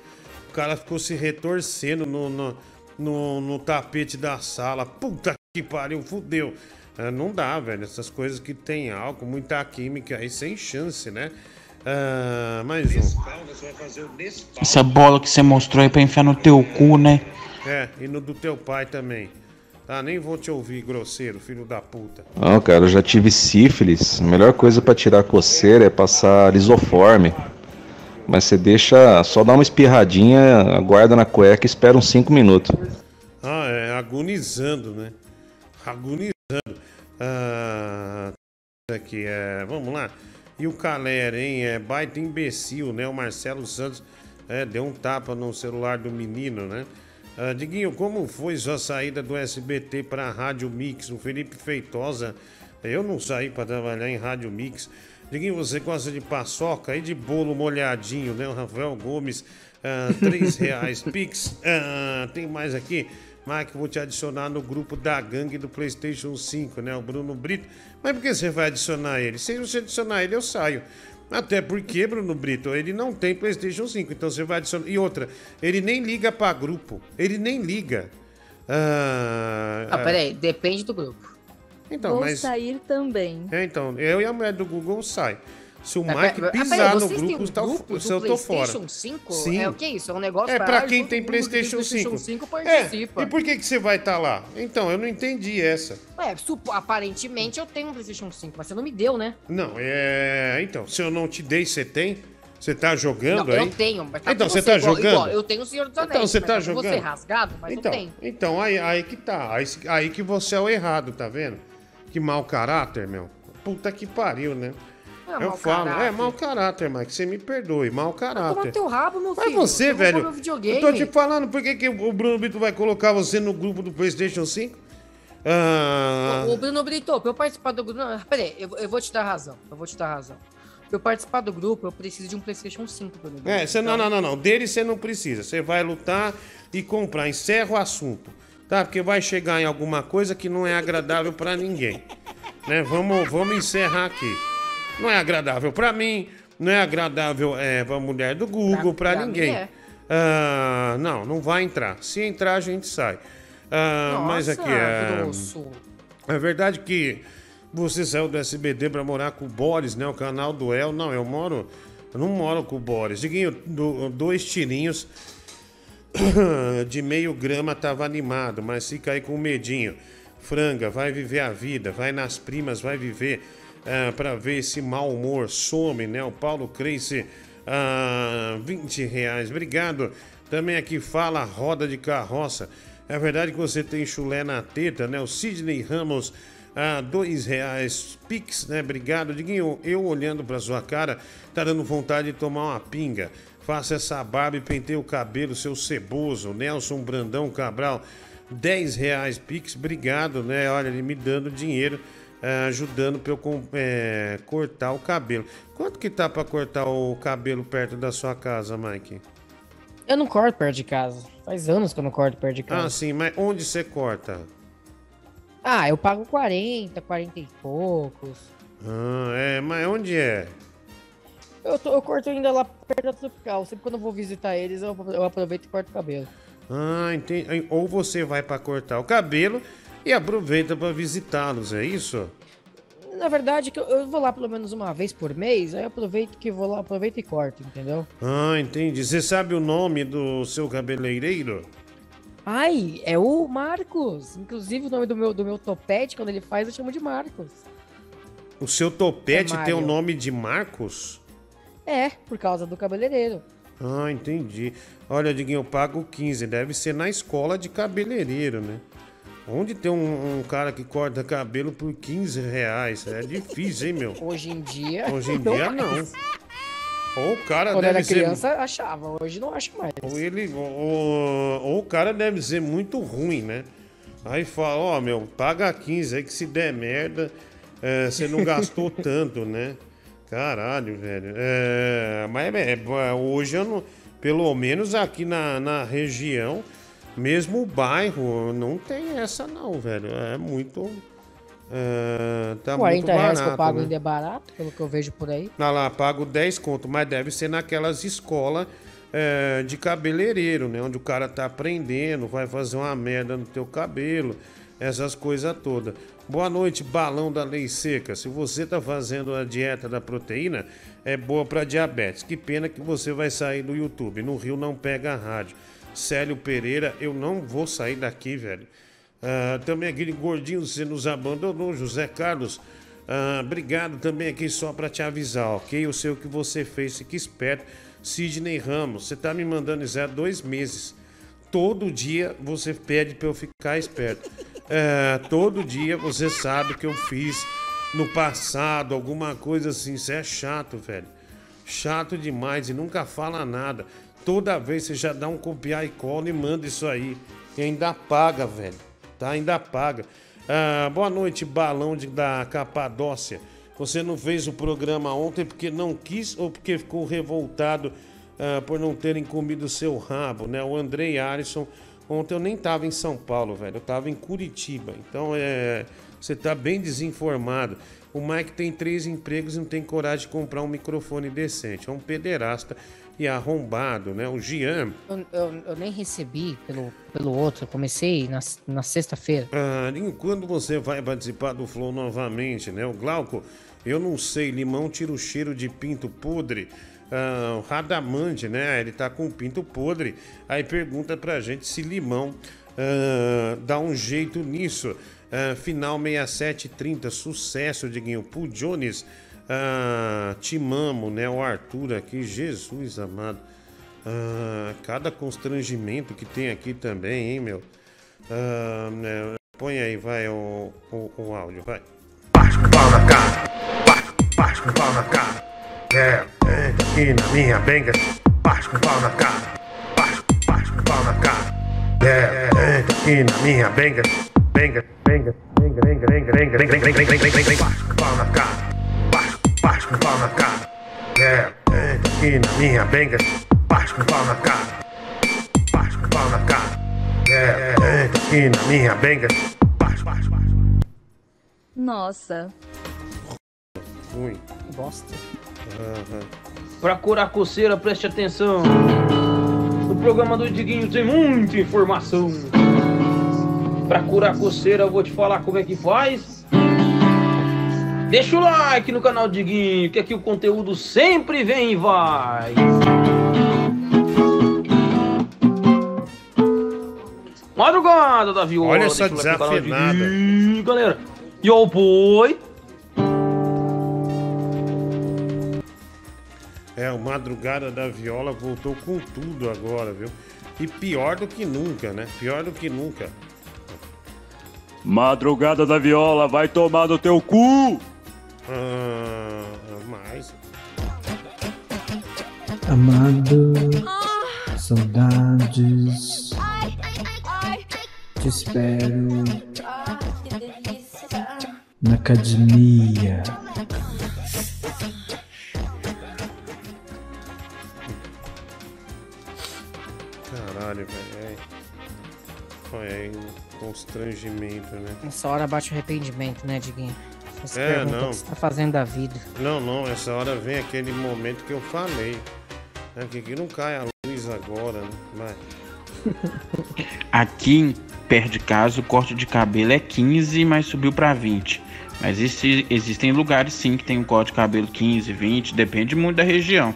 o cara ficou se retorcendo no, no, no, no tapete da sala. Puta que pariu, fudeu. Ah, não dá, velho. Essas coisas que tem álcool, muita química aí, sem chance, né? Ah, mais um. Essa bola que você mostrou aí pra enfiar no teu cu, né? É, e no do teu pai também. Tá, nem vou te ouvir, grosseiro, filho da puta. Não, cara, eu já tive sífilis. A melhor coisa pra tirar a coceira é passar lisoforme. Mas você deixa, só dá uma espirradinha, aguarda na cueca e espera uns 5 minutos. Ah, é, agonizando, né? Agonizando. Ah, aqui, é, vamos lá. E o Calera, hein? É baita imbecil, né? O Marcelo Santos é, deu um tapa no celular do menino, né? Ah, Diguinho, como foi sua saída do SBT para a Rádio Mix? O Felipe Feitosa, eu não saí para trabalhar em Rádio Mix. Diguinho, você gosta de paçoca e de bolo molhadinho, né? O Rafael Gomes, ah, [LAUGHS] três reais. Pix, ah, tem mais aqui. Mike, vou te adicionar no grupo da gangue do PlayStation 5, né? O Bruno Brito. Mas por que você vai adicionar ele? Se você adicionar ele, eu saio. Até porque, Bruno Brito, ele não tem PlayStation 5, então você vai adicionar. E outra, ele nem liga pra grupo. Ele nem liga. Ah, Ah, peraí, depende do grupo. Então, Vou mas. sair também. É, então, eu e a mulher do Google sai. Se o Ah, Mike ah, pisar no grupo, tá, grupo se eu tô fora. PlayStation 5? Sim. É o que é isso? É um negócio É pra quem tem que PlayStation 5. 5 É, participa. e por que, que você vai estar lá? Então, eu não entendi essa. Ué, supo- aparentemente eu tenho um PlayStation 5, mas você não me deu, né? Não, é. Então, se eu não te dei, você tem? Você tá jogando não, aí? eu tenho, mas tá Então, com você tá igual- jogando? igual, eu tenho o Senhor dos Anéis. Então, você mas tá com Você jogando? rasgado, mas Então, não tem. então aí, aí que tá. Aí, aí que você é o errado, tá vendo? Que mau caráter, meu. Puta que pariu, né? É eu falo, caráter. é mau caráter, Mike. Você me perdoe, mau caráter. teu rabo, meu Mas filho. você, Eu velho. Eu tô te falando, por que, que o Bruno Brito vai colocar você no grupo do PlayStation 5? Ah, Ô, Bruno Brito, pra eu participar do grupo. Peraí, eu, eu vou te dar razão. Eu vou te dar razão. Pra eu participar do grupo, eu preciso de um PlayStation 5, Bruno Brito. É, você, não, não, não, não. Dele você não precisa. Você vai lutar e comprar. Encerra o assunto. Tá? Porque vai chegar em alguma coisa que não é agradável pra ninguém. Né? Vamos, vamos encerrar aqui. Não é agradável pra mim, não é agradável é, pra mulher do Google, mim ninguém. Ah, não, não vai entrar. Se entrar, a gente sai. Ah, mas Nossa, aqui é. grosso. É verdade que você saiu do SBT pra morar com o Boris, né? O canal do El. Não, eu moro. Eu não moro com o Boris. Diguinho, do- dois tirinhos [COUGHS] de meio grama tava animado, mas fica aí com medinho. Franga, vai viver a vida, vai nas primas, vai viver. Ah, para ver esse mau humor some, né? O Paulo Crense, ah, 20 reais. Obrigado. Também aqui fala roda de carroça. É verdade que você tem chulé na teta, né? O Sidney Ramos, ah, dois reais. Pix, né? Obrigado. Diguinho, eu olhando pra sua cara, tá dando vontade de tomar uma pinga. Faça essa barba e penteie o cabelo, seu ceboso. Nelson Brandão Cabral, 10 reais. Pix, obrigado, né? Olha, ele me dando dinheiro, ajudando pra eu eh, cortar o cabelo. Quanto que tá pra cortar o cabelo perto da sua casa, Mike? Eu não corto perto de casa. Faz anos que eu não corto perto de casa. Ah, sim, mas onde você corta? Ah, eu pago 40, 40 e poucos. Ah, é, mas onde é? Eu, tô- eu corto ainda lá perto da Tropical. Sempre quando eu vou visitar eles, eu, eu aproveito e corto o cabelo. Ah, entendi. Ou você vai pra cortar o cabelo e aproveita pra visitá-los, é isso? Na verdade, que eu, vou lá pelo menos uma vez por mês, aí eu aproveito que vou lá, aproveito e corto, entendeu? Ah, entendi. Você sabe o nome do seu cabeleireiro? Ai, é o Marcos. Inclusive, o nome do meu, do meu topete, quando ele faz, eu chamo de Marcos. O seu topete É tem o nome de Marcos? É, por causa do cabeleireiro. Ah, entendi. Olha, Diguinho, eu pago 15. Deve ser na escola de cabeleireiro, né? Onde tem um, um cara que corta cabelo por 15 reais? É difícil, hein, meu? Hoje em dia. Hoje em dia, não. Ou o cara Quando deve era ser... criança, achava. Hoje não acho mais. Ou ele. Ou, ou o cara deve ser muito ruim, né? Aí fala, ó, meu, paga 15 aí que se der merda, é, você não gastou [LAUGHS] tanto, né? Caralho, velho. É, mas é, é, hoje eu não. Pelo menos aqui na, na região, mesmo o bairro, não tem essa não, velho. É muito. É, tá 40 muito reais barato, que eu pago né? ainda é barato, pelo que eu vejo por aí. Ah lá, pago 10 conto, mas deve ser naquelas escolas é, de cabeleireiro, né? Onde o cara tá aprendendo, vai fazer uma merda no teu cabelo, essas coisas todas. Boa noite, balão da lei seca. Se você tá fazendo a dieta da proteína, é boa para diabetes. Que pena que você vai sair do YouTube. No Rio não pega a rádio. Célio Pereira, eu não vou sair daqui, velho. Ah, também aquele gordinho, você nos abandonou, José Carlos. Ah, obrigado também aqui só para te avisar, ok? Eu sei o que você fez, fique esperto. Sidney Ramos, você tá me mandando isso há dois meses. Todo dia você pede para eu ficar esperto. É, todo dia você sabe que eu fiz no passado alguma coisa assim. Você é chato, velho. Chato demais e nunca fala nada. Toda vez você já dá um copiar e cola e manda isso aí. E ainda paga, velho. Tá? Ainda paga. Ah, boa noite, balão de, da Capadócia. Você não fez o programa ontem porque não quis ou porque ficou revoltado ah, por não terem comido seu rabo, né? O Andrei Alisson. Ontem eu nem tava em São Paulo, velho. Eu tava em Curitiba. Então é. Você tá bem desinformado. O Mike tem três empregos e não tem coragem de comprar um microfone decente. É um pederasta e arrombado, né? O Gian. Eu, eu- eu nem recebi pelo, pelo outro. Eu comecei na, na sexta-feira. Ah, Linho, quando você vai participar do Flow novamente, né? O Glauco, eu não sei, limão tira o cheiro de pinto podre. Ah, o Radamante, né? Ele tá com pinto podre. Aí pergunta pra gente se limão ah, dá um jeito nisso. Ah, final 6730, sucesso, Diguinho. Pul Jones, ah, Timamo, né? O Arthur aqui, Jesus amado. Ah, cada constrangimento que tem aqui também, hein, meu? Ah, né, põe aí, vai, o, o, o áudio, vai. Bate com pau na cara, bate, bate com pau na cara. É, é, aqui na minha benga, bate com pau na cara, bate, bate com pau na cara. É, é, aqui na minha benga, benga, benga, benga, benga, benga, benga, benga, benga, benga, benga, benga, benga, bate com pau na cara, bate, bate com pau na cara. É, é, aqui na minha benga, bate com pau na cara, bate com pau na cara. É, é, aqui na minha benga, bate, bate, bate. Nossa. Ruim. Bosta. Pra curar coceira, preste atenção. No programa do Diguinho tem muita informação. Pra curar coceira, eu vou te falar como é que faz. Deixa o like no canal Diguinho, que aqui o conteúdo sempre vem e vai. Madrugada da viola. Olha essa desafinada. Galera. E o boi. É, o Madrugada da Viola voltou com tudo agora, viu? E pior do que nunca, né? Pior do que nunca. Madrugada da Viola vai tomar no teu cu! Ah, mais. Amado, saudades. Te espero na academia. Caralho, velho. É... Olha, é um constrangimento, né? Nessa hora bate o arrependimento, né, Diguinho? Você É, pergunta não. o que você tá fazendo da vida. Não, não, essa hora vem aquele momento que eu falei. Né? Que, que não cai a luz agora, né? Vai. [LAUGHS] Aqui, perto de casa, o corte de cabelo é 15, mas subiu pra 20. Mas exi- existem lugares sim que tem um corte de cabelo 15, 20, depende muito da região.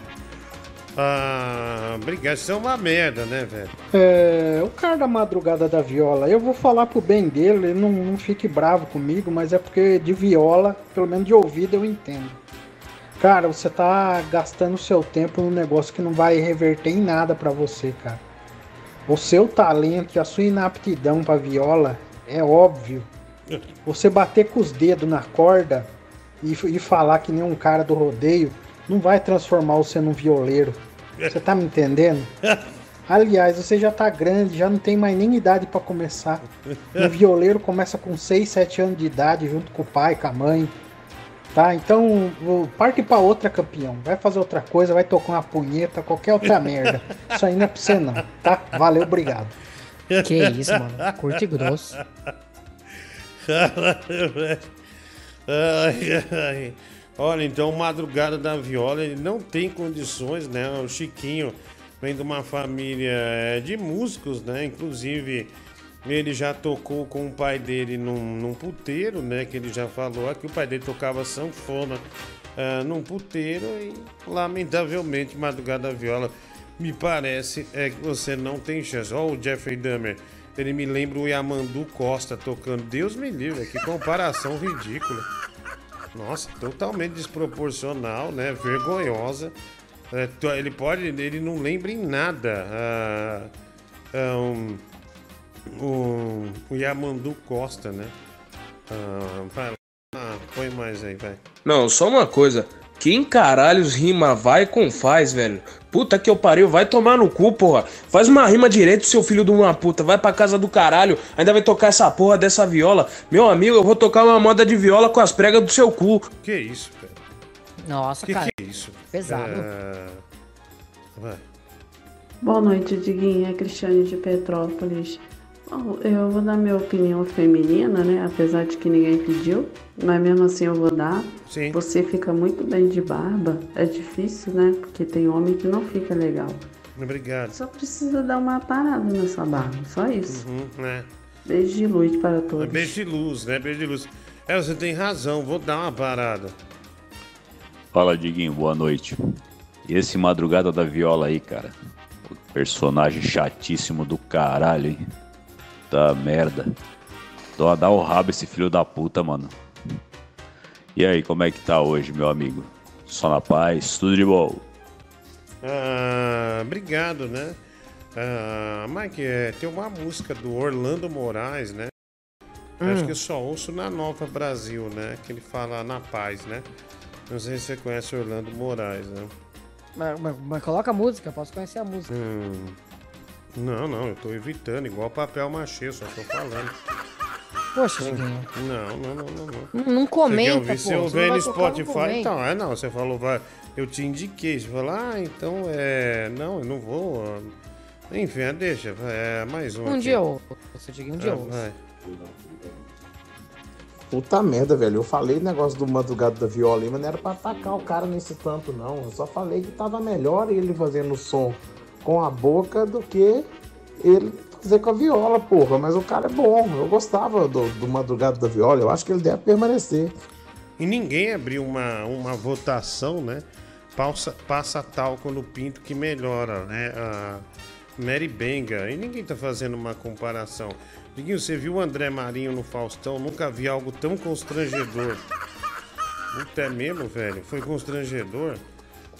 Ah, obrigado. Isso é uma merda, né, velho? É, o cara da madrugada da viola, eu vou falar pro bem dele, ele não, não fique bravo comigo, mas é porque de viola, pelo menos de ouvido, eu entendo. Cara, você tá gastando seu tempo num negócio que não vai reverter em nada pra você, cara. O seu talento e a sua inaptidão pra viola é óbvio. Você bater com os dedos na corda e, e falar que nem um cara do rodeio não vai transformar você num violeiro. Você tá me entendendo? [LAUGHS] Aliás, você já tá grande, já não tem mais nem idade pra começar. Um violeiro começa com 6, 7 anos de idade, junto com o pai, com a mãe. Tá? Então, parte pra outra, campeão. Vai fazer outra coisa, vai tocar uma punheta, qualquer outra [LAUGHS] merda. Isso aí não é pra você, não. Tá? Valeu, obrigado. Que isso, mano. Curto e grosso. [LAUGHS] Caralho, velho. Ai, ai. Olha, então, Madrugada da Viola, ele não tem condições, né? O Chiquinho vem de uma família eh, de músicos, né? Inclusive, ele já tocou com o pai dele num, num puteiro, né? Que ele já falou aqui, o pai dele tocava sanfona ah, num puteiro e, lamentavelmente, Madrugada da Viola, me parece é que você não tem chance. Ó, o Jeffrey Dahmer, ele me lembra o Yamandu Costa tocando. Deus me livre, que comparação ridícula. Nossa, totalmente desproporcional, né? Vergonhosa. É, ele pode, ele não lembra em nada. ah, ah, um, o, o Yamandu Costa, né? Ah, vai lá, põe mais aí, vai. Não, só uma coisa. Quem caralhos rima vai com faz, velho? Puta que eu pariu, vai tomar no cu, porra. Faz uma rima direito, seu filho de uma puta. Vai pra casa do caralho, ainda vai tocar essa porra dessa viola. Meu amigo, eu vou tocar uma moda de viola com as pregas do seu cu. Que isso, cara? Nossa, Que cara. que é isso? Pesado. Vai. Boa noite, Diguinha. É Cristiane de Petrópolis. Bom, eu vou dar minha opinião feminina, né? Apesar de que ninguém pediu, mas mesmo assim eu vou dar. Sim. Você fica muito bem de barba. É difícil, né? Porque tem homem que não fica legal. Obrigado. Só precisa dar uma parada nessa barba, só isso. Uhum, né? Beijo de luz para todos. Beijo de luz, né? Beijo de luz. É, você tem razão, vou dar uma parada. Fala, Diguinho, boa noite. E esse Madrugada da Viola aí, cara? O personagem chatíssimo do caralho, hein? Tá merda. Dó dá o rabo esse filho da puta, mano. E aí, como é que tá hoje, meu amigo? Só na paz, tudo de bom. Ah, obrigado, né? Ah, Mike, é, tem uma música do Orlando Moraes, né? Hum. Acho que eu só ouço na Nova Brasil, né? Que ele fala na paz, né? Não sei se você conhece Orlando Moraes, né? Mas, mas- mas coloca a música, posso conhecer a música. Hum, não, não, eu tô evitando, igual papel machê, só tô falando. Poxa, Diguinho. Não, não, não, não. não. Não- não comenta, Você quer ouvir? pô, Se você eu ver no Spotify, então, é não, você falou, vai, eu te indiquei, você falou, ah, então, é, não, eu não vou, ah, enfim, ah, deixa, vai, é mais um Um aqui. dia eu ouço, Diguinho, um dia Ah, eu ouço. Puta merda, velho. Eu falei negócio do madrugado da viola aí, mas não era pra atacar o cara nesse tanto, não. Eu só falei que tava melhor ele fazendo som com a boca do que ele fazer com a viola, porra. Mas o cara é bom. Eu gostava do, do madrugado da viola. Eu acho que ele deve permanecer. E ninguém abriu uma, uma votação, né? Passa, passa talco no pinto que melhora, né? A Mary Benga. E ninguém tá fazendo uma comparação. Diguinho, você viu o André Marinho no Faustão? Nunca vi algo tão constrangedor. Puta, é mesmo, velho? Foi constrangedor?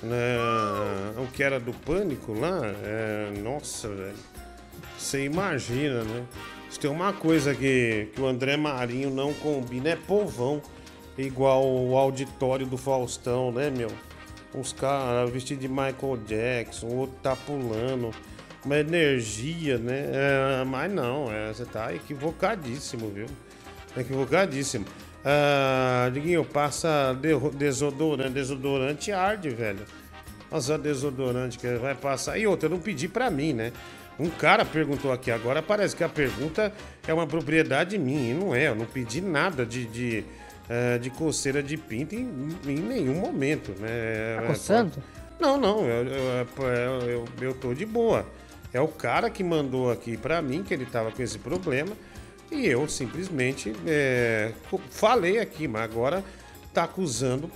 É, o que era do pânico lá, é, nossa, velho. Você imagina, né? Se tem uma coisa que, que o André Marinho não combina é povão. Igual o auditório do Faustão, né, meu? Uns caras vestidos de Michael Jackson, o outro tá pulando. Uma energia, né? É, mas não, é, você tá equivocadíssimo, viu? Equivocadíssimo. Ah, Diguinho, passa de- desodorante, desodorante arde, velho. Nossa, desodorante que vai passar. E outra, eu não pedi pra mim, né? Um cara perguntou aqui agora, parece que a pergunta é uma propriedade minha, e não é. Eu não pedi nada de, de, eh, de coceira de pinto em, em nenhum momento, né? Tá coçando? Não, não, eu, eu, eu, eu, eu tô de boa. É o cara que mandou aqui pra mim que ele tava com esse problema e eu simplesmente é, falei aqui, mas agora tá acusando,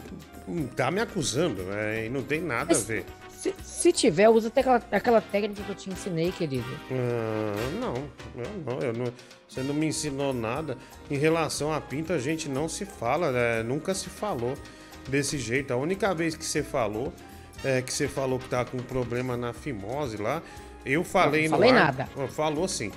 tá me acusando, né? E não tem nada a ver. Se, se tiver, usa até aquela, aquela técnica que eu te ensinei, querido. Ah, não, eu não, eu não- você não me ensinou nada. Em relação a pinto, a gente não se fala, né? nunca se falou desse jeito. A única vez que você falou, é, que você falou que tá com problema na fimose lá, eu falei não no falei ar. nada. Falou sim.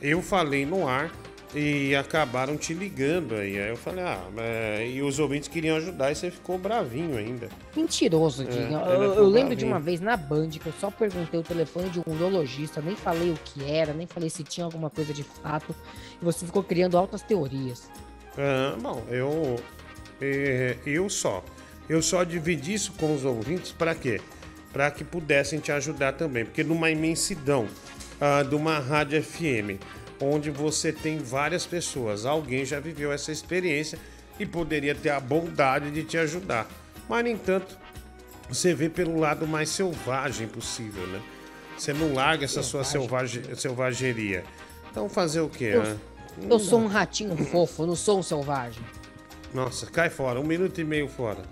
Eu falei no ar e acabaram te ligando aí. Aí eu falei, ah, é, e os ouvintes queriam ajudar e você ficou bravinho ainda. Mentiroso, É, Dinho. eu, eu ficou lembro de uma vez na Band que eu só perguntei o telefone de um urologista, nem falei o que era, nem falei se tinha alguma coisa de fato. E você ficou criando altas teorias. Ah, bom, eu, é, eu só. Eu só dividi isso com os ouvintes para quê? Para que pudessem te ajudar também. Porque numa imensidão ah, de uma rádio FM, onde você tem várias pessoas, alguém já viveu essa experiência e poderia ter a bondade de te ajudar. Mas, no entanto, você vê pelo lado mais selvagem possível, né? Você não larga essa sua selvage, selvageria. Então, fazer o quê? Eu, né? eu sou um ratinho fofo, não sou um selvagem. Nossa, cai fora. Um minuto e meio fora.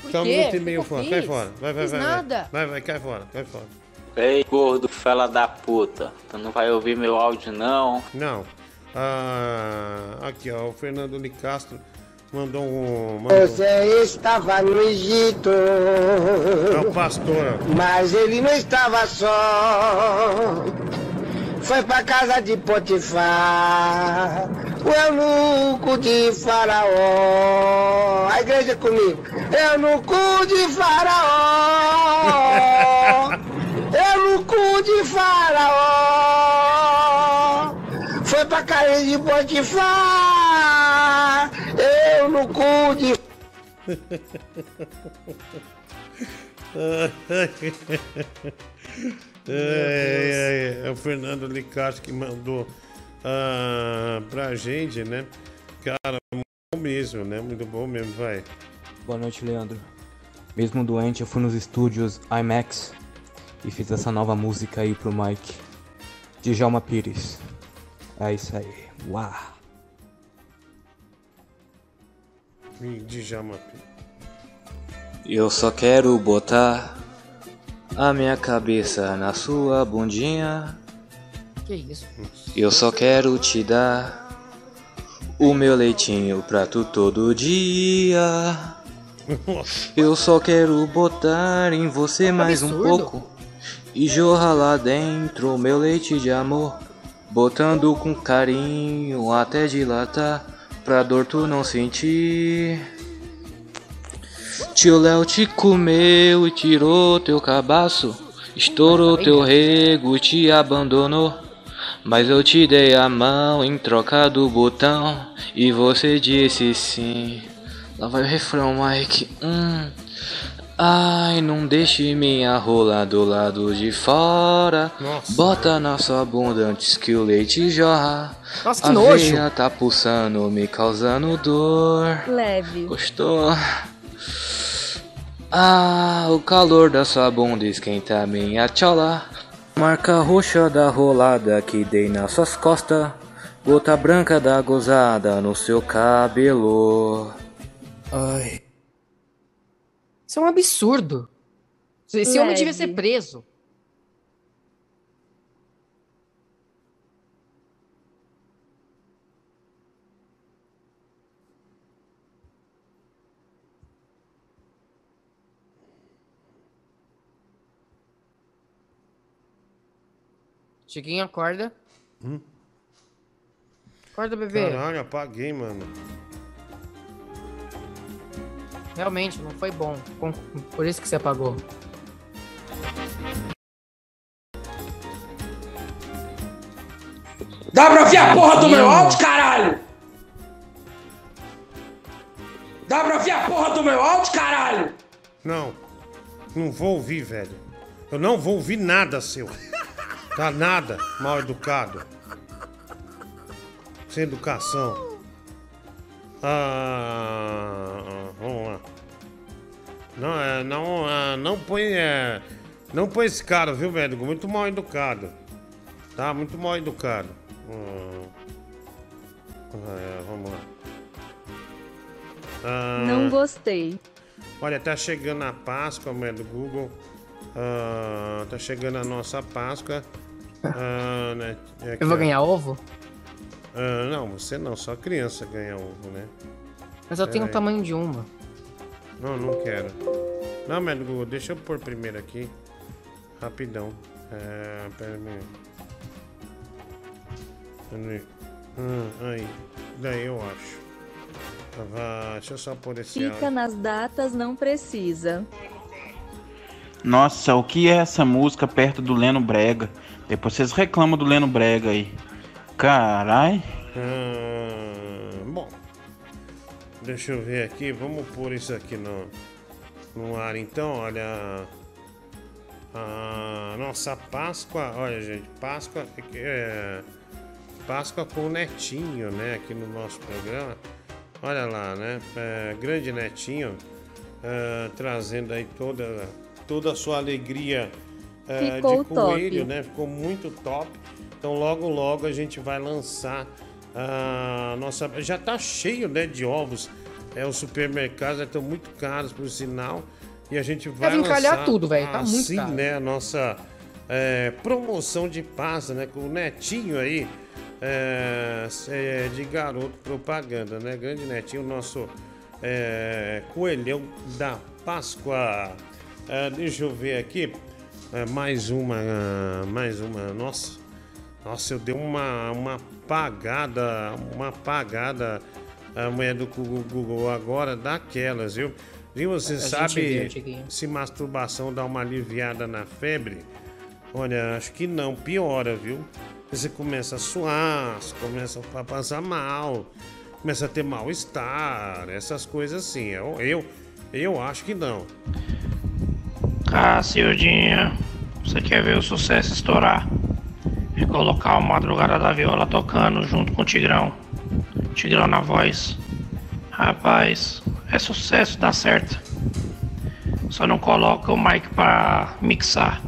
Por Só um minuto e meio eu fora. fiz? Cai fora. Vai, vai, vai. vai. nada. Vai, vai, cai fora. Cai fora. Ei, gordo, fela da puta. Tu não vai ouvir meu áudio, não? Não. Ah, aqui, ó. O Fernando Nicastro mandou um. Mandou... Você estava no Egito. É o pastor. Mas ele não estava só. Foi pra casa de Potifar. O eunuco de Faraó. A igreja comigo. Eunuco de Faraó. [LAUGHS] Eunuco de Faraó. Foi pra casa de Potifar. Eunuco de É, é, é, é o Fernando Licastro que mandou ah, pra gente, né? Cara, muito bom mesmo, né? Muito bom mesmo, vai. Boa noite, Leandro. Mesmo doente, eu fui nos estúdios IMAX e fiz essa nova música aí pro Mike. Djalma Pires. É isso aí. Uau! Djalma. Eu só quero botar a minha cabeça na sua bundinha. Que isso? Eu só quero te dar o meu leitinho pra tu todo dia. [LAUGHS] Eu só quero botar em você mais um pouco e jorrar lá dentro meu leite de amor. Botando com carinho até dilatar pra dor tu não sentir. Tio Léo te comeu e tirou teu cabaço. Estourou teu rego te abandonou. Mas eu te dei a mão em troca do botão. E você disse sim. Lá vai o refrão, Mike. Hum. Ai, não deixe minha rola do lado de fora. Bota na sua bunda antes que o leite jorra. Nossa, que a nojo. veia tá pulsando, me causando dor. Leve. Gostou? Ah, o calor da sua bunda esquenta minha tchola. Marca roxa da rolada que dei nas suas costas. Gota branca da gozada no seu cabelo. Ai. Isso é um absurdo. Esse Leve. homem devia ser preso. Chiquinho, acorda. Hum. Acorda, bebê. Caralho, apaguei, mano. Realmente, não foi bom. Por isso que você apagou. Dá pra ouvir a porra do meu áudio, caralho? Dá pra ouvir a porra do meu áudio, caralho? Não. Não vou ouvir, velho. Eu não vou ouvir nada seu. Tá nada, mal educado. Sem educação. Ah, vamos lá. Não, é, não, ah, não põe, é, não põe esse cara, viu, velho? Muito mal educado. Tá, muito mal educado. Hum. Ah, é, vamos lá. Ah, Não gostei. Olha, tá chegando a Páscoa, mulher do Google. Ah, tá chegando a nossa Páscoa. Ah, né, é Eu vou ganhar ovo? Ah, não, você não, só criança ganha ovo, né? Mas eu tenho o Peraí. tamanho de uma. Não, não quero. Não, Google, deixa eu pôr primeiro aqui. Rapidão. É, pera aí. Pera aí. Ah, aí. Daí eu acho. Ah, deixa eu só pôr esse Fica áudio. nas datas, não precisa. Nossa, o que é essa música perto do Leno Brega? Depois vocês reclamam do Leno Brega aí. Carai. Ah, bom, deixa eu ver aqui. Vamos pôr isso aqui no, no ar então. Olha, a nossa Páscoa. Olha, gente, Páscoa é Páscoa com o Netinho, né? Aqui no nosso programa. Olha lá, né? é, grande Netinho é, trazendo aí toda toda a sua alegria é, Ficou de coelho, top. né? Ficou muito top. Então logo logo a gente vai lançar a nossa. Já tá cheio, né, de ovos. É, os supermercados estão muito caros, por sinal. E a gente vai Deve encalhar tudo, velho, tá muito assim, caro. né, a nossa é, promoção de pasta, né, com o Netinho aí. é, é, de garoto propaganda, né? Grande Netinho, nosso é, coelhão da Páscoa. É, deixa eu ver aqui. É, mais uma. Mais uma. Nossa. Nossa, eu dei uma, uma apagada. Uma apagada. A mulher do Google, agora daquelas, viu? Viu, você A sabe se masturbação dá uma aliviada na febre? Olha, acho que não, piora, viu? Você começa a suar, você começa a passar mal, começa a ter mal-estar, essas coisas assim. Eu, eu, eu acho que não. Cacildinha, você quer ver o sucesso estourar? É colocar o Madrugada da Viola tocando junto com o Tigrão. Tigrão na voz. Rapaz, é sucesso, dá certo. Só não coloca o mic pra mixar.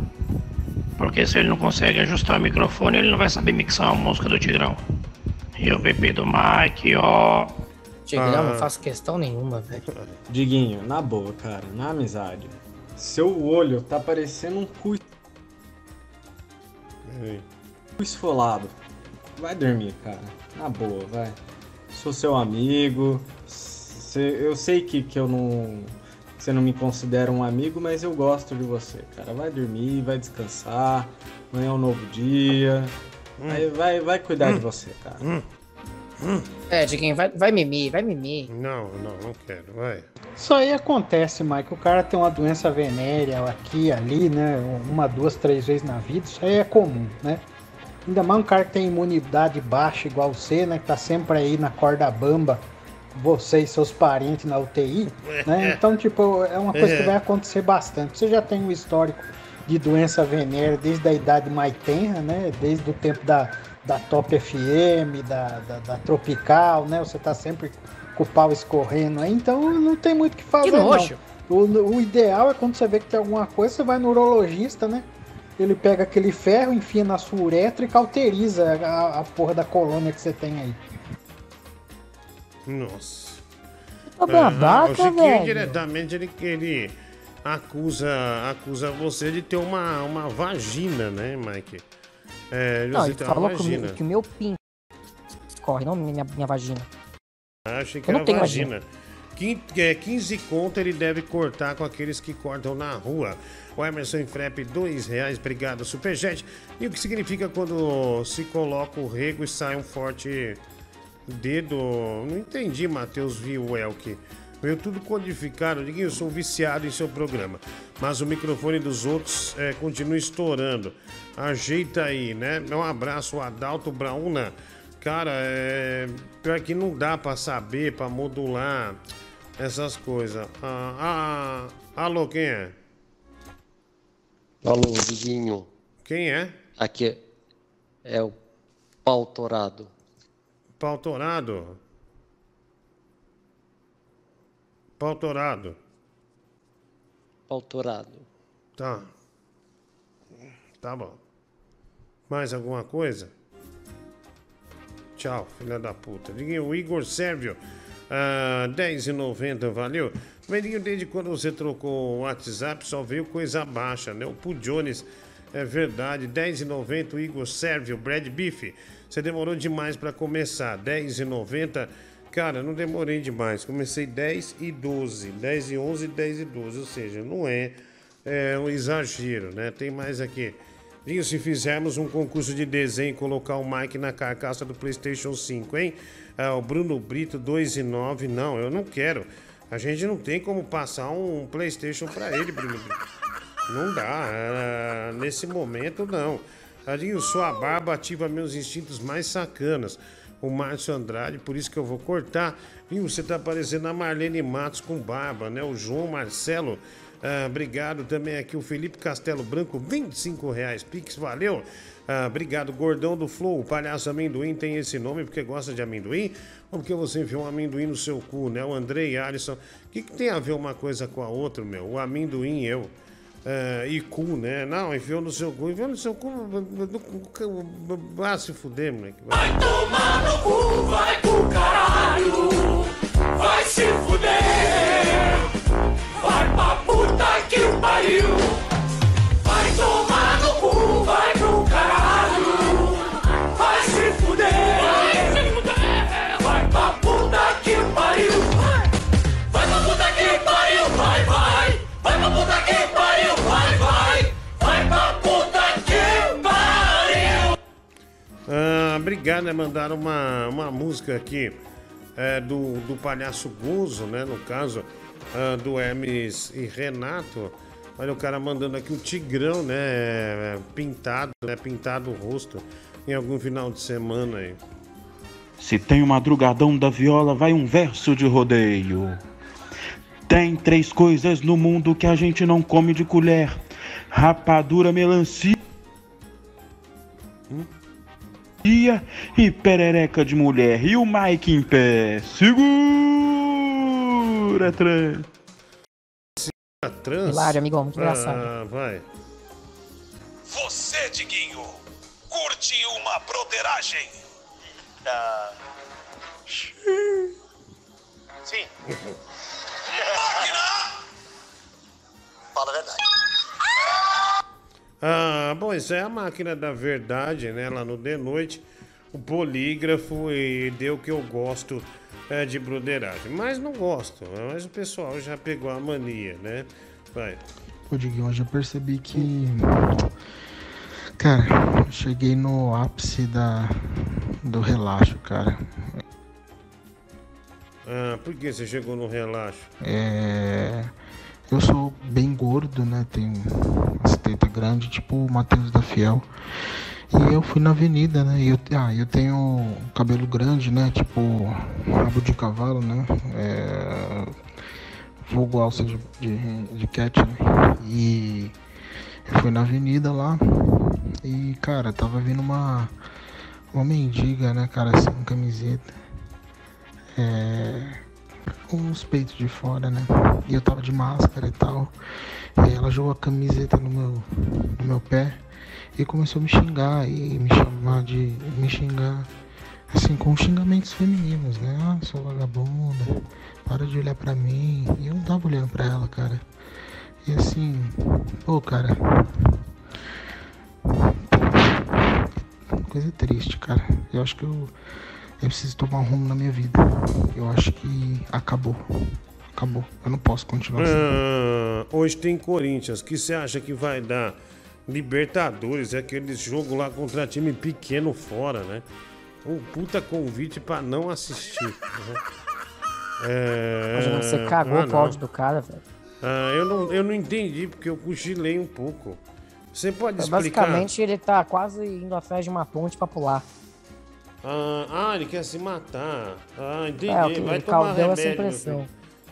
Porque se ele não consegue ajustar o microfone, ele não vai saber mixar a música do Tigrão. E o bebê do Mike, ó. Tigrão, Ah. não faço questão nenhuma, velho. Diguinho, na boa, cara, na amizade. Seu olho tá parecendo um cu esfolado. Vai dormir, cara. Na boa, vai. Sou seu amigo. Eu sei que, que eu não. Você não me considera um amigo, mas eu gosto de você, cara. Vai dormir, vai descansar. Amanhã é um novo dia. Vai, vai, vai cuidar de você, cara. É, Diguinho, vai, vai mimir, vai mimir. Não, não, não quero, vai. Isso aí acontece, Mike. O cara tem uma doença venérea aqui, ali, né? Uma, duas, três vezes na vida. Isso aí é comum, né? Ainda mais um cara que tem imunidade baixa igual você, né? Que tá sempre aí na corda bamba, você e seus parentes na UTI, né? Então, tipo, é uma coisa que vai acontecer bastante. Você já tem um histórico de doença venérea desde a idade mais tenra, né? Desde o tempo da, da Top FM, da, da, da Tropical, né? Você tá sempre com o pau escorrendo aí, então não tem muito o que fazer. Que não. O, o ideal é quando você vê que tem alguma coisa, você vai no urologista, né? Ele pega aquele ferro, enfia na sua uretra e cauteriza a, a porra da colônia que você tem aí. Nossa. Tá babaca, Chiquinho velho. diretamente ele, ele acusa, acusa você de ter uma, uma vagina, né, Mike? É, Não, ele falou que o, meu, vagina. que o meu pinto escorre, não minha, minha vagina. Ah, achei que Eu não era tenho vagina. vagina. Quin- é, 15 conto ele deve cortar com aqueles que cortam na rua. O Emerson Infrep, dois reais, obrigado, Superjet. E o que significa quando se coloca o rego e sai um forte dedo? Não entendi, Matheus Vielk. Veio tudo codificado. Eu sou viciado em seu programa. Mas o microfone dos outros é, continua estourando. Ajeita aí, né? Um abraço, Adalto Brauna. Cara, é. Pior que não dá pra saber, pra modular essas coisas. Ah, ah, alô, quem é? Alô, Diguinho. Quem é? Aqui é, é o pau torado. Pau torado? Pau torado. Pau torado. Tá. Tá bom. Mais alguma coisa? Tchau, filha da puta. Diguinho, o Igor Sérvio. Ah, 10,90, valeu. Medinho, desde quando você trocou o WhatsApp, só veio coisa baixa, né? O Poo Jones, é verdade. 10,90, o Igor Sérvio, Brad Beef. Você demorou demais pra começar. 10,90. Cara, não demorei demais. Comecei 10 e 12. 10 e 11, 10 e 12. Ou seja, não é, é um exagero, né? Tem mais aqui. Dinho, se fizermos um concurso de desenho e colocar o Mike na carcaça do PlayStation 5, hein? Ah, o Bruno Brito 2 e 9. Não, eu não quero. A gente não tem como passar um PlayStation pra ele, Bruno Brito. Não dá. ah, nesse momento, não. Adinho, sua barba ativa meus instintos mais sacanas. O Márcio Andrade, por isso que eu vou cortar. Viu, você tá parecendo a Marlene Matos com barba, né? O João Marcelo, ah, obrigado também aqui. O Felipe Castelo Branco, 25 reais. Pix, valeu. Ah, obrigado, Gordão do Flow. O palhaço amendoim tem esse nome porque gosta de amendoim? Ou porque você enfiou um amendoim no seu cu, né? O Andrei Alisson. O que, que tem a ver uma coisa com a outra, meu? O amendoim e eu. Ah, e cu, né? Não, enfiou no seu cu. Enfiou no seu cu. Ah, se fuder, moleque. Vai tomar no cu, vai pro caralho. Obrigado, né? Mandaram uma, uma música aqui é, do, do Palhaço Gozo, né? No caso, ah, do Hermes e Renato. Olha o cara mandando aqui o Tigrão, né? é, Pintado, né? Pintado o rosto em algum final de semana aí. Se tem o madrugadão da viola, vai um verso de rodeio. Tem três coisas no mundo que a gente não come de colher: rapadura, melancia e perereca de mulher. E o Mike em pé. Segura, trans. A trans? Hilário, amigão, muito engraçado. Ah, vai. Você, Diguinho, curte uma broderagem? Ah. Sim. [LAUGHS] Máquina! Fala a verdade. Ah, bom, isso é a máquina da verdade, né? Lá no The Noite, o polígrafo e deu que eu gosto é, de broderagem. Mas não gosto, mas o pessoal já pegou a mania, né? Vai. Pô, Diguinho, eu percebi que. Cara, eu cheguei no ápice da, do relaxo, cara. Ah, por que você chegou no relaxo? É. Eu sou bem gordo, né? Tenho as tetas grandes, tipo o Matheus da Fiel. E eu fui na avenida, né? E eu, ah, eu tenho cabelo grande, né? Tipo rabo de cavalo, né? É, vulgo alça de, de, de cat, né? E eu fui na avenida lá e, cara, tava vindo uma, uma mendiga, né, cara, sem camiseta. É, os peitos de fora, né? E eu tava de máscara e tal. E ela jogou a camiseta no meu, no meu pé e começou a me xingar e me chamar de. me xingar assim com xingamentos femininos, né? Ah, sou vagabunda, para de olhar pra mim. E eu não tava olhando pra ela, cara. E assim, pô, cara. Coisa triste, cara. Eu acho que eu, eu preciso tomar um rumo na minha vida. Eu acho que acabou. acabou. Eu não posso continuar assim. Ah, hoje tem Corinthians. O que você acha que vai dar? Libertadores, é aquele jogo lá contra time pequeno fora, né? Um puta convite pra não assistir. né? É... Você cagou ah, o áudio do cara, velho. Ah, eu, não, eu não entendi, porque eu cochilei um pouco. Você pode explicar? Basicamente, ele tá quase indo atrás de uma ponte pra pular. Ah, ah, ele quer se matar. Ah, entendi. É, que vai tomar remédio.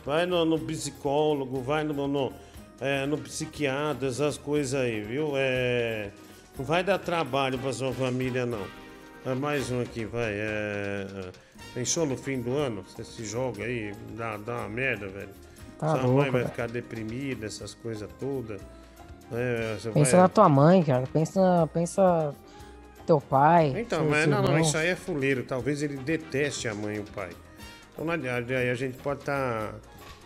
Vai no, no psicólogo, vai no, no, é, no psiquiatra, essas coisas aí, viu? É, não vai dar trabalho pra sua família, não. Ah, mais um aqui, vai. É, pensou no fim do ano? Você se joga aí, dá, dá uma merda, velho. Tá sua louco, mãe vai velho. ficar deprimida, essas coisas todas. É, Pensa vai... na tua mãe, cara. Pensa, pensa teu pai. Então, mas não, não, isso aí é fuleiro. Talvez ele deteste a mãe e o pai. Então, na verdade, aí a gente pode estar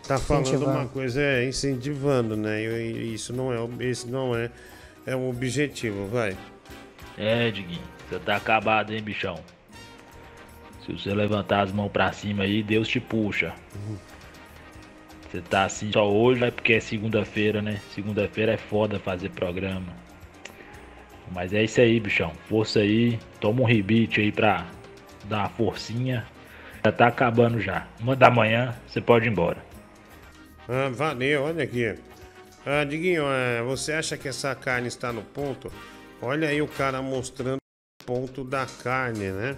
tá, falando Incentivando. uma coisa, é, incentivando, né? E, e isso não é, o- esse não é, é o objetivo, vai. É, Diguinho, você tá acabado, hein, bichão? Se você levantar as mãos pra cima aí, Deus te puxa. Você tá assim só hoje, é porque é segunda-feira, né? Segunda-feira é foda fazer programa. Mas é isso aí, bichão. Força aí, toma um rebite aí pra dar uma forcinha. Já tá acabando já. Uma da manhã, você pode ir embora. Ah, valeu, olha aqui. Ah, Diguinho, é, você acha que essa carne está no ponto? Olha aí o cara mostrando o ponto da carne, né?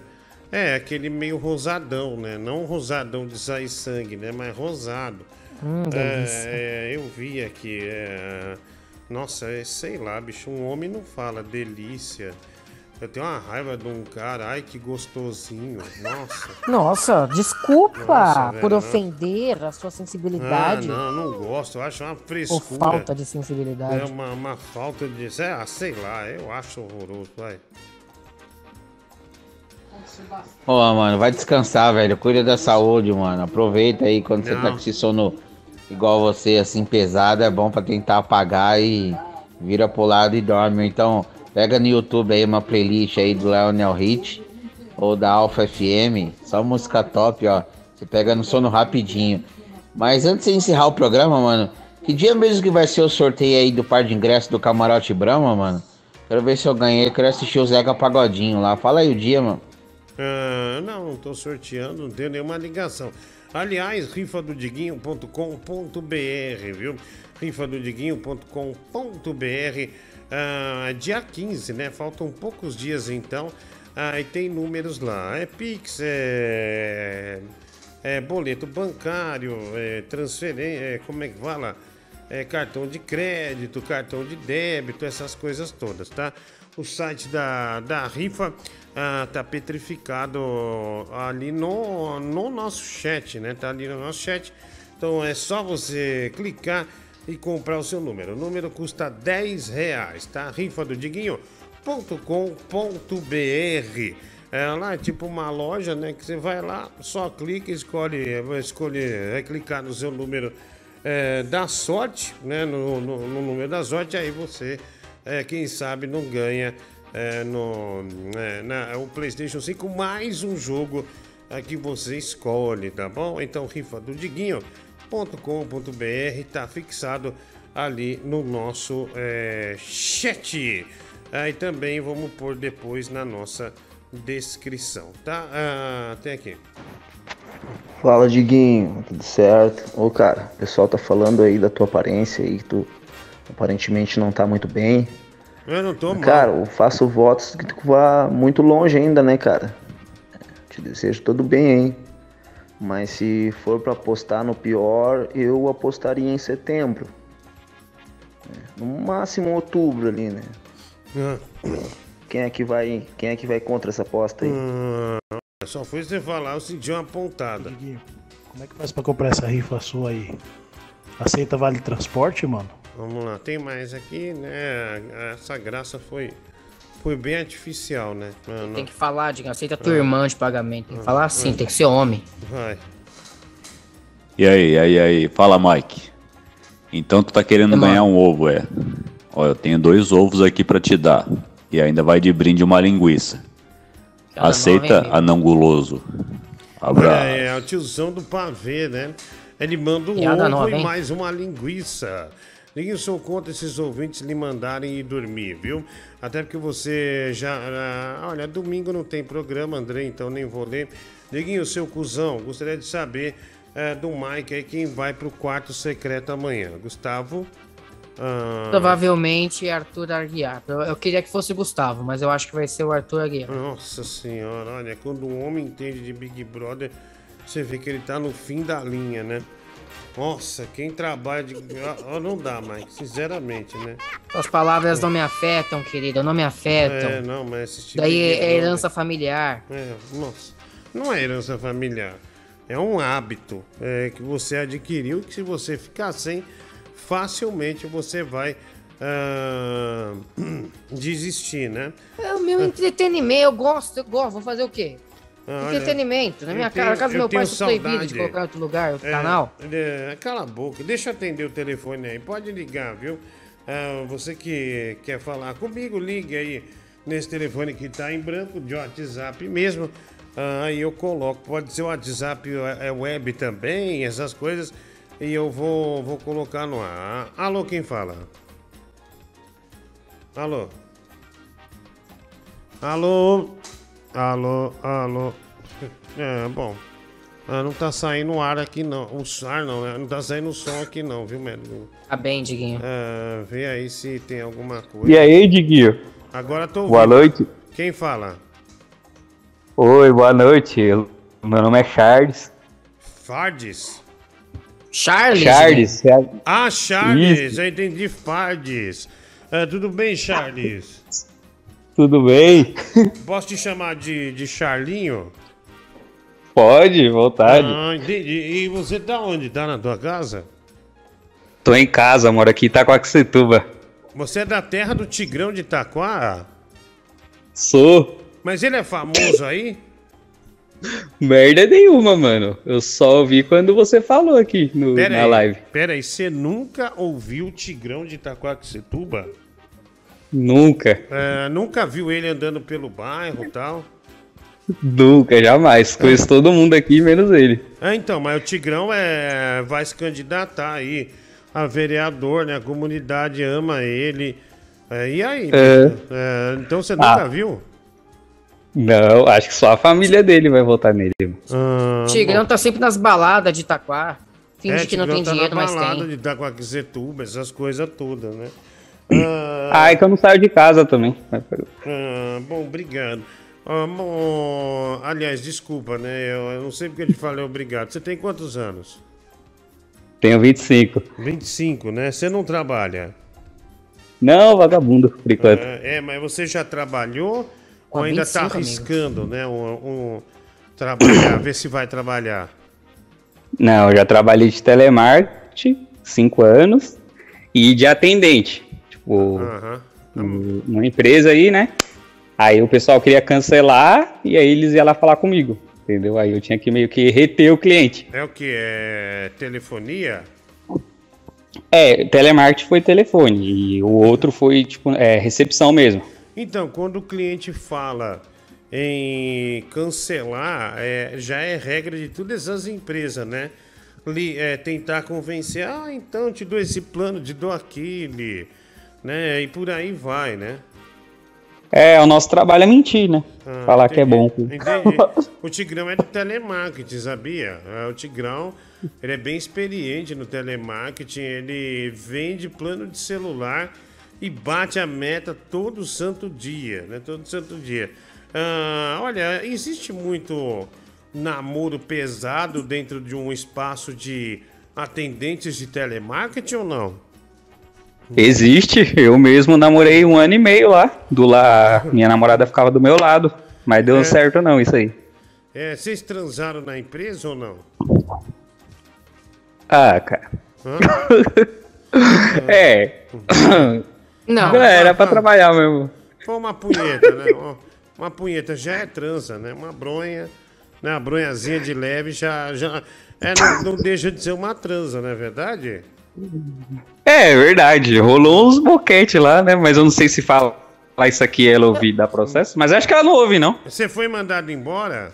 É, aquele meio rosadão, né? Não rosadão de sair sangue, né? Mas rosado. Hum. É, é, eu vi aqui. é, Nossa, é, sei lá, bicho, um homem não fala delícia. Eu tenho uma raiva de um cara, ai que gostosinho. Nossa. [LAUGHS] Nossa, desculpa Nossa, velho, por não. ofender a sua Ah, sensibilidade. não, não gosto. Eu acho uma ou frescura. falta de sensibilidade. É uma, uma falta de. Ah, sei lá, eu acho horroroso, vai. Ô, mano, vai descansar, velho. Cuida da saúde, mano. Aproveita aí quando você tá Não. com esse sono igual você, assim, pesado. É bom pra tentar apagar e vira pro lado e dorme. Então, pega no YouTube aí uma playlist aí do Leonel Hit ou da Alpha FM. Só música top, ó. Você pega no sono rapidinho. Mas antes de encerrar o programa, mano, que dia mesmo que vai ser o sorteio aí do par de ingressos do Camarote Brahma, mano? Quero ver se eu ganhei. Quero assistir o Zeca Pagodinho lá. Fala aí o dia, mano. Ah, não, não tô sorteando, não tenho nenhuma ligação. Aliás, rifadodiguinho.com.br, viu? rifadodiguinho.com.br ah, dia 15, né? Faltam poucos dias então. Ah, e tem números lá. É Pix, é, é boleto bancário, é transferência, é, como é que fala? É cartão de crédito, cartão de débito, essas coisas todas, tá? O site da, da rifa ah, tá petrificado ali no, no nosso chat, né? Tá ali no nosso chat. Então é só você clicar e comprar o seu número. O número custa 10 reais, tá? Rifa do Diguinho.com.br é lá é tipo uma loja, né? Que você vai lá, só clica, escolhe, vai escolher, vai clicar no seu número é, da sorte, né? No, no- no número da sorte, aí você, é, quem sabe, não ganha é, no, é, na, o PlayStation 5 mais um jogo é, que você escolhe, tá bom? Então, rifa do Diguinho.com.br tá fixado ali no nosso é, chat. Aí também vamos pôr depois na nossa descrição, tá? Ah, tem aqui. Fala, Diguinho, tudo certo? Ô, cara, o pessoal tá falando aí da tua aparência aí, que tu aparentemente não tá muito bem. Eu não tô mal. Cara, eu faço votos que tu vá muito longe ainda, né, cara? Te desejo todo bem, hein? Mas se for pra apostar no pior, eu apostaria em setembro. No máximo outubro ali, né? Quem é que vai, quem é que vai contra essa aposta aí? Hum, só foi você falar, eu senti uma pontada. Como é que faz pra comprar essa rifa sua aí? Aceita vale transporte, mano? Vamos lá, tem mais aqui, né? Essa graça foi, foi bem artificial, né? Não. Tem que falar, diga, aceita tua Ah. irmã de pagamento. Tem que Ah. falar assim, Ah. tem que ser homem. Vai. E aí, aí, aí, fala Mike. Então tu tá querendo ganhar um ovo, é? Ó, eu tenho dois ovos aqui pra te dar. E ainda vai de brinde uma linguiça. Aceita, nova, hein, anão guloso. Abraço. É, é o tiozão do pavê, né? Ele manda um Piada ovo nova, e mais uma linguiça. Ninguém sou contra esses ouvintes lhe mandarem ir dormir, viu? Até porque você já. ah, olha, domingo não tem programa, André, então nem vou ler. Diguinho, seu cuzão, gostaria de saber eh, do Mike aí quem vai pro quarto secreto amanhã. Gustavo. ah, Provavelmente Arthur Aguiar. Eu, eu queria que fosse Gustavo, mas eu acho que vai ser o Arthur Aguiar. Nossa senhora, olha, quando um homem entende de Big Brother, você vê que ele tá no fim da linha, né? Nossa, quem trabalha de. Ah, não dá mais, sinceramente, né? As palavras não me afetam, querido, não me afetam. É, não, mas esse tipo Daí de é herança familiar. É, nossa. Não é herança familiar. É um hábito é, que você adquiriu que se você ficar sem, facilmente você vai ah, [CLEARS THROAT] desistir, né? É o meu entretenimento, eu gosto, eu gosto. Vou fazer o quê? Ah, Entretenimento. Na minha tenho- casa, do meu pai, sou proibido de colocar em outro lugar, outro É, canal. é, cala a boca, deixa eu atender o telefone aí. Pode ligar, viu? Ah, você que quer falar comigo, ligue aí nesse telefone que tá em branco, de WhatsApp mesmo. Ah, Aí eu coloco. Pode ser o WhatsApp é web também, essas coisas. E eu vou, vou colocar no ar. Alô, quem fala? Alô? Alô? Alô? Alô? É, bom. Ah, não tá saindo ar aqui não. O ar não, né? Não tá saindo som aqui não, viu, Melo? Tá bem, Diguinho. Ah, vê aí se tem alguma coisa. E aí, Diguinho? Agora tô ouvindo. Boa noite. Quem fala? Oi, boa noite. Meu nome é Charles. Fardes? Charles? Charles. é- Ah, Charles, Isso. eu entendi Fardes. Ah, tudo bem, Charles? Tudo bem? Posso te chamar de, de Charlinho? Pode, vontade. Ah, entendi. E você tá onde? Tá na tua casa? Tô em casa, moro aqui em Itacoaxetuba. Você é da terra do Tigrão de Itaquá? Sou. Mas ele é famoso aí? Merda nenhuma, mano. Eu só ouvi quando você falou aqui no, Pera na aí, live. Pera aí, você nunca ouviu o Tigrão de Itaquaquecetuba? Nunca. É, nunca viu ele andando pelo bairro e tal? Nunca, jamais. Conheço todo mundo aqui, menos ele. Ah, então, mas o Tigrão é, vai se candidatar aí a vereador, né? A comunidade ama ele. É, e aí? É. É, então você nunca Ah. viu? Não, acho que só a família dele vai votar nele. Ah, Tigrão tá sempre nas baladas de Itaquá. Finge é, que não tem tá dinheiro, na mas balada tem. de Itaquaquecetuba, essas coisas todas, né? Ah, é que eu não saio de casa também. Ah, bom, obrigado. Ah, bom, aliás, desculpa, né? Eu, eu não sei porque eu te falei obrigado. Você tem quantos anos? Tenho 25. 25, né? Você não trabalha? Não, vagabundo, por enquanto. É, é, mas você já trabalhou ou Ah, ainda 25, tá amigo. arriscando, né? Um, um- trabalhar, ver se vai trabalhar. Não, eu já trabalhei de telemarketing, 5 anos, e de atendente. Tipo, Aham. um- uma empresa aí, né? Aí o pessoal queria cancelar e aí eles iam lá falar comigo, entendeu? Aí eu tinha que meio que reter o cliente. É o que? É telefonia? É, telemarketing foi telefone e o outro foi, tipo, é, recepção mesmo. Então, quando o cliente fala em cancelar, é, já é regra de todas as empresas, né? Li- é, tentar convencer, ah, então te dou esse plano, te dou aquele, né? E por aí vai, né? É, o nosso trabalho é mentir, né? Ah, Falar que é bom. Entendi. [LAUGHS] O Tigrão é de telemarketing, sabia? É, O Tigrão, ele é bem experiente no telemarketing, ele vende plano de celular e bate a meta todo santo dia, né? Todo santo dia. Ah, olha, existe muito namoro pesado dentro de um espaço de atendentes de telemarketing ou não? Existe, eu mesmo namorei um ano e meio lá. Do lá, minha namorada ficava do meu lado. Mas deu É. certo não, isso aí. É, vocês transaram na empresa ou não? Ah, cara. Hã? [LAUGHS] É. Não. Era pra trabalhar mesmo. Foi uma punheta, né? Uma, uma punheta já é transa, né? Uma bronha, né? Uma bronhazinha de leve já. já é, não, não deixa de ser uma transa, não é verdade? É verdade, rolou uns boquete lá, né? Mas eu não sei se fala isso aqui ela ouvir dar processo. Mas acho que ela não ouve, não. Você foi mandado embora?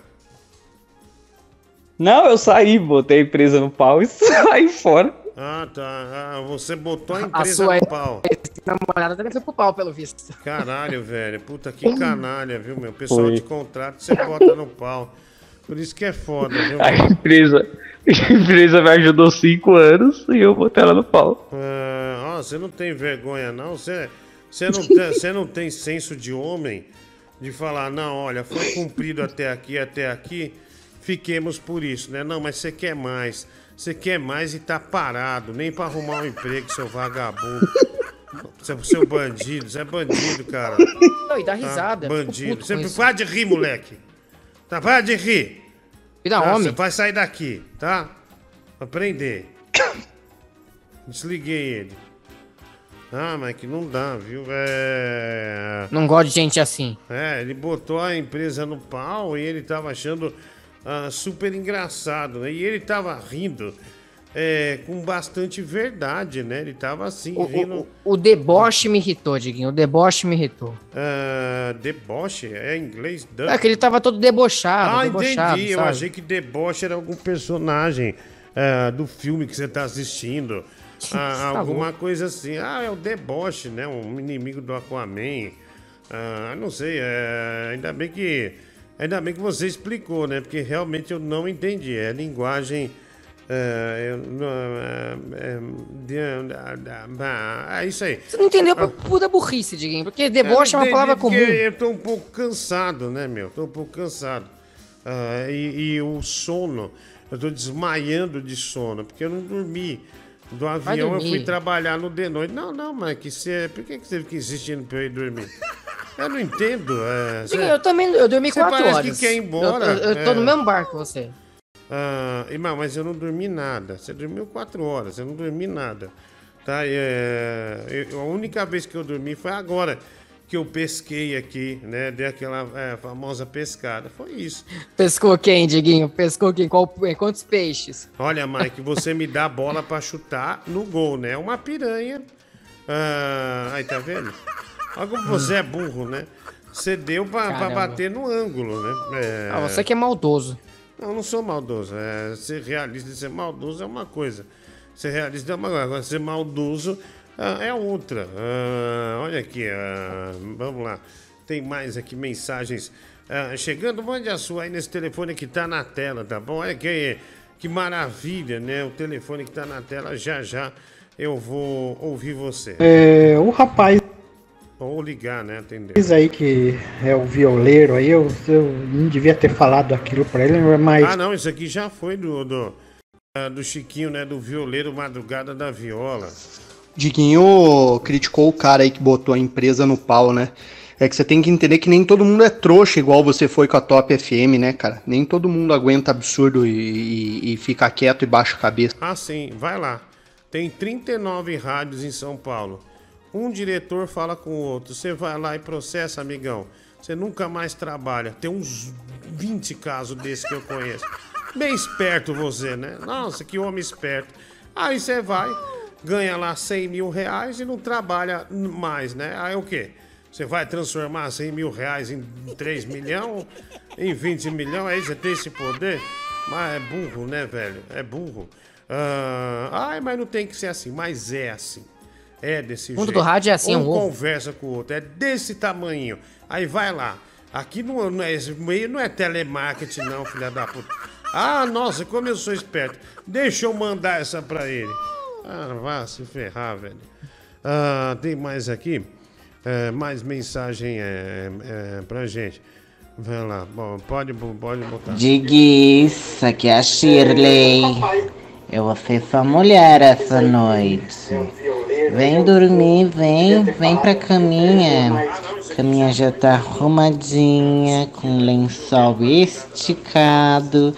Não, eu saí, botei a empresa no pau e [LAUGHS] saí fora. Ah, tá. Ah, você botou a A empresa sua no pau. namorada foi pro pau, pelo visto. Caralho, velho. Puta que canalha, viu, meu? Pessoal Foi. te contrata, você bota no pau. Por isso que é foda, viu? A empresa, [LAUGHS] a empresa me ajudou cinco anos e eu botei ela no pau. Ah, você não tem vergonha, não? Você, você, não tem, você não tem senso de homem de falar, não, olha, foi cumprido até aqui, até aqui, fiquemos por isso, né? Não, mas você quer mais. Você quer mais e tá parado, nem pra arrumar um emprego, seu vagabundo. Seu, seu bandido, você é bandido, cara. Não, e dá Tá? risada. fico Bandido. Você para de rir, moleque. Tá, para de rir. Vira Tá, homem. Você vai sair daqui, tá? Aprender. [COUGHS] Desliguei ele. Ah, mas que não dá, viu? É. Não gosto de gente assim. É, ele botou a empresa no pau e ele tava achando ah, super engraçado, né? E ele tava rindo é, com bastante verdade, né? Ele tava assim, O, rindo. o, o deboche me irritou, Diguinho. O deboche me irritou. Ah, deboche? É em inglês? É que ele tava todo debochado. Ah, debochado, entendi. Eu sabe? achei que deboche era algum personagem ah, do filme que você tá assistindo. [LAUGHS] Ah, Tá alguma coisa assim. Ah, é o deboche, né? Um inimigo do Aquaman. Ah, não sei. é, ainda bem que. Ainda bem que você explicou, né? Porque realmente eu não entendi. É linguagem. É, eu não- é, ah, isso aí. Você não entendeu por pura burrice, Diguinho. Porque deboche é uma palavra comum. Eu tô um pouco cansado, né, meu? Tô um pouco cansado. Ah, e, e o sono, eu tô desmaiando de sono, porque eu não dormi. Do avião eu fui trabalhar no de noite. Não, não, mas que você. Por que que você fica insistindo pra eu ir dormir? Eu não entendo. é, Diguinho, eu também eu dormi quatro parece horas. que quer ir embora. Eu, eu- eu tô é. no mesmo barco que você. Ah, irmão, mas eu não dormi nada. Você dormiu quatro horas, eu não dormi nada. Tá? É, eu- a única vez que eu dormi foi agora que eu pesquei aqui, né? Dei aquela é, famosa pescada. Foi isso. Pescou quem, Diguinho? Pescou quem? Qual, quantos peixes? Olha, Mike, você me dá a bola pra chutar no gol, né? Uma piranha. Ah, aí, tá vendo? Olha como você é burro, né? Você deu pra, pra bater no ângulo, né? É... Ah, você que é maldoso. Não, eu não sou maldoso. É, ser realista e ser maldoso é uma coisa. Ser realista é uma coisa. Agora, ser maldoso ah, é outra. Ah, olha aqui, ah, vamos lá. Tem mais aqui mensagens ah, chegando. Mande a sua aí nesse telefone que tá na tela, tá bom? Olha que, que maravilha, né? O telefone que tá na tela. Já já eu vou ouvir você. É, o rapaz Ou ligar, né? Atender. aí que é o violeiro aí, eu, eu não devia ter falado aquilo pra ele, mas Ah, não, isso aqui já foi do, do, ah, do Chiquinho, né? Do violeiro Madrugada da Viola. Diguinho criticou o cara aí que botou a empresa no pau, né? É que você tem que entender que nem todo mundo é trouxa igual você foi com a Top FM, né, cara? Nem todo mundo aguenta absurdo e, e, e fica quieto e baixa a cabeça. Ah, sim, vai lá. Tem 39 rádios em São Paulo. Um diretor fala com o outro. Você vai lá e processa, amigão. Você nunca mais trabalha. Tem uns 20 casos desses que eu conheço. Bem esperto você, né? Nossa, que homem esperto. Aí você vai, ganha lá 100 mil reais e não trabalha mais, né? Aí o quê? Você vai transformar 100 mil reais em 3 milhões, em 20 milhões, aí você tem esse poder? Mas é burro, né, velho? É burro. Ah, ai, mas não tem que ser assim. Mas é assim. É desse O mundo jeito. do rádio é assim, é um um ovo. conversa com o outro. É desse tamanho. Aí vai lá. Aqui não, não é, esse meio não é telemarketing, não, filha da puta. Ah, nossa, como eu sou esperto. Deixa eu mandar essa pra ele. Ah, vá se ferrar, velho. Ah, tem mais aqui? É, mais mensagem é, é, pra gente. Vai lá. Bom, pode, pode botar. Diguis, aqui é a Shirley. Eu vou ser sua mulher essa noite. Vem dormir, vem, vem pra caminha. Caminha já tá arrumadinha, com lençol esticado.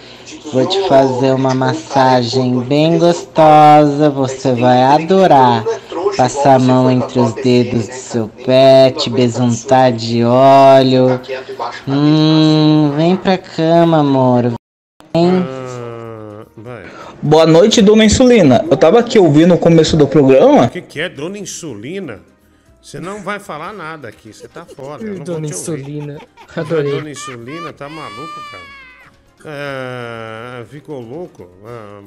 Vou te fazer uma massagem bem gostosa, você vai adorar. Passar a mão entre os dedos do seu pé, te besuntar de óleo. Hum, vem pra cama, amor. Vem. Boa noite, dona Insulina. Eu tava aqui ouvindo o começo do programa. O que, que é, dona Insulina? Você não vai falar nada aqui, você tá fora. eu não Dona ouvir. Insulina. Adorei. Dona Insulina, tá maluco, cara? ah, ficou louco. Ah,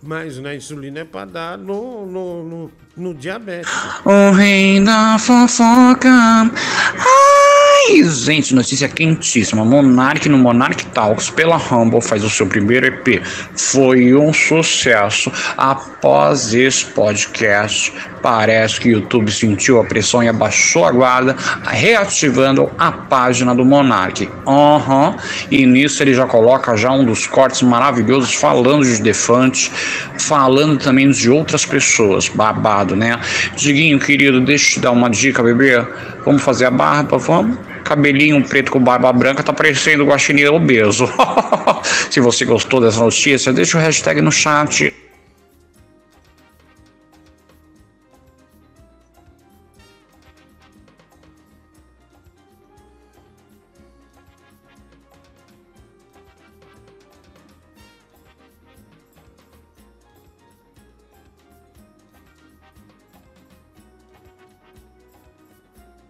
mas né, insulina é pra dar no, no, no, no diabetes. O rei da fofoca. Ai, gente, notícia quentíssima. Monark no Monark Talks pela Humble faz o seu primeiro EP. Foi um sucesso. Após esse podcast, parece que o YouTube sentiu a pressão e abaixou a guarda, reativando a página do Monark. Aham. E nisso ele já coloca já um dos cortes maravilhosos falando de Defante, falando também de outras pessoas. Babado, né? Diguinho, querido, deixa eu te dar uma dica, bebê. Vamos fazer a barba, vamos? Cabelinho preto com barba branca tá parecendo guaxinim obeso. [LAUGHS] Se você gostou dessa notícia, deixa o hashtag no chat.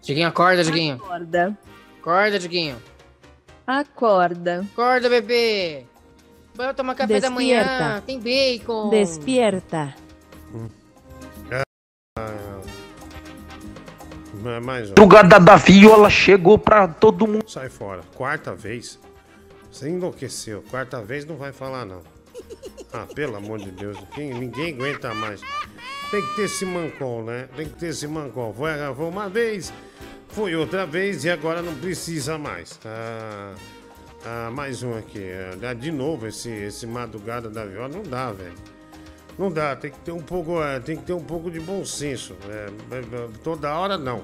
Diguinho, acorda, Diguinho. Acorda. Acorda, Diguinho. Acorda. Acorda, bebê. Bora tomar café da manhã. Despierta. Tem bacon. Despierta. Ma- Mais um. Madrugada da viola chegou pra todo mundo. Sai fora. Quarta vez. Você enlouqueceu. Quarta vez não vai falar, não. Ah, pelo amor de Deus. Quem- ninguém aguenta mais. Tem que ter esse mancol, né? Tem que ter esse mancol. Foi, foi uma vez, foi outra vez e agora não precisa mais. Ah, ah, mais um aqui. Ah, de novo esse, esse madrugada da viola. Não dá, velho. Não dá, tem que ter um pouco, é, tem que ter um pouco de bom senso. É, é, é, toda hora não.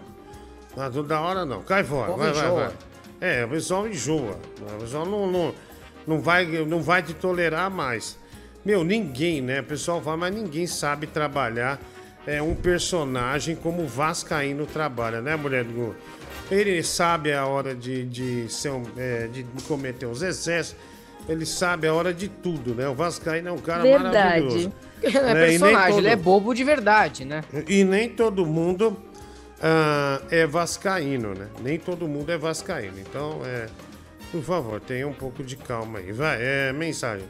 Ah, toda hora não. Cai fora, vai, vai, vai. É, o pessoal enjoa. O pessoal não, não, não, vai, não vai te tolerar mais. Meu, ninguém, né? O pessoal fala, mas ninguém sabe trabalhar é, um personagem como o Vascaíno trabalha, né, mulher do Gu? Ele sabe a hora de, de, ser um, é, de cometer os excessos, ele sabe a hora de tudo, né? O Vascaíno é um cara Verdade. maravilhoso. Ele [LAUGHS] não é Né? E nem personagem, todo- ele é bobo de verdade, né? e nem todo mundo ah, é vascaíno, né? Nem todo mundo é vascaíno. Então, é, por favor, tenha um pouco de calma aí. Vai, é mensagem.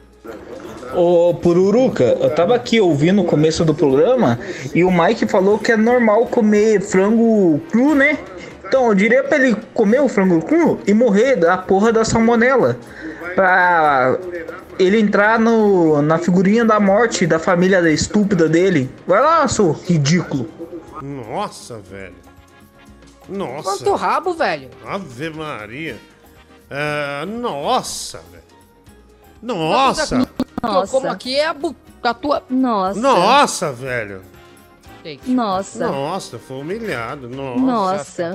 Ô, Pururuca, eu tava aqui ouvindo o começo do programa e o Mike falou que é normal comer frango cru, né? Então, eu diria pra ele comer o frango cru e morrer da porra da salmonela. Pra ele entrar no, na figurinha da morte da família estúpida dele. Vai lá, seu ridículo. Nossa, velho. Nossa. Quanto rabo, velho. Ave Maria. Ah, nossa, velho. Nossa. Nossa. Como aqui é a, bu- a tua. Nossa. Nossa, velho. Nossa. Nossa, foi humilhado. Nossa.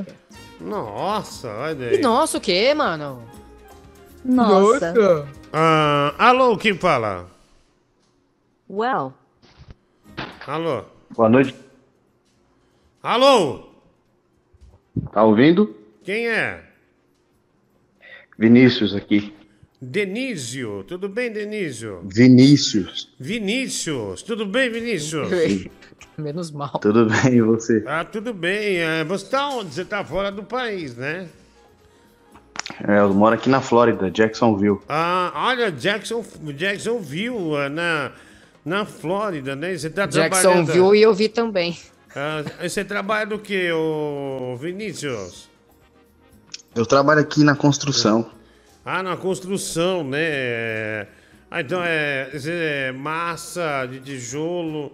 Nossa. Nossa, olha E aí. nossa, o que, mano? Nossa. Ah, alô, quem fala? Well. Alô? Boa noite. Alô? Tá ouvindo? Quem é? Vinícius aqui. Denísio. Tudo bem, Denísio? Vinícius. Vinícius. Tudo bem, Vinícius? [LAUGHS] Menos mal. Tudo bem, e você? Ah, tudo bem. É, Você tá onde? Você tá fora do país, né? É, eu moro aqui na Flórida, Jacksonville. Ah, olha, Jackson, Jacksonville, ah, na, na Flórida, né? Você tá Jackson trabalhando... viu e eu vi também. Ah, você trabalha do que, ô Vinícius? Eu trabalho aqui na construção. Ah, na construção, né? Ah, então é, é massa de tijolo,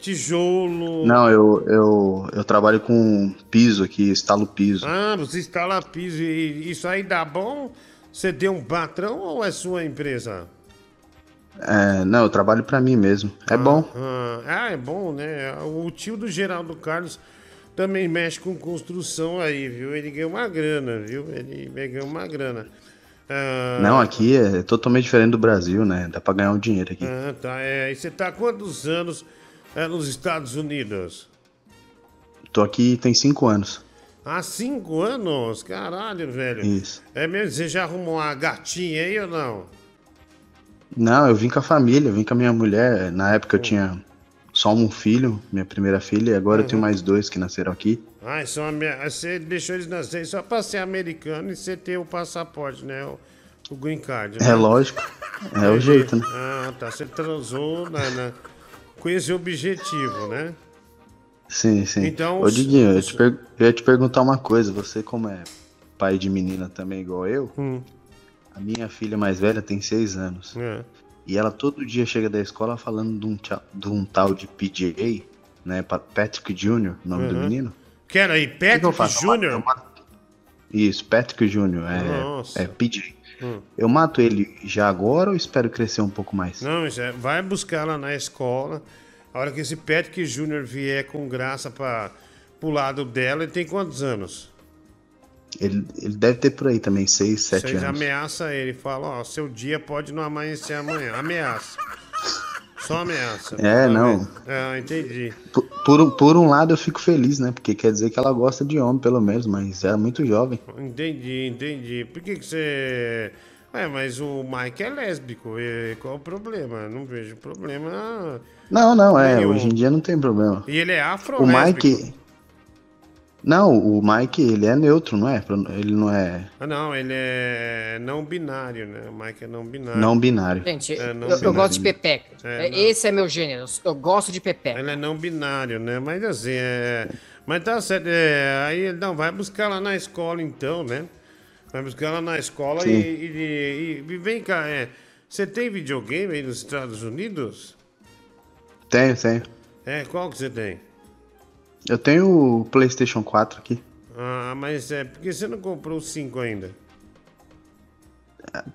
tijolo... Não, eu, eu, eu trabalho com piso aqui, estalo piso. Ah, você instala piso e isso aí dá bom? Você tem um patrão ou é sua empresa? É, não, eu trabalho pra mim mesmo. É bom. Ah, ah, é bom, né? O tio do Geraldo Carlos também mexe com construção aí, viu? Ele ganhou uma grana, viu? Ele ganhou uma grana. Ah, Não, aqui é totalmente diferente do Brasil, né? Dá pra ganhar um dinheiro aqui. Ah, tá. É, e você tá há quantos anos é, nos Estados Unidos? Tô aqui tem cinco anos. Há cinco anos? Caralho, velho. Isso. É mesmo? Você já arrumou uma gatinha aí ou não? Não, eu vim com a família, eu vim com a minha mulher. Na época eu tinha só um filho, minha primeira filha, e agora eu tenho Uhum. mais dois que nasceram aqui. Ah, são ame- você deixou eles nascerem só pra ser americano e você ter o passaporte, né? O, O green card. É lógico. É o jeito, né? Ah, tá. Você transou na, na- com esse objetivo, né? Sim, sim. Então, Ô, os- Diguinho, eu, te per- eu ia te perguntar uma coisa. Você, como é pai de menina também, igual eu, Hum. a minha filha mais velha tem seis anos. É. E ela todo dia chega da escola falando de um, de um tal de PJ, né? Pa- Patrick Jr., nome do Uhum. menino. Quero aí, Patrick Jr. Isso, Patrick Jr. É, Nossa. é PJ. Hum. Eu mato ele já agora ou espero crescer um pouco mais? Não, isso é, vai buscar lá na escola. A hora que esse Patrick Jr. vier com graça para pro lado dela, ele tem quantos anos? Ele, ele deve ter por aí também, seis, sete Vocês anos. ameaçam ele, fala, ó, seu dia pode não amanhecer amanhã. Ameaça. Só ameaça. É, não. Ah, entendi. Por, por, um- por um lado eu fico feliz, né? Porque quer dizer que ela gosta de homem, pelo menos, mas é muito jovem. Entendi, entendi. Por que, que você. É, mas o Mike é lésbico. E qual o problema? Não vejo problema. Não, não, é, Nenhum. hoje em dia não tem problema. E ele é O afro-lésbico. Mike. Não, o Mike, ele é neutro, não é? Ele não é Ah, não, ele é não binário, né? O Mike é não binário. não binário. Gente, É, não eu, eu binário. gosto de pepeca. É, É. Esse é meu gênero. Eu gosto de pepeca. Ele é não binário, né? Mas assim, é. Mas tá certo. É... Aí, não, vai buscar lá na escola então, né? Vai buscar lá na escola e, e, e- e vem cá, é. Você tem videogame aí nos Estados Unidos? Tenho, tenho. É, qual que você tem? Eu tenho o PlayStation 4 aqui. Ah, mas é porque você não comprou o 5 ainda.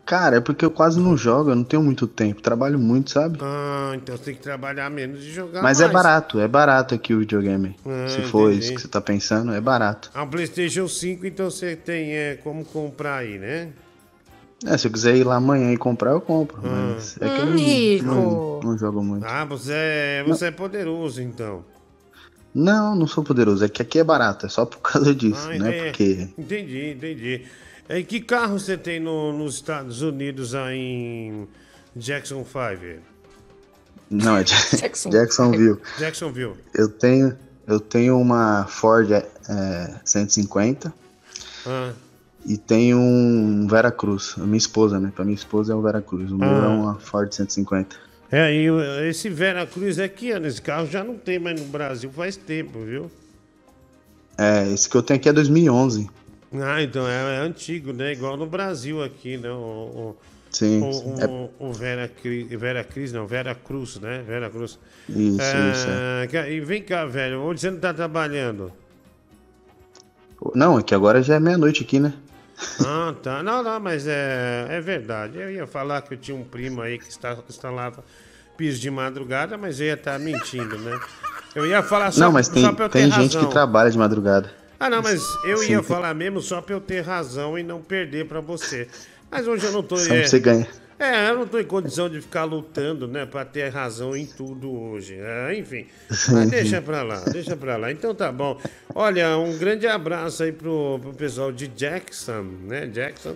Cara, é porque eu quase não jogo, eu não tenho muito tempo, trabalho muito, sabe? Ah, então você tem que trabalhar menos e jogar Mas mais. é barato, é barato aqui o videogame. Ah, Se for entendi. isso que você tá pensando, é barato. Ah, o PlayStation 5, então você tem é, como comprar aí, né? É, se eu quiser ir lá amanhã e comprar, eu compro. Ah. Mas é que eu não- não, não jogo muito. Ah, você é, você é poderoso, então. Não, não sou poderoso. É que aqui é barato, é só por causa [LAUGHS] disso, Ah, né? é. Porque. Entendi, entendi. E que carro você tem no- nos Estados Unidos aí em Jackson 5? Não, é [LAUGHS] Jackson. Jacksonville. Jacksonville. Eu tenho, eu tenho uma Ford é, 150 Ah, e tenho um Veracruz. A minha esposa, né? Pra minha esposa é um Veracruz. O meu Ah. é uma Ford 150. É, e esse Vera Cruz é que ano? Esse carro já não tem mais no Brasil faz tempo, viu? É, esse que eu tenho aqui é 2011. Ah, então é, é antigo, né? Igual no Brasil aqui, né? O, o, Sim, o, sim. o, o Vera, Cri- Vera Cris, não, Vera Cruz, né? Vera Cruz. Isso, É, isso, é. E vem cá, velho, onde você não tá trabalhando? Não, é que agora já é meia-noite aqui, né? Ah, tá. Não, não, mas é, é verdade. Eu ia falar que eu tinha um primo aí que está, instalava piso de madrugada, mas eu ia estar mentindo, né? Eu ia falar só, não, mas tem, só pra eu ter tem gente razão. que trabalha de madrugada. Ah, não, mas eu ia falar mesmo só pra eu ter razão e não perder pra você. Mas hoje eu não tô... Só é, você ganhar. É, eu não tô em condição de ficar lutando, né, pra ter razão em tudo hoje. É, enfim, mas deixa pra lá, deixa pra lá. Então tá bom. Olha, um grande abraço aí pro, pro pessoal de Jackson, né, Jackson.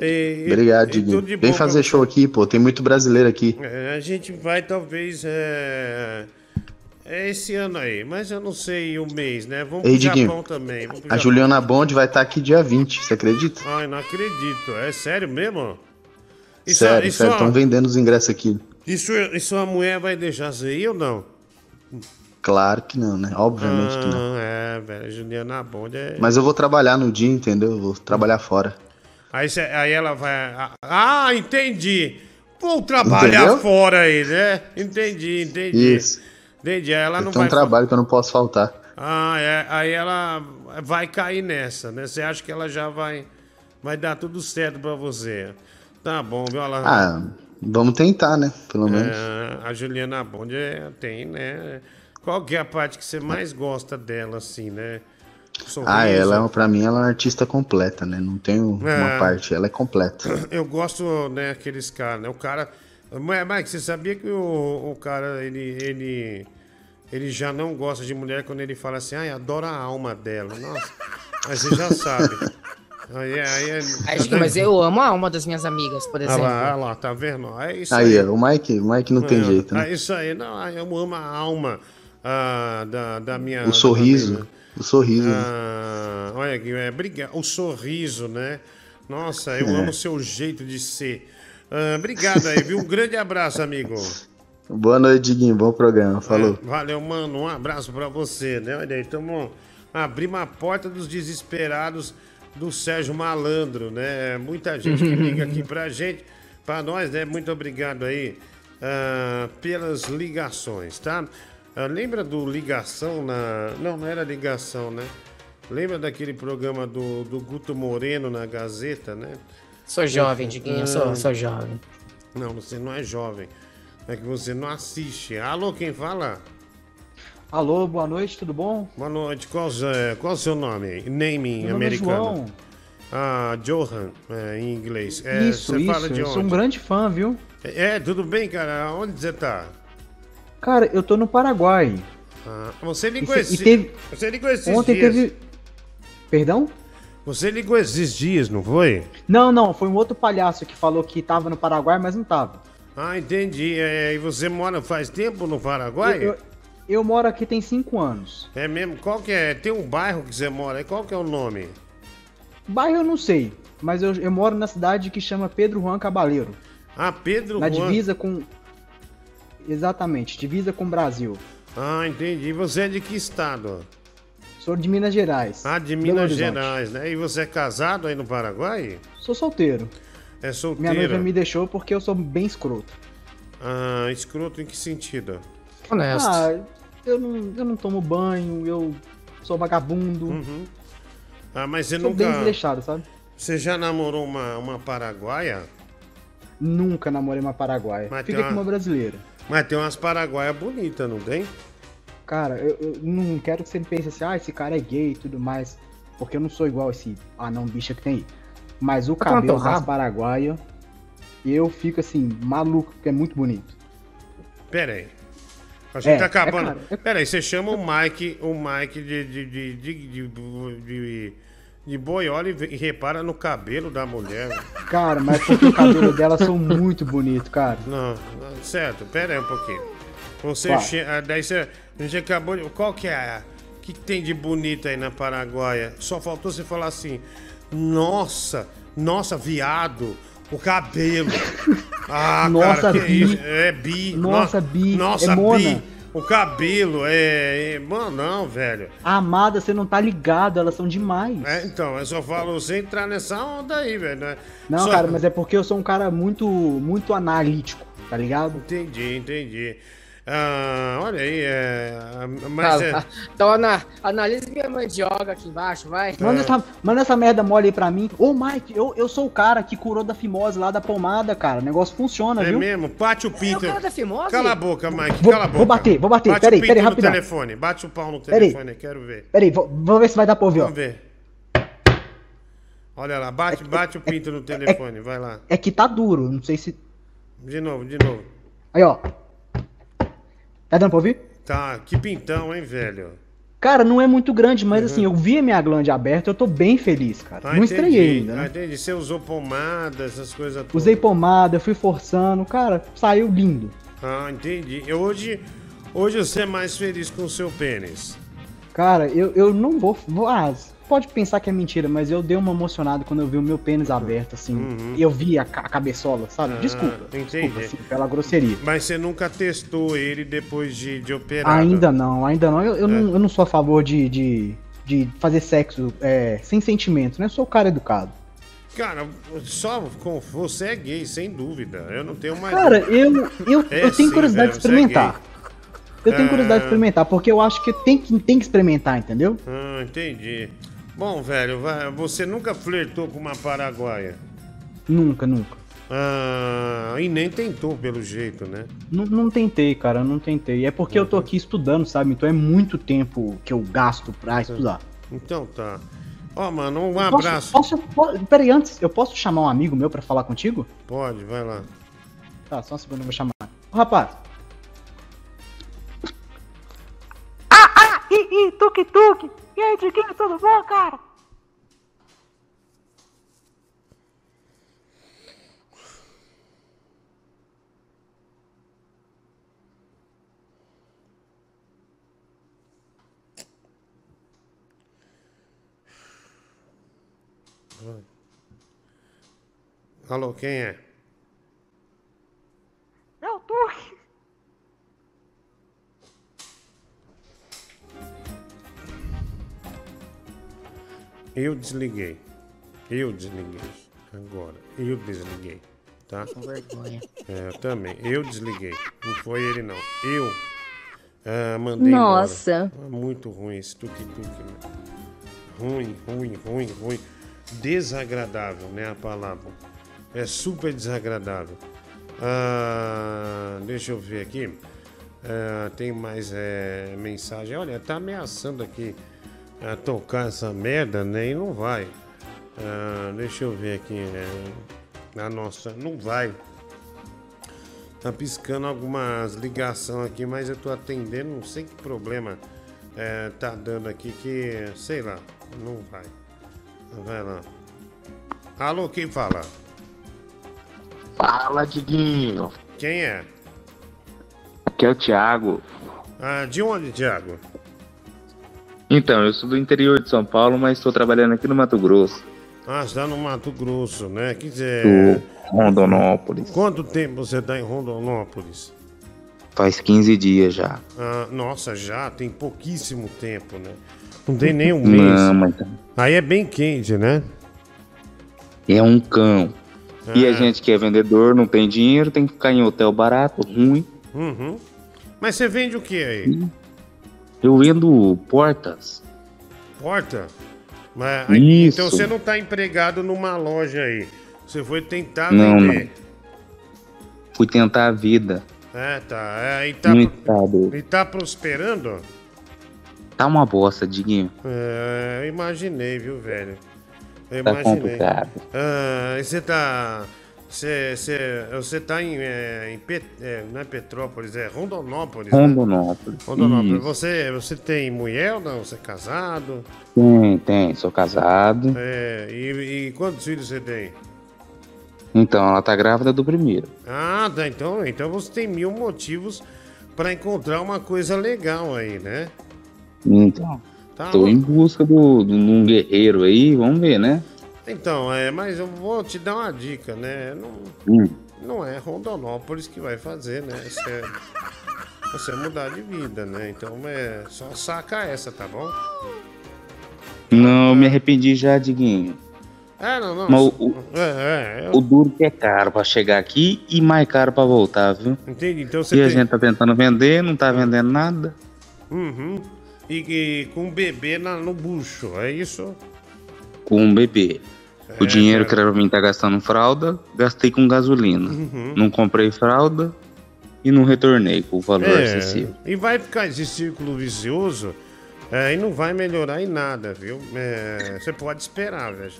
E- Obrigado, Diguinho. Vem pra fazer show aqui, pô. Tem muito brasileiro aqui. É, a gente vai talvez é, é esse ano aí, mas eu não sei o mês, né? Vamos Ei, pro Diguinho. Japão também. Pro A Japão. Juliana Bond vai estar aqui dia 20, você acredita? Ai, não acredito. É sério mesmo? Sua- sério, e sério. sua- Estão vendendo os ingressos aqui. Sua, e sua mulher vai deixar você ir ou não? Claro que não, né? Obviamente que não. Ah, é, velho. Juliana Bond é. Mas eu vou trabalhar no dia, entendeu? Eu vou trabalhar fora. Aí, cê- aí ela vai. Ah, entendi. Vou trabalhar Entendeu? fora aí, né? Entendi, entendi. Isso. Entendi. Aí ela Eu não tenho vai. um trabalho que eu não posso faltar. Ah, é. Aí ela vai cair nessa, né? Você acha que ela já vai. Vai dar tudo certo pra você. Tá bom, viu? Ah, vamos tentar, né? Pelo menos. É, a Juliana Bond é- tem, né? Qual que é a parte que você mais gosta dela, assim, né? Sorriso. Ah, ela, é- pra mim, ela é uma artista completa, né? Não tem uma É. parte, ela é completa. [CLEARS THROAT] Eu gosto, né, aqueles caras, né? O cara. Mike, você sabia que o, o cara, ele, ele. Ele já não gosta de mulher quando ele fala assim, ai, adoro a alma dela. Nossa, mas você já sabe. [LAUGHS] Aí, aí, é- Ai, Chiquinho, mas eu amo a alma das minhas amigas, por Ah exemplo. lá, ah lá, tá vendo? É isso Aí, aí. o Mike, o Mike não tem É, jeito, É né? isso aí. Não, eu amo a alma ah, da, da minha. O sorriso, o sorriso. Ah, olha aqui, é, briga, o sorriso, né? Nossa, eu É. amo o seu jeito de ser. Ah, obrigado aí, viu? Um grande abraço, amigo. Boa noite, Diguinho. Bom programa. Falou. Valeu, mano. Um abraço pra você, né? Olha aí, tamo abrimos a porta dos desesperados do Sérgio Malandro, né? Muita gente que liga aqui pra [LAUGHS] gente, pra nós, né? Muito obrigado aí ah, pelas ligações, tá? Ah, lembra do Ligação na. Não, não era Ligação, né? Lembra daquele programa do, do Guto Moreno na Gazeta, né? Sou jovem, Diguinho, eu sou- Ah, sou jovem. Não, você não é jovem. É que você não assiste. Alô, quem fala? Alô, boa noite, tudo bom? Boa noite. Qual, é, qual o seu nome? Meu nome é americano. João. Ah, Johan, é, em inglês. É, isso, isso, eu sou um grande fã, viu? É, tudo bem, cara? Onde você tá? Cara, eu tô no Paraguai. Ah, você ligou E esse... se- teve- Você ligou esses Ontem dias. teve. Perdão? Você ligou esses dias, não foi? Não, não, foi um outro palhaço que falou que tava no Paraguai, mas não tava. Ah, entendi. É, e você mora faz tempo no Paraguai? Eu, eu- eu moro aqui tem cinco anos. É mesmo? Qual que é? Tem um bairro que você mora aí? Qual que é o nome? Bairro eu não sei, mas eu, eu moro na cidade que chama Pedro Juan Cabaleiro. Ah, Pedro Na Juan. divisa com. Exatamente, divisa com o Brasil. Ah, entendi. Você é de que estado? Sou de Minas Gerais. Ah, de Minas. Gerais, né? E você é casado aí no Paraguai? Sou solteiro. É solteiro? Minha noiva me deixou porque eu sou bem escroto. Ah, escroto em que sentido? Ah, eu não, eu não tomo banho, eu sou vagabundo. Ah, mas você Sou nunca... bem desleixado, sabe? Você já namorou uma, uma paraguaia? Nunca namorei uma paraguaia. Mas Fica tem com uma- uma brasileira. Mas tem umas paraguaias bonitas, não tem? Cara, eu, eu não quero que você pense assim, ah, esse cara é gay e tudo mais. Porque eu não sou igual esse anão bicha que tem aí. Mas o Vai tomar cabelo das rabo. paraguaias, eu fico assim, maluco, porque é muito bonito. Pera aí. A gente É, tá acabando. é claro, [LAUGHS] Pera aí, você chama o Mike, o Mike de, de, de, de, de, de, boiola e repara no cabelo da mulher. Cara, mas porque o cabelo dela são muito bonito, cara. Não, certo, pera aí um pouquinho. Você che... ah, daí você. A gente acabou de. Qual que é? O que, que tem de bonito aí na Paraguaia? Só faltou você falar assim. Nossa, nossa, viado, o cabelo. [LAUGHS] Ah, Nossa, cara, que bi. isso? É bi. Nossa, No- bi. Nossa, É mona. bi. O cabelo é. é... Mano, não, velho. A amada, você não tá ligado, elas são demais. É, então, eu só falo você entrar nessa onda aí, velho. né? Não, Só- cara, mas é porque eu sou um cara muito, muito analítico, tá ligado? Entendi, entendi. Ah, olha aí, é. Mas é. Então, ana, analise minha mandioca aqui embaixo, vai. Manda, essa, manda essa merda mole aí pra mim. Ô, Mike, eu, eu sou o cara que curou da fimose lá da pomada, cara. O negócio funciona, É viu? mesmo? Bate o pinto. cara da fimose? Cala a boca, Mike. Vou- cala a boca. vou bater, vou bater. Bate Peraí, o pinto peraí, no rapidão. telefone. Bate o pau no Peraí. telefone, quero ver. Peraí, vou- vamos ver se vai dar pra ouvir, ó. Vamos ver. Olha lá, bate, bate o pinto no telefone, vai lá. É que tá duro, não sei se. De novo, de novo. Aí, ó. Tá dando pra ouvir? Tá, que pintão, hein, velho? Cara, não é muito grande, mas assim, eu vi a minha glande aberta, eu tô bem feliz, cara. Ah, não entendi. estranhei ainda, Ah, né? entendi. Você usou pomada, essas coisas todas. Usei pomada, fui forçando, cara, saiu lindo. Ah, entendi. Eu hoje, hoje você é mais feliz com o seu pênis. Cara, eu, eu não vou, vou. Ah, pode pensar que é mentira, mas eu dei uma emocionada quando eu vi o meu pênis aberto, assim. E eu vi a, ca- a cabeçola, sabe? Uhum. Ah, desculpa. entendi. Desculpa, assim, pela grosseria. Mas você nunca testou ele depois de, de operar? Ainda não, ainda não. Eu, É. eu, não. eu não sou a favor de, de, de fazer sexo é, sem sentimento, né? Eu sou o cara educado. Cara, só com você é gay, sem dúvida. Eu não tenho mais. Cara, dúvida. eu, eu, É eu tenho sim, curiosidade de é experimentar. Eu tenho Ah. curiosidade de experimentar, porque eu acho que tem que, tem que experimentar, entendeu? Ah, entendi. Bom, velho, você nunca flertou com uma paraguaia? Nunca, nunca. Ah, e nem tentou, pelo jeito, né? Não, não tentei, cara, não tentei. É porque eu tô aqui estudando, sabe? Então é muito tempo que eu gasto pra estudar. Então tá. Ó, mano, um Posso- abraço. Posso, po- peraí, antes, eu posso chamar um amigo meu pra falar contigo? Pode, vai lá. Tá, só um segundo, eu vou chamar. Ô, rapaz. Ah, ih, ih, tuk-tuk. E aí, Diguinho, tudo bom, cara? Alô, quem é? É o Tuque. Eu desliguei. Eu desliguei. Agora. Eu desliguei. Tá? Com vergonha. É, eu também. Eu desliguei. Não foi ele, não. Eu. Ah, mandei Nossa. embora. Ah, Muito ruim esse tuk-tuk, né? Ruim, ruim, ruim, ruim. Desagradável, né? A palavra. É super desagradável. Ah, deixa eu ver aqui. Ah, tem mais é, mensagem. Olha, tá ameaçando aqui a tocar essa merda, né? E não vai. Ah, deixa eu ver aqui. É, a nossa, não vai. Tá piscando algumas ligações aqui, mas eu tô atendendo, não sei que problema é, tá dando aqui que, sei lá, não vai. Vai lá. Alô, quem fala? Fala, Diguinho. Quem é? Aqui é o Thiago. Ah, de onde, Thiago? Então, eu sou do interior de São Paulo, mas estou trabalhando aqui no Mato Grosso. Ah, você tá no Mato Grosso, né? Quer dizer, Do Rondonópolis. quanto tempo você tá em Rondonópolis? Faz 15 dias já. Ah, nossa, já tem pouquíssimo tempo, né? Não tem nem um [LAUGHS] mês. Não, mas Aí é bem quente, né? é um cão. E a Ah. gente que é vendedor, não tem dinheiro, tem que ficar em hotel barato, ruim. Uhum. Mas você vende o que aí? Eu vendo portas. Porta? Mas, aí- Isso. Então você não tá empregado numa loja aí. Você foi tentar Não, vender. Fui tentar a vida. É, tá. É, e tá, e tá prosperando? Tá uma bosta, Diguinho. É, eu imaginei, viu, velho? Eu Tá imaginei. complicado. Ah, e você tá. Você, você, você tá em. é, em Pet- é, não é Petrópolis, é Rondonópolis. né? Rondonópolis. Rondonópolis. Isso. Você, você tem mulher ou não? Você é casado? Tem, tem. Sou casado. É, e, e quantos filhos você tem? Então, ela tá grávida do primeiro. Ah, tá, então, então você tem mil motivos pra encontrar uma coisa legal aí, né? Então, Tá tô em busca do, de um guerreiro aí, vamos ver, né? Então, é, mas eu vou te dar uma dica, né? Não, Hum. não é Rondonópolis que vai fazer, né? Você, você mudar de vida, né? Então é só saca essa, tá bom? Não, eu me arrependi já, Diguinho. É, não, não. Mas o, o, É, é, eu o duro que é caro pra chegar aqui e mais caro pra voltar, viu? entendi. Então E você a tem. gente tá tentando vender, não tá vendendo nada. Uhum. E, e com um bebê na, no bucho, é isso? Com um bebê. É, o dinheiro cara. que era pra mim tá gastando em fralda, gastei com gasolina. Uhum. Não comprei fralda e não retornei com o valor É, excessivo. e vai ficar esse círculo vicioso é, e não vai melhorar em nada, viu? É, você pode esperar, velho.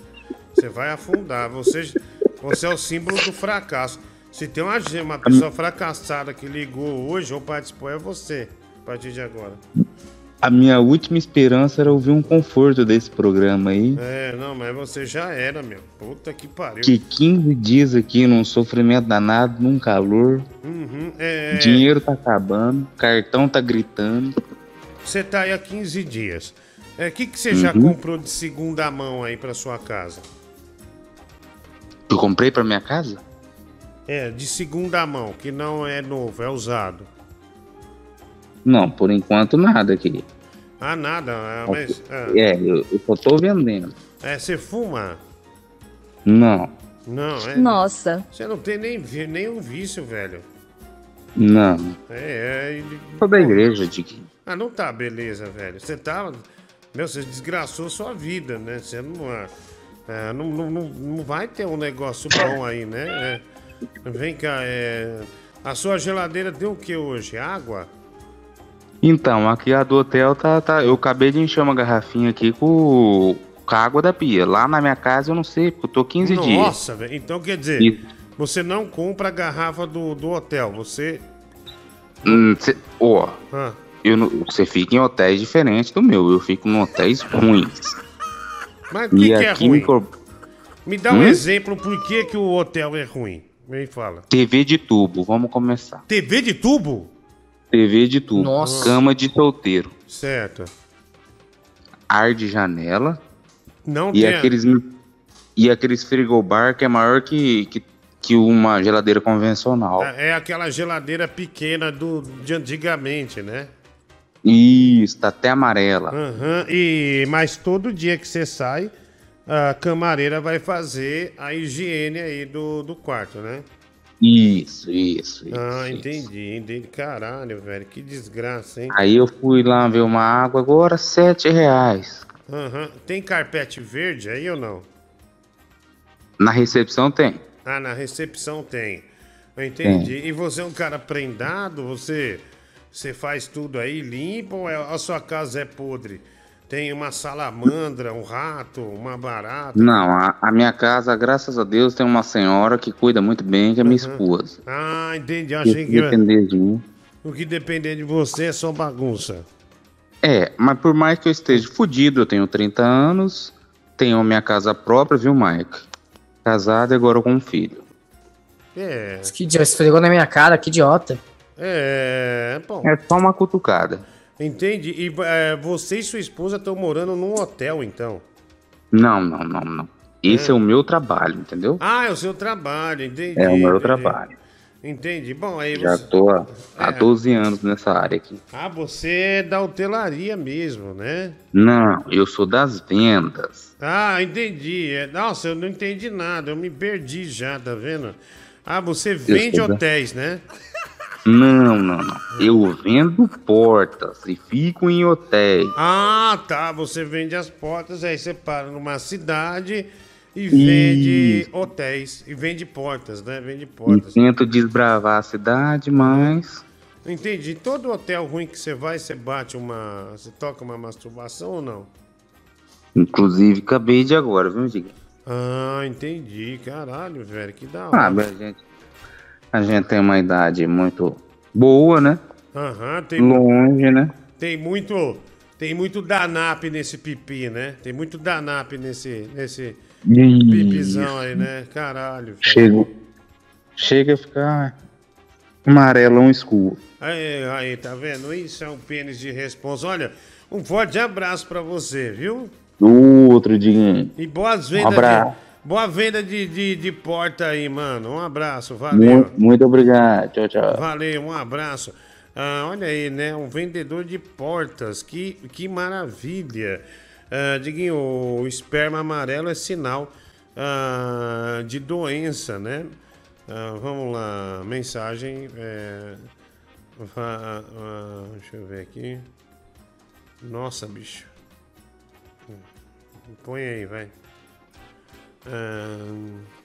Você vai afundar. Você, você é o símbolo do fracasso. Se tem uma, uma pessoa fracassada que ligou hoje ou participou, é você, a partir de agora. A minha última esperança era ouvir um conforto desse programa aí. É, não, mas você já era, meu. Puta que pariu. Que 15 dias aqui num sofrimento danado, num calor. Uhum, é, Dinheiro tá acabando, cartão tá gritando. Você tá aí há 15 dias. O que, que você já Uhum. comprou de segunda mão aí pra sua casa? Eu comprei pra minha casa? É, de segunda mão, que não é novo, é usado. Não, por enquanto nada aqui. Ah, nada, é, mas. ah, É, eu, eu só tô vendendo. É, você fuma? Não, Não, é. Nossa. Você não tem nem, nenhum vício, velho. não. É, é. ele- Sou da igreja, Diguinho. Ah, não tá, beleza, velho. Você tá. Meu, você desgraçou sua vida, né? Você não. ah, é, não, não, não, não vai ter um negócio bom aí, né? É, vem cá, é. A sua geladeira tem o que hoje? Água? Então, aqui a do hotel tá, tá. Eu acabei de encher uma garrafinha aqui com, com a água da pia. Lá na minha casa eu não sei, porque eu tô 15 dias. Nossa, velho. Então quer dizer, Isso. você não compra a garrafa do, do hotel, você. Hum, cê- Ó, Ah, eu não- você fica em hotéis diferentes do meu. Eu fico em hotéis ruins. mas o que, que é ruim? Cor- Me dá um Hum? exemplo por que, que o hotel é ruim. Me fala. TV de tubo, vamos começar. TV de tubo? TV de tubo. Nossa. Cama de solteiro. Certo. Ar de janela. Não e tem. aqueles. e aqueles frigobar que é maior que, que, que uma geladeira convencional. É aquela geladeira pequena do, de antigamente, né? Isso, tá até amarela. Aham, E mas todo dia que você sai, a camareira vai fazer a higiene aí do, do quarto, né? Isso, isso, isso. ah, entendi, entendi. Caralho, velho, que desgraça, hein? Aí eu fui lá ver uma água, agora sete reais. Aham. Tem carpete verde aí ou não? Na recepção tem. Ah, na recepção tem. Eu entendi. E você é um cara prendado? Você, você faz tudo aí, limpa ou é- a sua casa é podre? Tem uma salamandra, um rato, uma barata? Não, a, a minha casa, graças a Deus, tem uma senhora que cuida muito bem, que é minha esposa. Ah, entendi. Eu achei que depender de mim. o que depender de você é só bagunça. É, mas por mais que eu esteja fudido, eu tenho 30 anos, tenho minha casa própria, viu, Mike? Casado e agora com um filho. É. Que idiota, esfregou na minha cara, que idiota. É, bom. É só uma cutucada. Entendi. E é, você e sua esposa estão morando num hotel, então? Não, não, não, não. Esse é, o meu trabalho, entendeu? Ah, é o seu trabalho, entendi. É o meu entendi. trabalho. Entendi. Bom, aí Já você... tô há, há É. 12 anos nessa área aqui. Ah, você é da hotelaria mesmo, né? Não, eu sou das vendas. Ah, entendi. É, Nossa, eu não entendi nada. Eu me perdi já, tá vendo? Ah, você vende sou da- hotéis, né? Não, não, não. Eu vendo portas e fico em hotéis. Ah, tá. Você vende as portas, aí você para numa cidade e vende Isso. hotéis. E vende portas, né? Vende E portas. tento desbravar a cidade, mas. Entendi. Todo hotel ruim que você vai, você bate uma. Você toca uma masturbação ou não? Inclusive, acabei de agora, viu, Diga? Ah, entendi. Caralho, velho. Que da hora. Ah, mas a gente, a gente tem uma idade muito boa, né? Aham, tem, Longe, né? tem muito. Tem muito danap nesse pipi, né? Tem muito danap nesse, nesse pipizão aí, né? Caralho. Chego, chega a ficar amarelão escuro. Aí, aí, tá vendo? Isso é um pênis de responsa. Olha, um forte abraço pra você, viu? Outro dia. E boas Um vendas. abraço. de, boa venda de, de, de porta aí, mano. Um abraço, valeu. Muito, muito obrigado. Tchau, tchau. Valeu, um abraço. Ah, olha aí, né? Um vendedor de portas. Que, que maravilha. Ah, Diguinho, o esperma amarelo é sinal ah, de doença, né? Ah, vamos lá, mensagem. é, ah, deixa eu ver aqui. Nossa, bicho. Põe aí, vai. Ah,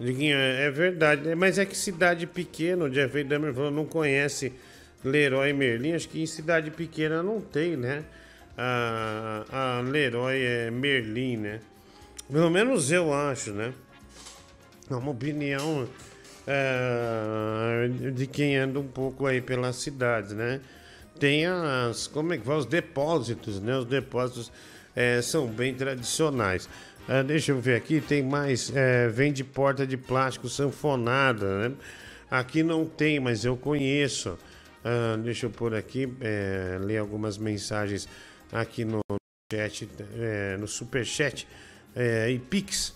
é é verdade, né? mas é que cidade pequena, o Jeff Dahmer falou, não conhece Leroy Merlin, acho que em cidade pequena não tem, né? A, a Leroy é Merlin, né? Pelo menos eu acho, né? É uma opinião é, de quem anda um pouco aí pelas cidades, né? Tem as, como é que fala? Os depósitos, né? Os depósitos é, são bem tradicionais. Ah, deixa eu ver aqui, tem mais, é, vende porta de plástico sanfonada, né? Aqui não tem, mas eu conheço. Ah, deixa eu pôr aqui, é, ler algumas mensagens aqui no chat, é, no superchat é, e Pix.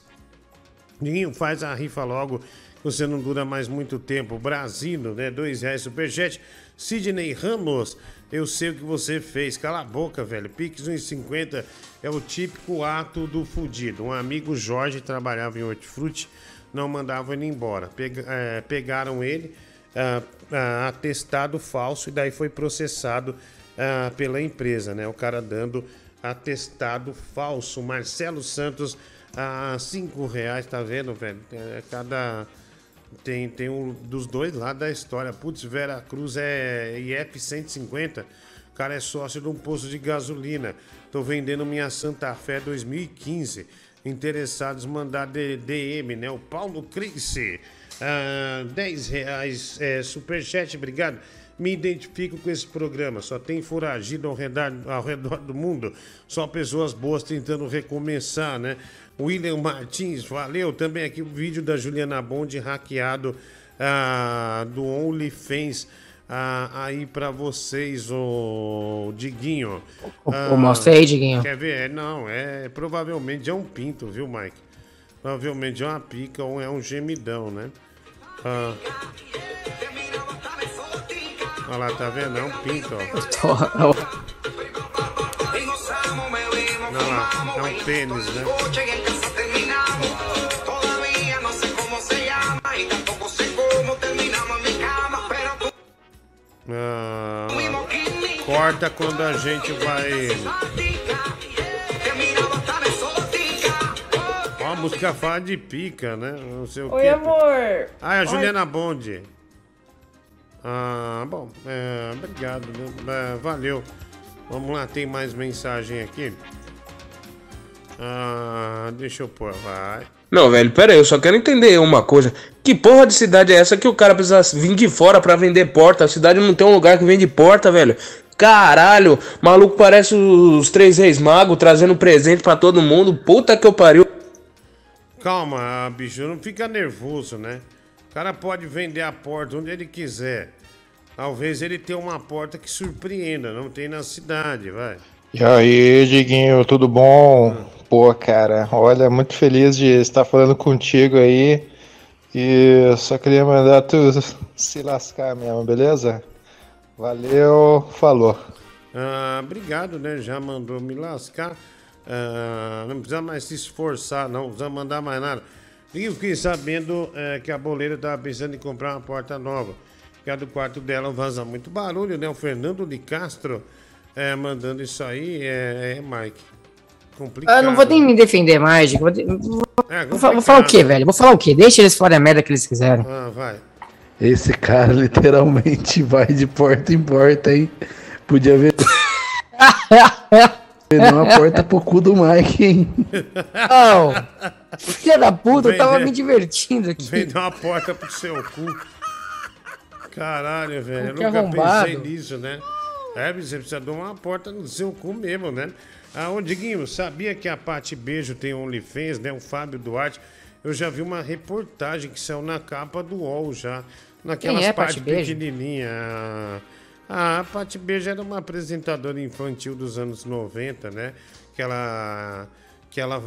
Ninguém faz a rifa logo, você não dura mais muito tempo. Brasino, né? Dois reais superchat. Sidney Ramos, eu sei o que você fez. Cala a boca, velho. Pix 1,50 é o típico ato do fudido. Um amigo Jorge trabalhava em hortifruti, não mandava ele embora. Pega- eh, pegaram ele, ah, ah, atestado falso, e daí foi processado ah, pela empresa, né? O cara dando atestado falso. Marcelo Santos, a cinco reais, tá vendo, velho? É, cada. Tem, tem um dos dois lados da história. Putz, Vera Cruz é IF 150. O cara é sócio de um posto de gasolina. Tô vendendo minha Santa Fé 2015. Interessados mandar DM, né? O Paulo Crice. Ah, 10 reais é, superchat, obrigado. Me identifico com esse programa. Só tem foragido ao redor, ao redor do mundo. Só pessoas boas tentando recomeçar, né? William Martins, valeu. Também aqui o vídeo da Juliana Bond hackeado ah, do OnlyFans. ah, aí pra vocês, o Diguinho. Ô, mostra aí, Diguinho. Quer ver? É, não, é provavelmente é um pinto, viu, Mike? Provavelmente é uma pica ou é um gemidão, né? Ah. Olha lá, tá vendo? É um pinto, ó. [LAUGHS] Olha lá, é um pênis, né? Ah, corta quando a gente vai. Ó, a música fala de pica, né? Não sei o Oi, quê. amor. Ah, é a Oi. Juliana Bonde. Ah, bom, é, obrigado, né? É, valeu. Vamos lá, tem mais mensagem aqui. Ah, deixa eu pôr, vai. Não, velho, pera aí, eu só quero entender uma coisa. Que porra de cidade é essa que o cara precisa vir de fora pra vender porta? A cidade não tem um lugar que vende porta, velho. Caralho, maluco parece os três reis magos trazendo presente pra todo mundo. Puta que eu pariu. Calma, bicho, não fica nervoso, né? O cara pode vender a porta onde ele quiser. Talvez ele tenha uma porta que surpreenda, não tem na cidade, vai. E aí, Diguinho, tudo bom? Pô, cara, olha, muito feliz de estar falando contigo aí. E só queria mandar tu se lascar mesmo, beleza? Valeu, falou. Ah, obrigado, né? Já mandou me lascar. Ah, não precisa mais se esforçar, não precisa mandar mais nada. E eu fiquei sabendo eh, que a boleira estava pensando em comprar uma porta nova. Que a do quarto dela vaza muito barulho, né? O Fernando de Castro eh, mandando isso aí. É, é Mike. Complicado. Eu não vou nem me defender mais. Vou, de- vou- É, vou vou falar o quê, velho? Vou falar o quê? Deixa eles falarem a merda que eles quiserem. Ah, vai. Esse cara literalmente vai de porta em porta, hein? Podia ver. [LAUGHS] Vender uma porta pro cu do Mike, hein? Não. Filha da puta, eu tava me divertindo aqui. Vender uma porta pro seu cu. Caralho, velho. Eu nunca arrombado. pensei nisso, né? É, você precisa de uma porta no seu cu mesmo, né? Ah, ô Diguinho, sabia que a Pati Beijo tem OnlyFans, né? O Fábio Duarte. Eu já vi uma reportagem que saiu na capa do UOL já. Naquelas Quem é partes pequenininhas. Ah, a Pati Beijo era uma apresentadora infantil dos anos 90, né? Que ela, que ela,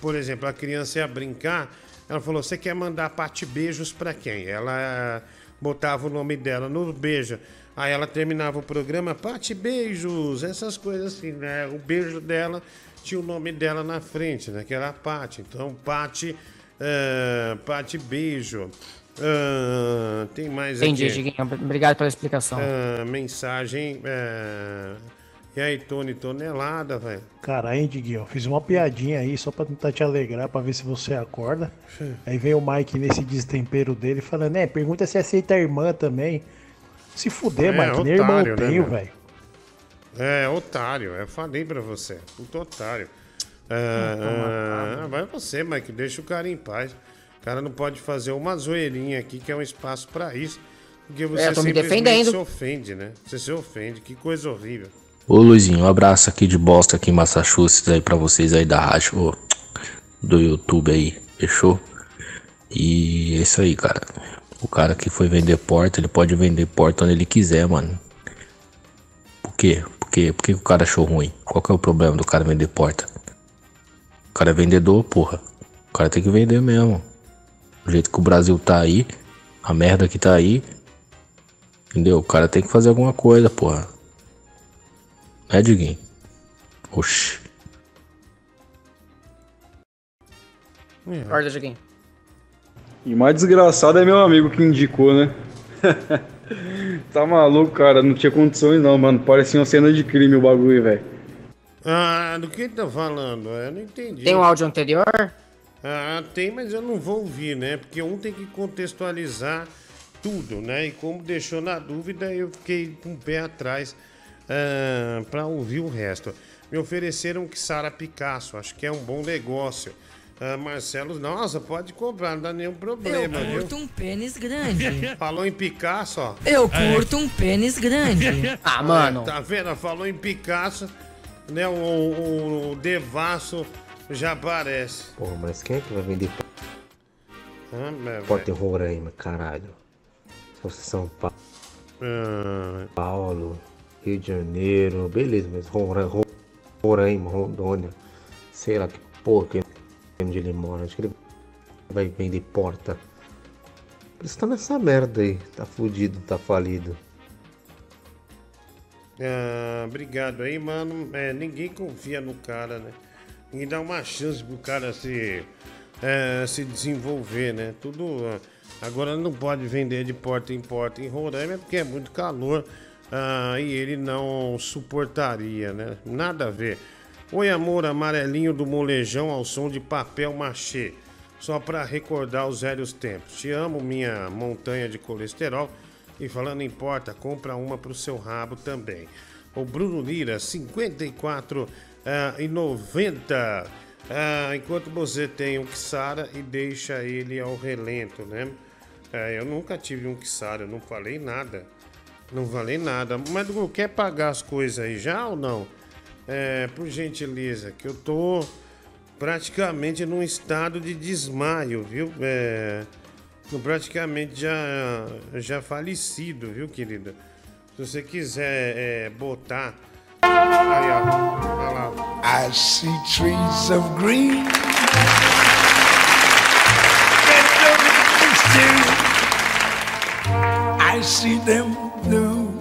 por exemplo, a criança ia brincar, ela falou: Você quer mandar Pati Beijos pra quem? Ela botava o nome dela no beijo. Aí ela terminava o programa, Pati Beijos, essas coisas assim, né? O beijo dela tinha o nome dela na frente, né? Que era a Pati. Então, Pati, ah, Pati Beijo. Ah, tem mais Entendi, aqui. Diguinho. Obrigado pela explicação. Ah, mensagem. é, E aí, Tony, tonelada, velho. Cara, hein, Diguinho, fiz uma piadinha aí só pra tentar te alegrar, pra ver se você acorda. Aí vem o Mike nesse destempero dele falando, é, pergunta se aceita a irmã também. Se fuder, É, Mike, nem irmão otário, eu né, tenho, meu? velho. É, otário, eu falei pra você. Puto otário. Ah, ah, vai você, Mike, deixa o cara em paz. O cara não pode fazer uma zoeirinha aqui, que é um espaço pra isso. Porque você É, eu tô me simplesmente defendendo. se ofende, né? Você se ofende, que coisa horrível. Ô Luizinho, um abraço aqui de Boston, aqui em Massachusetts, aí pra vocês aí da rádio, do YouTube aí, fechou? E é isso aí, cara. O cara que foi vender porta, ele pode vender porta onde ele quiser, mano. Por quê? Por quê? Por que o cara achou ruim? Qual que é o problema do cara vender porta? O cara é vendedor, porra. O cara tem que vender mesmo. Do jeito que o Brasil tá aí, a merda que tá aí. Entendeu? O cara tem que fazer alguma coisa, porra. Né, Diguinho? Oxi. Acorda, Diguinho. E mais desgraçado é meu amigo que indicou, né? [LAUGHS] tá maluco, cara. Não tinha condições não, mano. Parecia uma cena de crime o bagulho, velho. Ah, do que tá falando? Eu não entendi. Tem um áudio anterior? Ah, tem, mas eu não vou ouvir, né? Porque um tem que contextualizar tudo, né? E como deixou na dúvida, eu fiquei com o pé atrás ah, para ouvir o resto. Me ofereceram que Sara Picasso, acho que é um bom negócio. Ah, Marcelo, nossa, pode comprar, não dá nenhum problema, Eu curto viu? um pênis grande. [LAUGHS] Falou em Picasso, ó. Eu curto um pênis grande. [LAUGHS] Ah, mano. Tá vendo? Falou em Picasso, né? O, o, o Devasso já aparece. Porra, mas quem é que vai vender Ah, em velho. Roraima, caralho? Se fosse São Pa- Ah, Paulo, Rio de Janeiro, beleza, mas Rora- Ro- Roraima, Rondônia, sei lá que porra que onde ele mora. Acho que ele vai vender porta. Por isso tá nessa merda aí. Tá fudido, tá falido. Ah, obrigado aí, mano. É, ninguém confia no cara, né? Ninguém dá uma chance pro cara se, é, se desenvolver, né? Tudo. ah, Agora não pode vender de porta em porta em Roraima porque é muito calor ah, e ele não suportaria, né? Nada a ver. Oi, amor, amarelinho do molejão ao som de papel machê. Só para recordar os velhos tempos. Te amo, minha montanha de colesterol. E falando em porta, compra uma pro seu rabo também. O Bruno Lira, 54 ah, e 90. Ah, enquanto você tem um Kissara e deixa ele ao relento, né? É, eu nunca tive um Kissara, eu não falei nada. Não falei nada. Mas Dudu, quer pagar as coisas aí já ou não? É, por gentileza, que eu tô praticamente num estado de desmaio, viu? É, praticamente já, já falecido, viu, querida? Se você quiser é, botar. Aí, ó. Olha lá. I see trees of green. I see them blue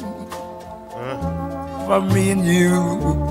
for me and you.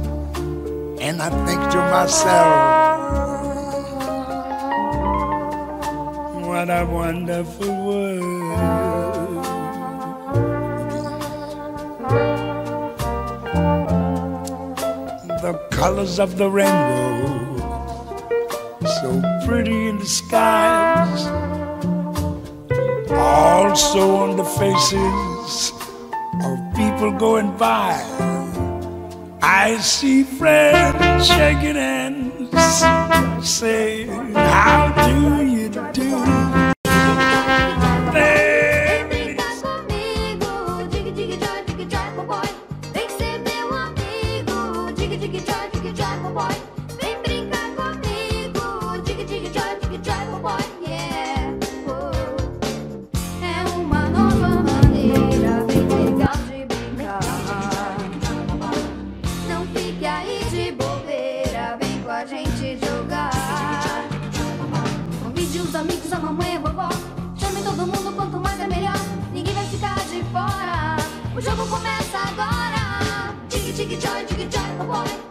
and I think to myself, what a wonderful world. the colors of the rainbow, so pretty in the skies, also on the faces of people going by. I see friends shaking hands, saying, How do you do? Dig, dig, joy, dig, joy, oh boy.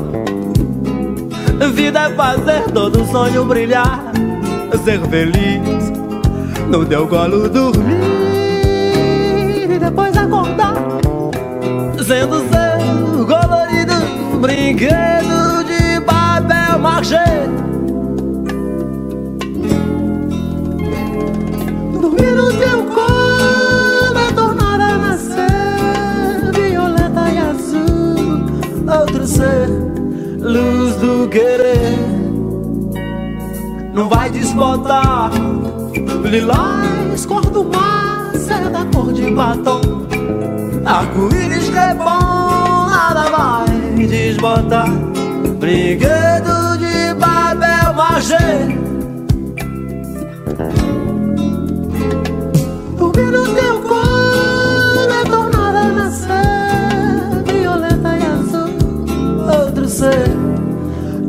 Vida é fazer todo sonho brilhar, ser feliz no teu colo dormir e depois acordar, sendo seu colorido brinquedo de papel machê. Dormir no teu é azul, outro ser luz do querer. vai desbotar. Lilás, cor do mar, seda cor de batom. Arco-íris que é bom, nada vai desbotar. Brinquedo de Babel Magê.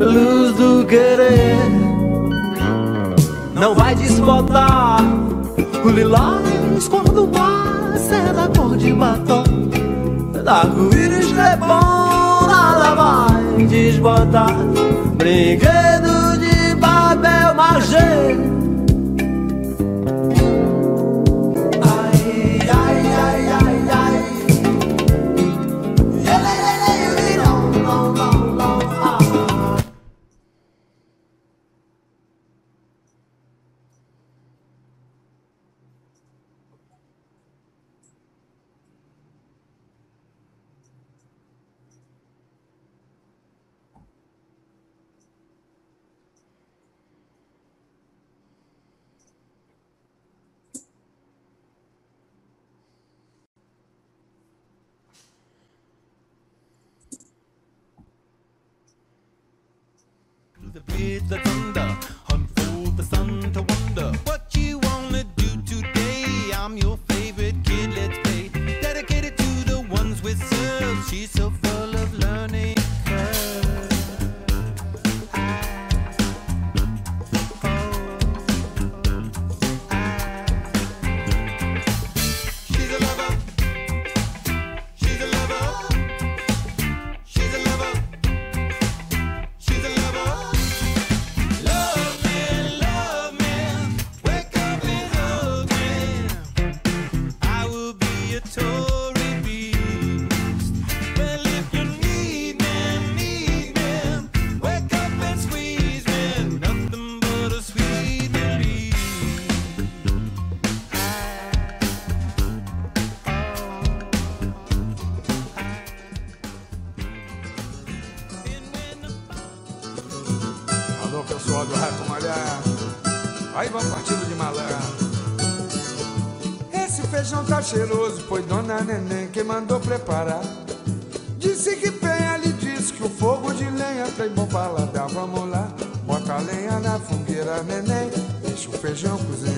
Luz do querer. Não vai desbotar o lilás, cor do mar, seda cor de batom. Arco-íris que é bom, nada vai desbotar. Brinquedo de Babel Magê. Cheiroso, foi Dona Neném que mandou preparar. Disse que Penha lhe disse que o fogo de lenha tem bom paladar. Vamos lá, bota a lenha na fogueira, neném. Deixa o feijão cozinhar.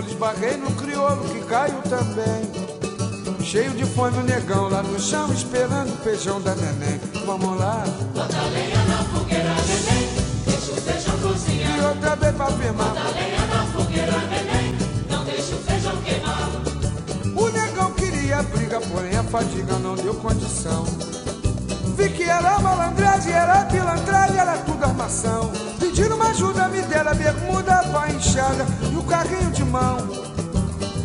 Tijolo, esbarrei no crioulo que caiu também. Cheio de fome o negão lá no chão, esperando o feijão da neném. Vamos lá. Bota lenha na fogueira, neném. Deixa o feijão cozinhar. E outra vez pra afirmar. Bota lenha na fogueira, neném. Não deixa o feijão queimar. O negão queria briga, porém a fadiga não deu condição. Vi que era malandragem, era pilantragem, era tudo armação. Pedindo uma ajuda, me deram a bermuda, a enxada carrinho de mão.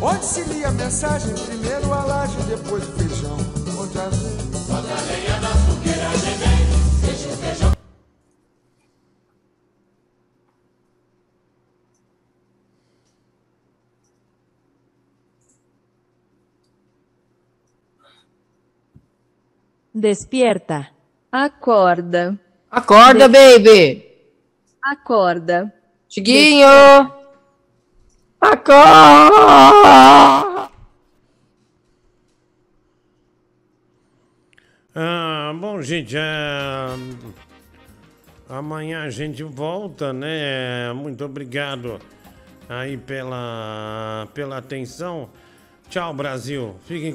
Onde se lia a mensagem, primeiro a laje, depois o feijão. Bota a lenha na fogueira, neném. Deixa o feijão. Despierta. Acorda. Acorda, baby. Acorda. Tiguinho. Acorda. Ah, bom, gente, é... amanhã a gente volta, né? Muito obrigado aí pela, pela atenção. Tchau, Brasil. Fiquem